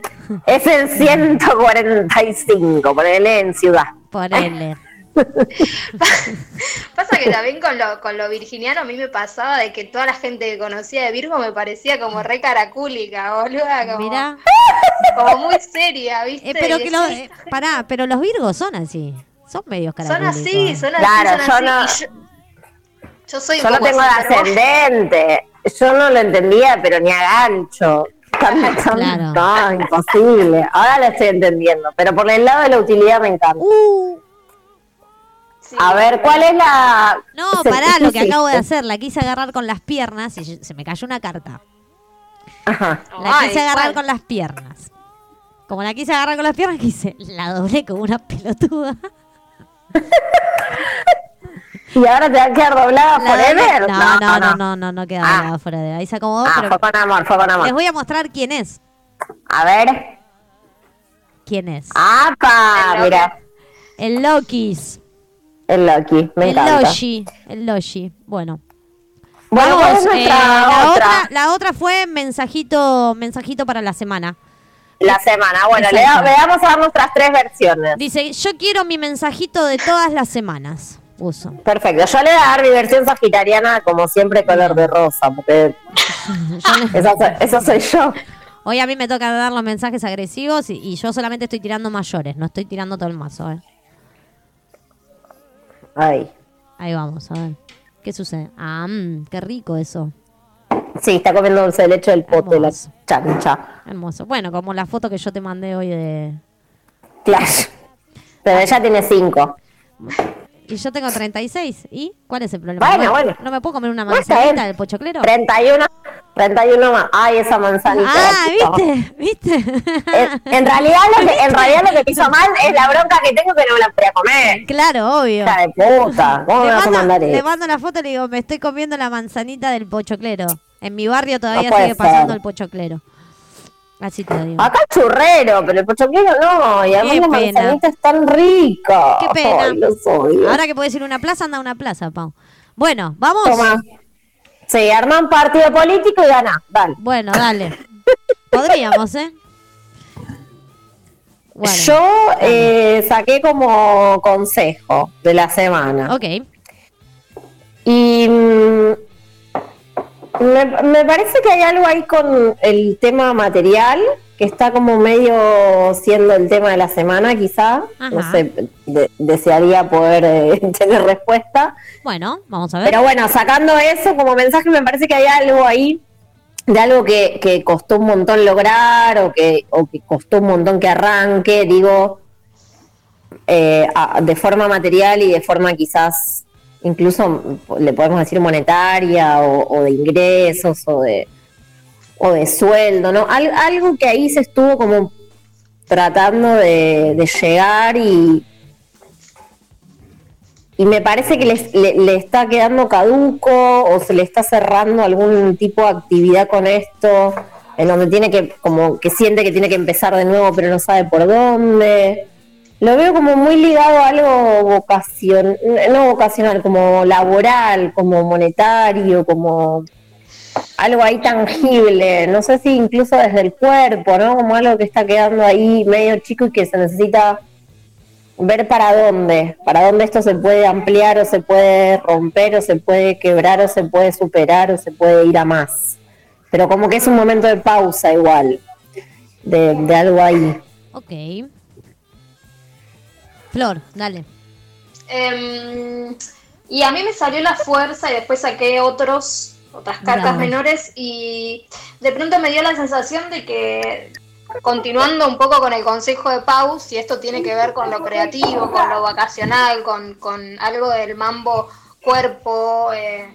S2: es el 145, ponele en ciudad.
S3: Ponele.
S11: Pasa que también con lo, con lo virginiano a mí me pasaba de que toda la gente que conocía de Virgo me parecía como re caracúlica, boluda, como,
S3: Mirá.
S11: Como muy seria, ¿viste?
S3: Eh, pero que lo,
S11: decía,
S3: eh, pará, pero los virgos son así. Son medios
S11: Son
S3: caracúlicos.
S11: así, son así,
S2: Claro,
S11: son
S2: yo
S11: así.
S2: no-
S11: y yo, yo soy un
S2: Yo no tengo
S11: así,
S2: de
S11: vos-
S2: ascendente. Yo no lo entendía, pero ni a gancho.
S3: Claro.
S2: No, imposible. Ahora lo estoy entendiendo. Pero por el lado de la utilidad me encanta.
S3: Uh,
S11: sí.
S2: A ver, ¿cuál es la.
S3: no, pará, lo que acabo de hacer. La quise agarrar con las piernas y yo- se me cayó una carta.
S2: Ajá.
S3: La
S11: Ay,
S3: quise agarrar
S11: ¿cuál?
S3: con las piernas. Como la quise agarrar con las piernas, [laughs] quise, la doblé como una pelotuda. [laughs]
S2: ¿Y ahora te va a quedar doblada
S3: La
S2: forever?
S3: No, no, no, no, no, no queda
S2: Ah.
S3: doblada fuera de ahí se acomodó,
S2: Ah,
S3: pero
S2: fue con amor, fue con
S3: les
S2: amor.
S3: voy a mostrar quién es.
S2: A ver.
S3: ¿Quién es?
S2: ¡Apa!
S11: El
S2: Mira,
S3: El Lokis.
S2: el Loki, me
S3: el
S2: encanta.
S3: Loshi. El Loshi. Bueno.
S2: Bueno, ¿cuál es
S3: Vamos, eh,
S2: nuestra
S3: la,
S2: otra?
S3: otra, la otra fue mensajito, mensajito para la semana.
S2: La semana. Bueno, le,
S3: Exacto.
S2: le vamos a dar nuestras tres versiones.
S3: Dice, yo quiero mi mensajito de todas las semanas. Puso.
S2: Perfecto. Yo le voy a dar mi versión sagitariana, como siempre, color de rosa, porque [laughs]
S3: le-
S2: esa soy- eso soy yo.
S3: Hoy a mí me toca dar los mensajes agresivos y, y yo solamente estoy tirando mayores, no estoy tirando todo el mazo. eh.
S2: Ay.
S3: Ahí vamos, a ver. ¿Qué sucede? Ah, mm, qué rico eso.
S2: Sí, está comiendo dulce de leche del pote, la chancha.
S3: Hermoso. Bueno, como la foto que yo te mandé hoy de...
S2: Clash. Pero ella tiene cinco.
S3: Y yo tengo 36. ¿Y cuál es el problema?
S2: Bueno,
S3: ¿No,
S2: bueno.
S3: ¿No me puedo comer una manzanita del pochoclero?
S2: 31, 31 más. Ay, esa manzanita.
S3: Ah. ¿viste? ¿Viste?
S2: En, en realidad lo que, en realidad lo que me hizo mal es la bronca que tengo que no me la podía comer.
S3: Claro, obvio.
S2: Hija de puta. ¿Cómo me
S3: Le
S2: vas a
S3: mando,
S2: mandar
S3: le
S2: eso?
S3: mando la foto y le digo, me estoy comiendo la manzanita del pochoclero. En mi barrio todavía sigue pasando
S2: ser.
S3: el pochoclero. Así te lo digo.
S2: Acá churrero, pero el pochoclero no. Y además
S3: Qué
S2: la
S3: pena.
S2: manzanita es tan rica.
S3: Qué pena.
S2: Ay, los odio.
S3: Ahora que puedes ir a una plaza, anda a una plaza, Pau. Bueno, ¿vamos?
S2: Toma. Sí, arma un partido político y gana. Dale.
S3: Bueno, dale. [laughs] Podríamos, ¿eh? Bueno,
S2: Yo eh, saqué como consejo de la semana.
S3: ok.
S2: Y mm, me, me parece que hay algo ahí con el tema material, que está como medio siendo el tema de la semana, quizá. No sé, de- desearía poder eh, [laughs] tener respuesta.
S3: Bueno, vamos a ver.
S2: Pero bueno, sacando eso como mensaje, me parece que hay algo ahí de algo que, que costó un montón lograr o que, o que costó un montón que arranque, digo, eh, a- de forma material y de forma quizás incluso le podemos decir monetaria o, de ingresos o de o de sueldo, ¿no? Al- algo que ahí se estuvo como tratando de, llegar y, y me parece que le, le está quedando caduco o se le está cerrando algún tipo de actividad con esto, en donde tiene que, como que siente que tiene que empezar de nuevo pero no sabe por dónde. Lo veo como muy ligado a algo vocación, no vocacional, como laboral, como monetario, como algo ahí tangible, no sé si incluso desde el cuerpo, ¿no? Como algo que está quedando ahí medio chico y que se necesita ver para dónde, para dónde esto se puede ampliar o se puede romper o se puede quebrar o se puede superar o se puede ir a más. Pero como que es un momento de pausa igual, de, de algo ahí.
S3: Ok. Flor, dale.
S11: Em, y a mí me salió la fuerza y después saqué otros, otras cartas
S3: Bravo.
S11: menores y de pronto me dio la sensación de que continuando un poco con el consejo de Pau, si esto tiene que ver con lo creativo, con lo vacacional, con, con algo del mambo cuerpo, eh,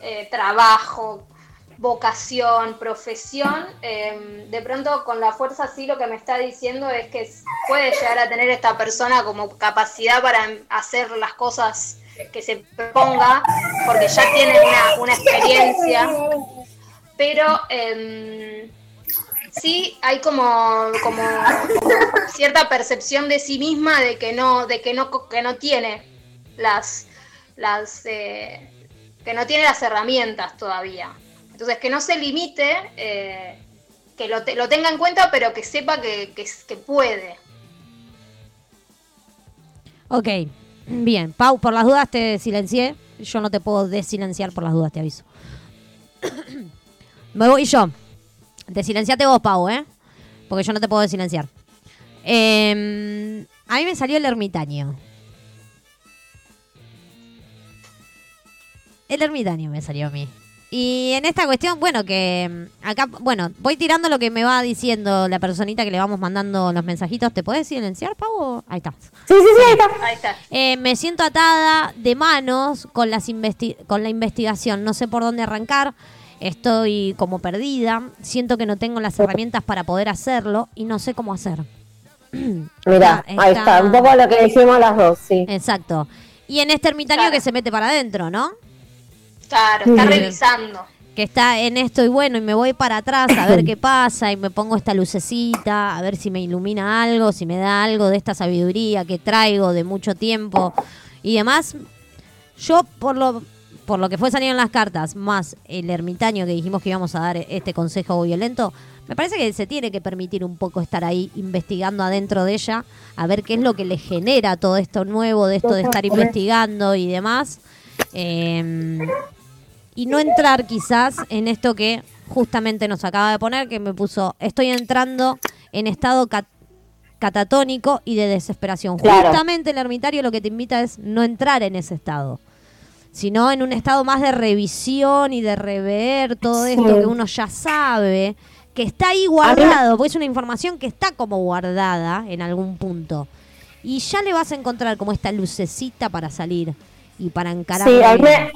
S11: eh, trabajo, vocación, profesión, eh, de pronto con la fuerza sí lo que me está diciendo es que puede llegar a tener esta persona como capacidad para hacer las cosas que se proponga, porque ya tiene una, una experiencia, pero em, sí hay como, como cierta percepción de sí misma de que no, de que no, que no tiene las, las eh, que no tiene las herramientas todavía. Entonces, que no se limite, eh, que lo, lo tenga en cuenta, pero que sepa que, que, puede.
S3: Ok, bien. Pau, por las dudas te silencié. Yo no te puedo desilenciar por las dudas, te aviso. Me voy yo. Desilenciate vos, Pau, ¿eh? Porque yo no te puedo desilenciar. Eh, a mí me salió el ermitaño. El ermitaño me salió a mí. Y en esta cuestión, bueno, que mm, acá, bueno, voy tirando lo que me va diciendo la personita que le vamos mandando los mensajitos. ¿Te puedes silenciar, Pau? Ahí está.
S2: Sí, sí, sí, ahí está.
S11: Ahí está.
S3: Eh, me siento atada de manos con, las investi- con la investigación. No sé por dónde arrancar. Estoy como perdida. Siento que no tengo las herramientas para poder hacerlo y no sé cómo hacer. [clears throat]
S2: Mira,
S3: Está-
S2: ahí está, un poco lo que dijimos las dos, sí.
S3: Exacto. Y en este ermitaño que se mete para adentro, ¿no?
S11: Claro, está revisando.
S3: que está en esto y bueno, y me voy para atrás a ver [coughs] qué pasa y me pongo esta lucecita, a ver si me ilumina algo, si me da algo de esta sabiduría que traigo de mucho tiempo y demás. Yo por lo por lo que fue saliendo en las cartas, más el ermitaño que dijimos que íbamos a dar este consejo violento, me parece que se tiene que permitir un poco estar ahí investigando adentro de ella, a ver qué es lo que le genera todo esto nuevo, de esto de estar investigando y demás. Em, y no entrar quizás en esto que justamente nos acaba de poner, que me puso, estoy entrando en estado cat- catatónico y de desesperación.
S2: Claro.
S3: Justamente el ermitario lo que te invita es no entrar en ese estado, sino en un estado más de revisión y de rever todo
S2: Sí.
S3: esto que uno ya sabe, que está ahí guardado, porque es una información que está como guardada en algún punto. Y ya le vas a encontrar como esta lucecita para salir y para encarar.
S2: Sí, a mí, me-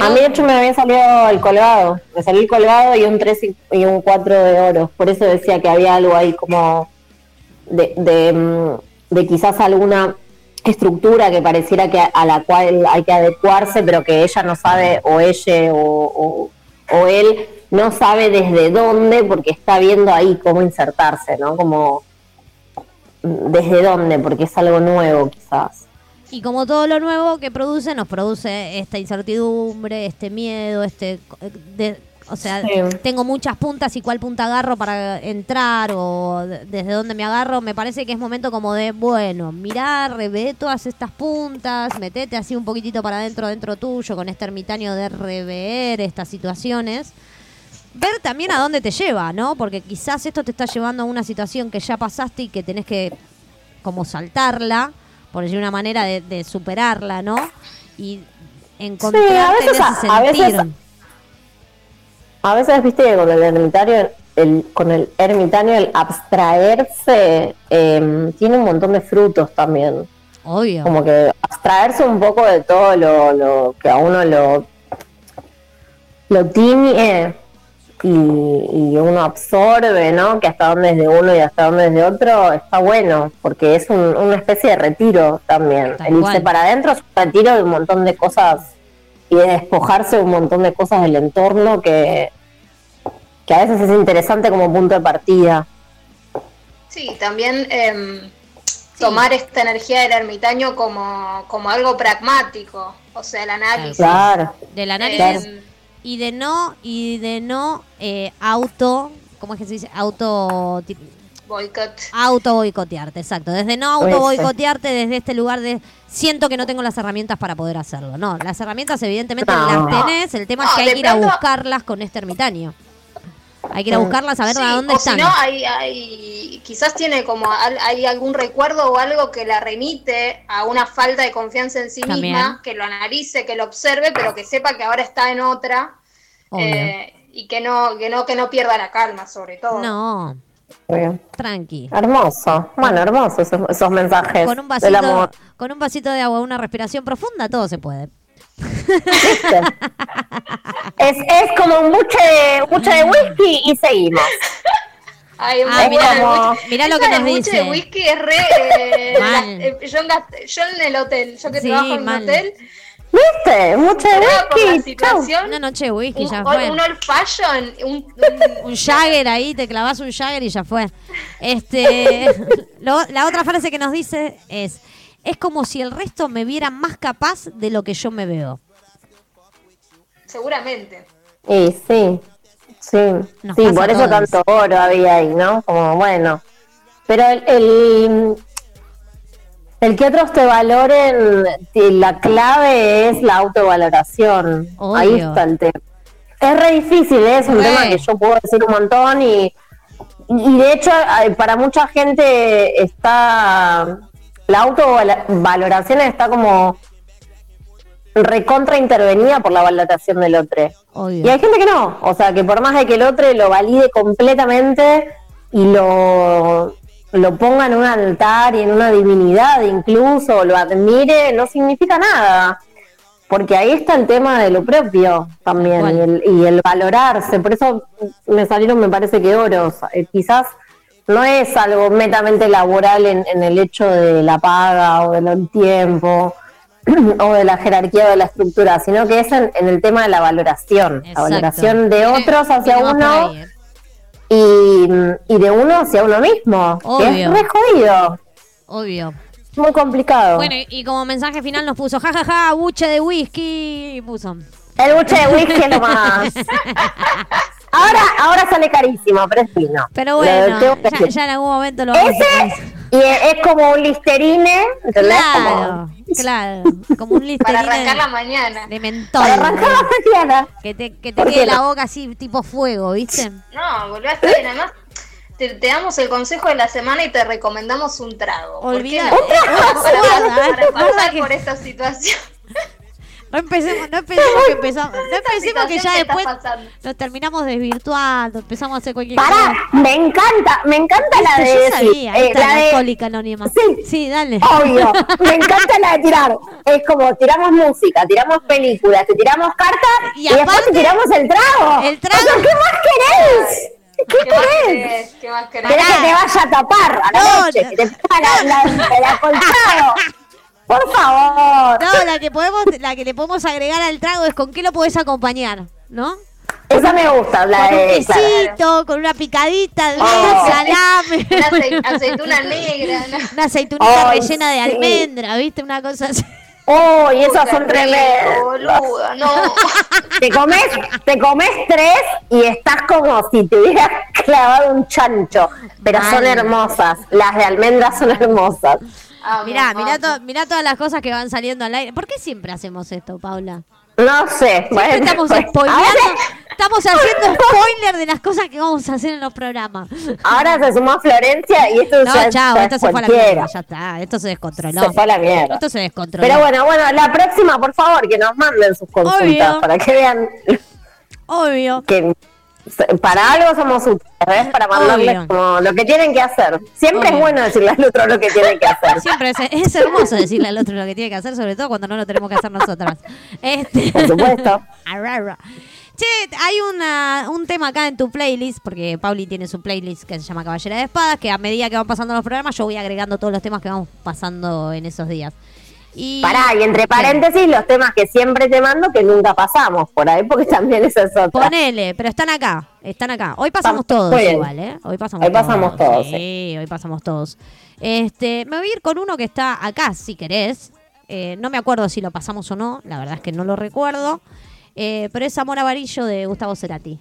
S2: a mí de hecho me había salido el colgado, me salió el colgado y un 3 y, un 4 de oro, por eso decía que había algo ahí como de, de, mm, quizás alguna estructura que pareciera que a, la cual hay que adecuarse, pero que ella no sabe, o ella o, o- o él no sabe desde dónde, porque está viendo ahí cómo insertarse, ¿no? Como mm, desde dónde, porque es algo nuevo quizás.
S3: Y como todo lo nuevo que produce, nos produce esta incertidumbre, este miedo, este... de- o sea,
S2: Sí.
S3: tengo muchas puntas y cuál punta agarro para entrar o de- desde dónde me agarro. Me parece que es momento como de, bueno, mirar, revé todas estas puntas, metete así un poquitito para adentro, dentro tuyo, con este ermitaño de rever estas situaciones. Ver también a dónde te lleva, ¿no? Porque quizás esto te está llevando a una situación que ya pasaste y que tenés que como saltarla, por decir una manera de, de superarla, ¿no? Y encontrarte
S2: a veces
S3: en
S2: a-
S3: ese
S2: a veces-
S3: sentir.
S2: A veces, viste, que con el ermitaño, el, con el ermitaño, el abstraerse eh, tiene un montón de frutos también.
S3: Obvio.
S2: Como que abstraerse un poco de todo lo, lo que a uno lo, lo tiñe, y, y uno absorbe, ¿no? Que hasta dónde es de uno y hasta dónde es de otro, está bueno, porque es un- una especie de retiro también.
S3: Tal
S2: El irse
S3: cual.
S2: para adentro es un retiro de un montón de cosas y de despojarse de un montón de cosas del entorno que, que a veces es interesante como punto de partida.
S11: Sí, también em, tomar esta energía del ermitaño como, como algo pragmático, o sea, el análisis.
S2: Claro.
S3: Del análisis y de no, y de no eh, auto, ¿cómo es que se dice? Auto
S11: boicot.
S3: auto boicotearte, exacto. Desde no auto boicotearte, desde este lugar de siento que no tengo las herramientas para poder hacerlo. No, las herramientas evidentemente
S2: No.
S3: las tenés, el tema es que hay que ir a buscarlas con este ermitaño. Hay que ir a buscarlas a ver
S11: Sí,
S3: a dónde
S11: o si
S3: están.
S11: no, hay, hay, quizás tiene como al- hay algún recuerdo o algo que la remite a una falta de confianza en sí
S3: También.
S11: misma, que lo analice, que lo observe, pero que sepa que ahora está en otra eh, y que no, que no que no pierda la calma, sobre todo.
S3: No,
S2: Bien.
S3: tranqui.
S2: Hermoso, bueno, hermoso esos, esos mensajes
S3: Con un
S2: del
S3: vasito,
S2: amor.
S3: con un vasito de agua, una respiración profunda, todo se puede.
S2: Es, es como un buche de, buche de whisky y seguimos.
S11: Ay,
S3: Ah,
S11: buena.
S3: mirá lo que nos
S11: buche
S3: dice.
S11: de whisky es re. eh, [laughs] la- eh, yo, en gast- yo en el hotel, yo que
S3: Sí,
S11: trabajo en un
S3: mal.
S11: hotel,
S2: ¿Viste?
S11: La
S2: whisky.
S3: Una noche de whisky
S11: Un,
S3: ya
S11: un,
S3: fue.
S11: old fashion, un, un-
S3: un Jagger ahí, te clavas un Jagger y ya fue. Este, [laughs] lo- la otra frase que nos dice es, es como si el resto me viera más capaz de lo que yo me veo.
S11: seguramente.
S2: Y sí, sí,
S3: Nos
S2: sí,
S3: pasa
S2: por eso
S3: todos.
S2: tanto oro había ahí, ¿no? Como bueno. Pero el, el, el que otros te valoren, la clave es la autovaloración.
S3: Obvio.
S2: Ahí está el tema. Es re difícil, ¿eh? es un tema que yo puedo decir un montón y, y de hecho eh, para mucha gente está, la autovaloración está como recontra intervenida por la valoración del otro.
S3: Obvio.
S2: Y hay gente que no, o sea, que por más de que el otro lo valide completamente y lo, lo ponga en un altar y en una divinidad incluso, lo admire, no significa nada. Porque ahí está el tema de lo propio también y el, y el valorarse. Por eso me salieron, me parece que oros. Eh, quizás no es algo netamente laboral en, en el hecho de la paga o del tiempo [clears throat] o de la jerarquía o de la estructura, sino que es en, en el tema de la valoración.
S3: Exacto.
S2: La valoración de otros hacia uno
S3: ahí, ¿eh?
S2: y, y de uno hacia uno mismo. Que
S3: Obvio.
S2: es re jodido,
S3: Obvio.
S2: muy complicado.
S3: Bueno, y, y como mensaje final nos puso, jajaja, buche de whisky. y Puso.
S2: El buche de whisky es lo más. [laughs] Ahora, ahora sale carísimo, pero es fino.
S3: Pero bueno, ya, en algún momento lo vamos a
S2: Ese y es, es como un listerine, ¿entendés?
S3: Claro,
S2: Como
S3: claro. Como un
S11: Para
S3: listerine
S11: arrancar la mañana.
S3: de mentol.
S2: para arrancar la mañana.
S3: Que te, que te
S2: ¿Por qué
S3: quede la
S2: no?
S3: boca así tipo fuego, ¿viste?
S11: No, volvió a estar bien. Además, te, te damos el consejo de la semana y te recomendamos un trago. ¿Por qué
S3: Olvida-
S11: no?
S3: Un trago, [laughs]
S11: Para, para pasar
S3: que-
S11: por esta situación.
S3: No empecemos, no empecemos que empezamos. No [laughs] empecemos que ya después nos terminamos desvirtuando, empezamos a hacer cualquier
S2: Pará,
S3: cosa.
S2: me encanta, me encanta la
S3: Viste,
S2: de
S3: yo sabía,
S2: eh,
S3: está
S2: la
S3: la
S2: de-
S3: alcohólica anónima.
S2: Sí.
S3: Sí, dale.
S2: Obvio, [laughs] me encanta la de tirar. Es como tiramos música, tiramos películas, te tiramos cartas
S3: Y
S2: y, después te tiramos el trago.
S3: el trago.
S2: O sea, ¿Qué más querés? ¿Qué
S11: ¿Qué más
S2: querés?
S11: querés? ¿Qué más querés?
S2: ¿Querés que te vaya a tapar a la
S3: No,
S2: noche?
S3: no.
S2: Que te ponga la, la- [laughs] el acolchado. Por favor.
S3: No, la que podemos, la que le podemos agregar al trago es con qué lo podés acompañar, ¿no?
S2: Esa me gusta, la
S3: Con un
S2: claro.
S3: quesito, con una picadita de
S2: Oh.
S3: salame. [laughs]
S11: Una acei- aceituna negra. ¿no?
S3: Una aceitunita
S2: Ay,
S3: rellena de
S2: sí.
S3: almendra, ¿viste? Una cosa así.
S2: Oh, y esas son tremendas.
S11: boluda, no.
S2: Te comes, te comes tres y estás como si te hubieras clavado un chancho. Pero son hermosas. Las de almendras son hermosas.
S11: Amo,
S3: Mirá, mirá, to- mirá todas las cosas que van saliendo al aire. ¿Por qué siempre hacemos esto, Paula?
S2: No sé. Bueno,
S3: estamos
S2: pues,
S3: estamos haciendo spoiler de las cosas que vamos a hacer en los programas.
S2: ahora se sumó Florencia y esto
S3: No,
S2: ya,
S3: chao,
S2: ya
S3: esto
S2: es
S3: se fue a la mierda, ya está, esto se descontroló.
S2: Se fue a la mierda.
S3: Esto se descontroló.
S2: Pero bueno, bueno, la próxima, por favor, que nos manden sus consultas
S3: Obvio.
S2: para que vean
S3: Obvio.
S2: que para algo somos útiles, ¿ves? Para mandarles como lo que tienen que hacer. Siempre
S3: Obvio.
S2: es bueno decirle al otro lo que tienen que hacer. [laughs]
S3: Siempre es, es hermoso decirle al otro lo que tiene que hacer, sobre todo cuando no lo tenemos que hacer nosotras. Este,
S2: Por supuesto. [laughs]
S3: Arara. Che, hay una, un tema acá en tu playlist, porque Pauli tiene su playlist que se llama Caballera de Espadas, que a medida que van pasando los programas yo voy agregando todos los temas que vamos pasando en esos días. Y,
S2: Pará, y entre paréntesis, los temas que siempre te mando que nunca pasamos por ahí, porque [laughs] también eso es otra.
S3: Ponele, pero están acá, están acá. Hoy pasamos todos
S2: bien.
S3: igual, ¿eh? Hoy pasamos
S2: Hoy pasamos todos,
S3: Sí, hoy pasamos todos. Este, me voy a ir con uno que está acá, si querés. Eh, no me acuerdo si lo pasamos o no, la verdad es que no lo recuerdo. Eh, pero es Amor Avarillo de Gustavo Cerati.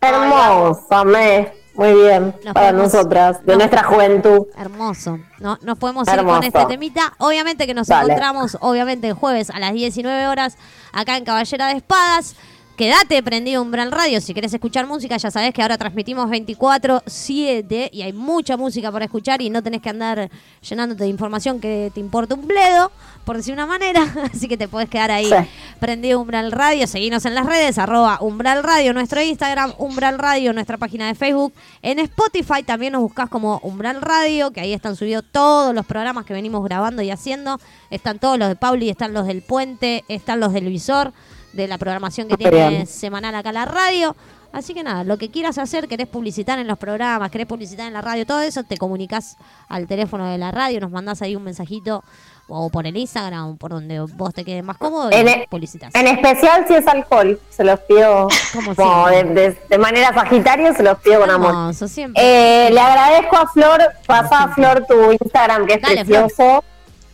S2: Hermoso, me. Muy bien,
S3: Nos
S2: para
S3: podemos-
S2: nosotras, de
S3: nos-
S2: nuestra juventud.
S3: Hermoso. No, nos podemos ir
S2: Hermoso.
S3: con este temita. Obviamente que nos
S2: Dale.
S3: encontramos, obviamente, el jueves a las 19 horas acá en Caballera de Espadas. Quédate prendido Umbral Radio. Si querés escuchar música, ya sabés que ahora transmitimos 24-7 y hay mucha música para escuchar y no tenés que andar llenándote de información que te importa un bledo, por decir una manera. [laughs] Así que te podés quedar ahí
S2: Sí.
S3: prendido Umbral Radio. Seguinos en las redes, arroba Umbral Radio, nuestro Instagram, Umbral Radio, nuestra página de Facebook. En Spotify también nos buscás como Umbral Radio, que ahí están subidos todos los programas que venimos grabando y haciendo. Están todos los de Pauli, están los del Puente, están los del Visor, de la programación que
S2: bien.
S3: semanal acá la radio. Así que nada, lo que quieras hacer, querés publicitar en los programas, querés publicitar en la radio, todo eso, te comunicas al teléfono de la radio, nos mandás ahí un mensajito o por el Instagram, por donde vos te quedes más cómodo y
S2: En, e-
S3: publicitas.
S2: en especial si es alcohol, se los pido [laughs]
S3: Como
S2: de, de- de manera sagitario, se los pido con amor.
S3: Siempre.
S2: Eh, le agradezco a Flor, pasa a Flor tu Instagram que es
S3: Dale, Flor.
S2: precioso.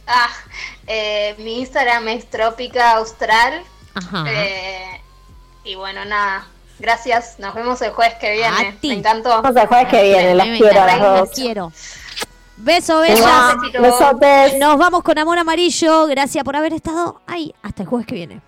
S11: Ah, eh, mi Instagram es Trópica Austral.
S3: Ajá.
S11: Eh, y bueno, nada. Gracias. Nos vemos el jueves que
S3: A
S11: viene.
S3: ti.
S11: Me encantó.
S2: Vamos el jueves que viene,
S3: Me- me
S2: quiero a las dos.
S3: las quiero. Beso,
S2: Mua,
S3: bellas.
S2: Besotes.
S3: Nos vamos con Amor Amarillo. Gracias por haber estado ahí. Hasta el jueves que viene.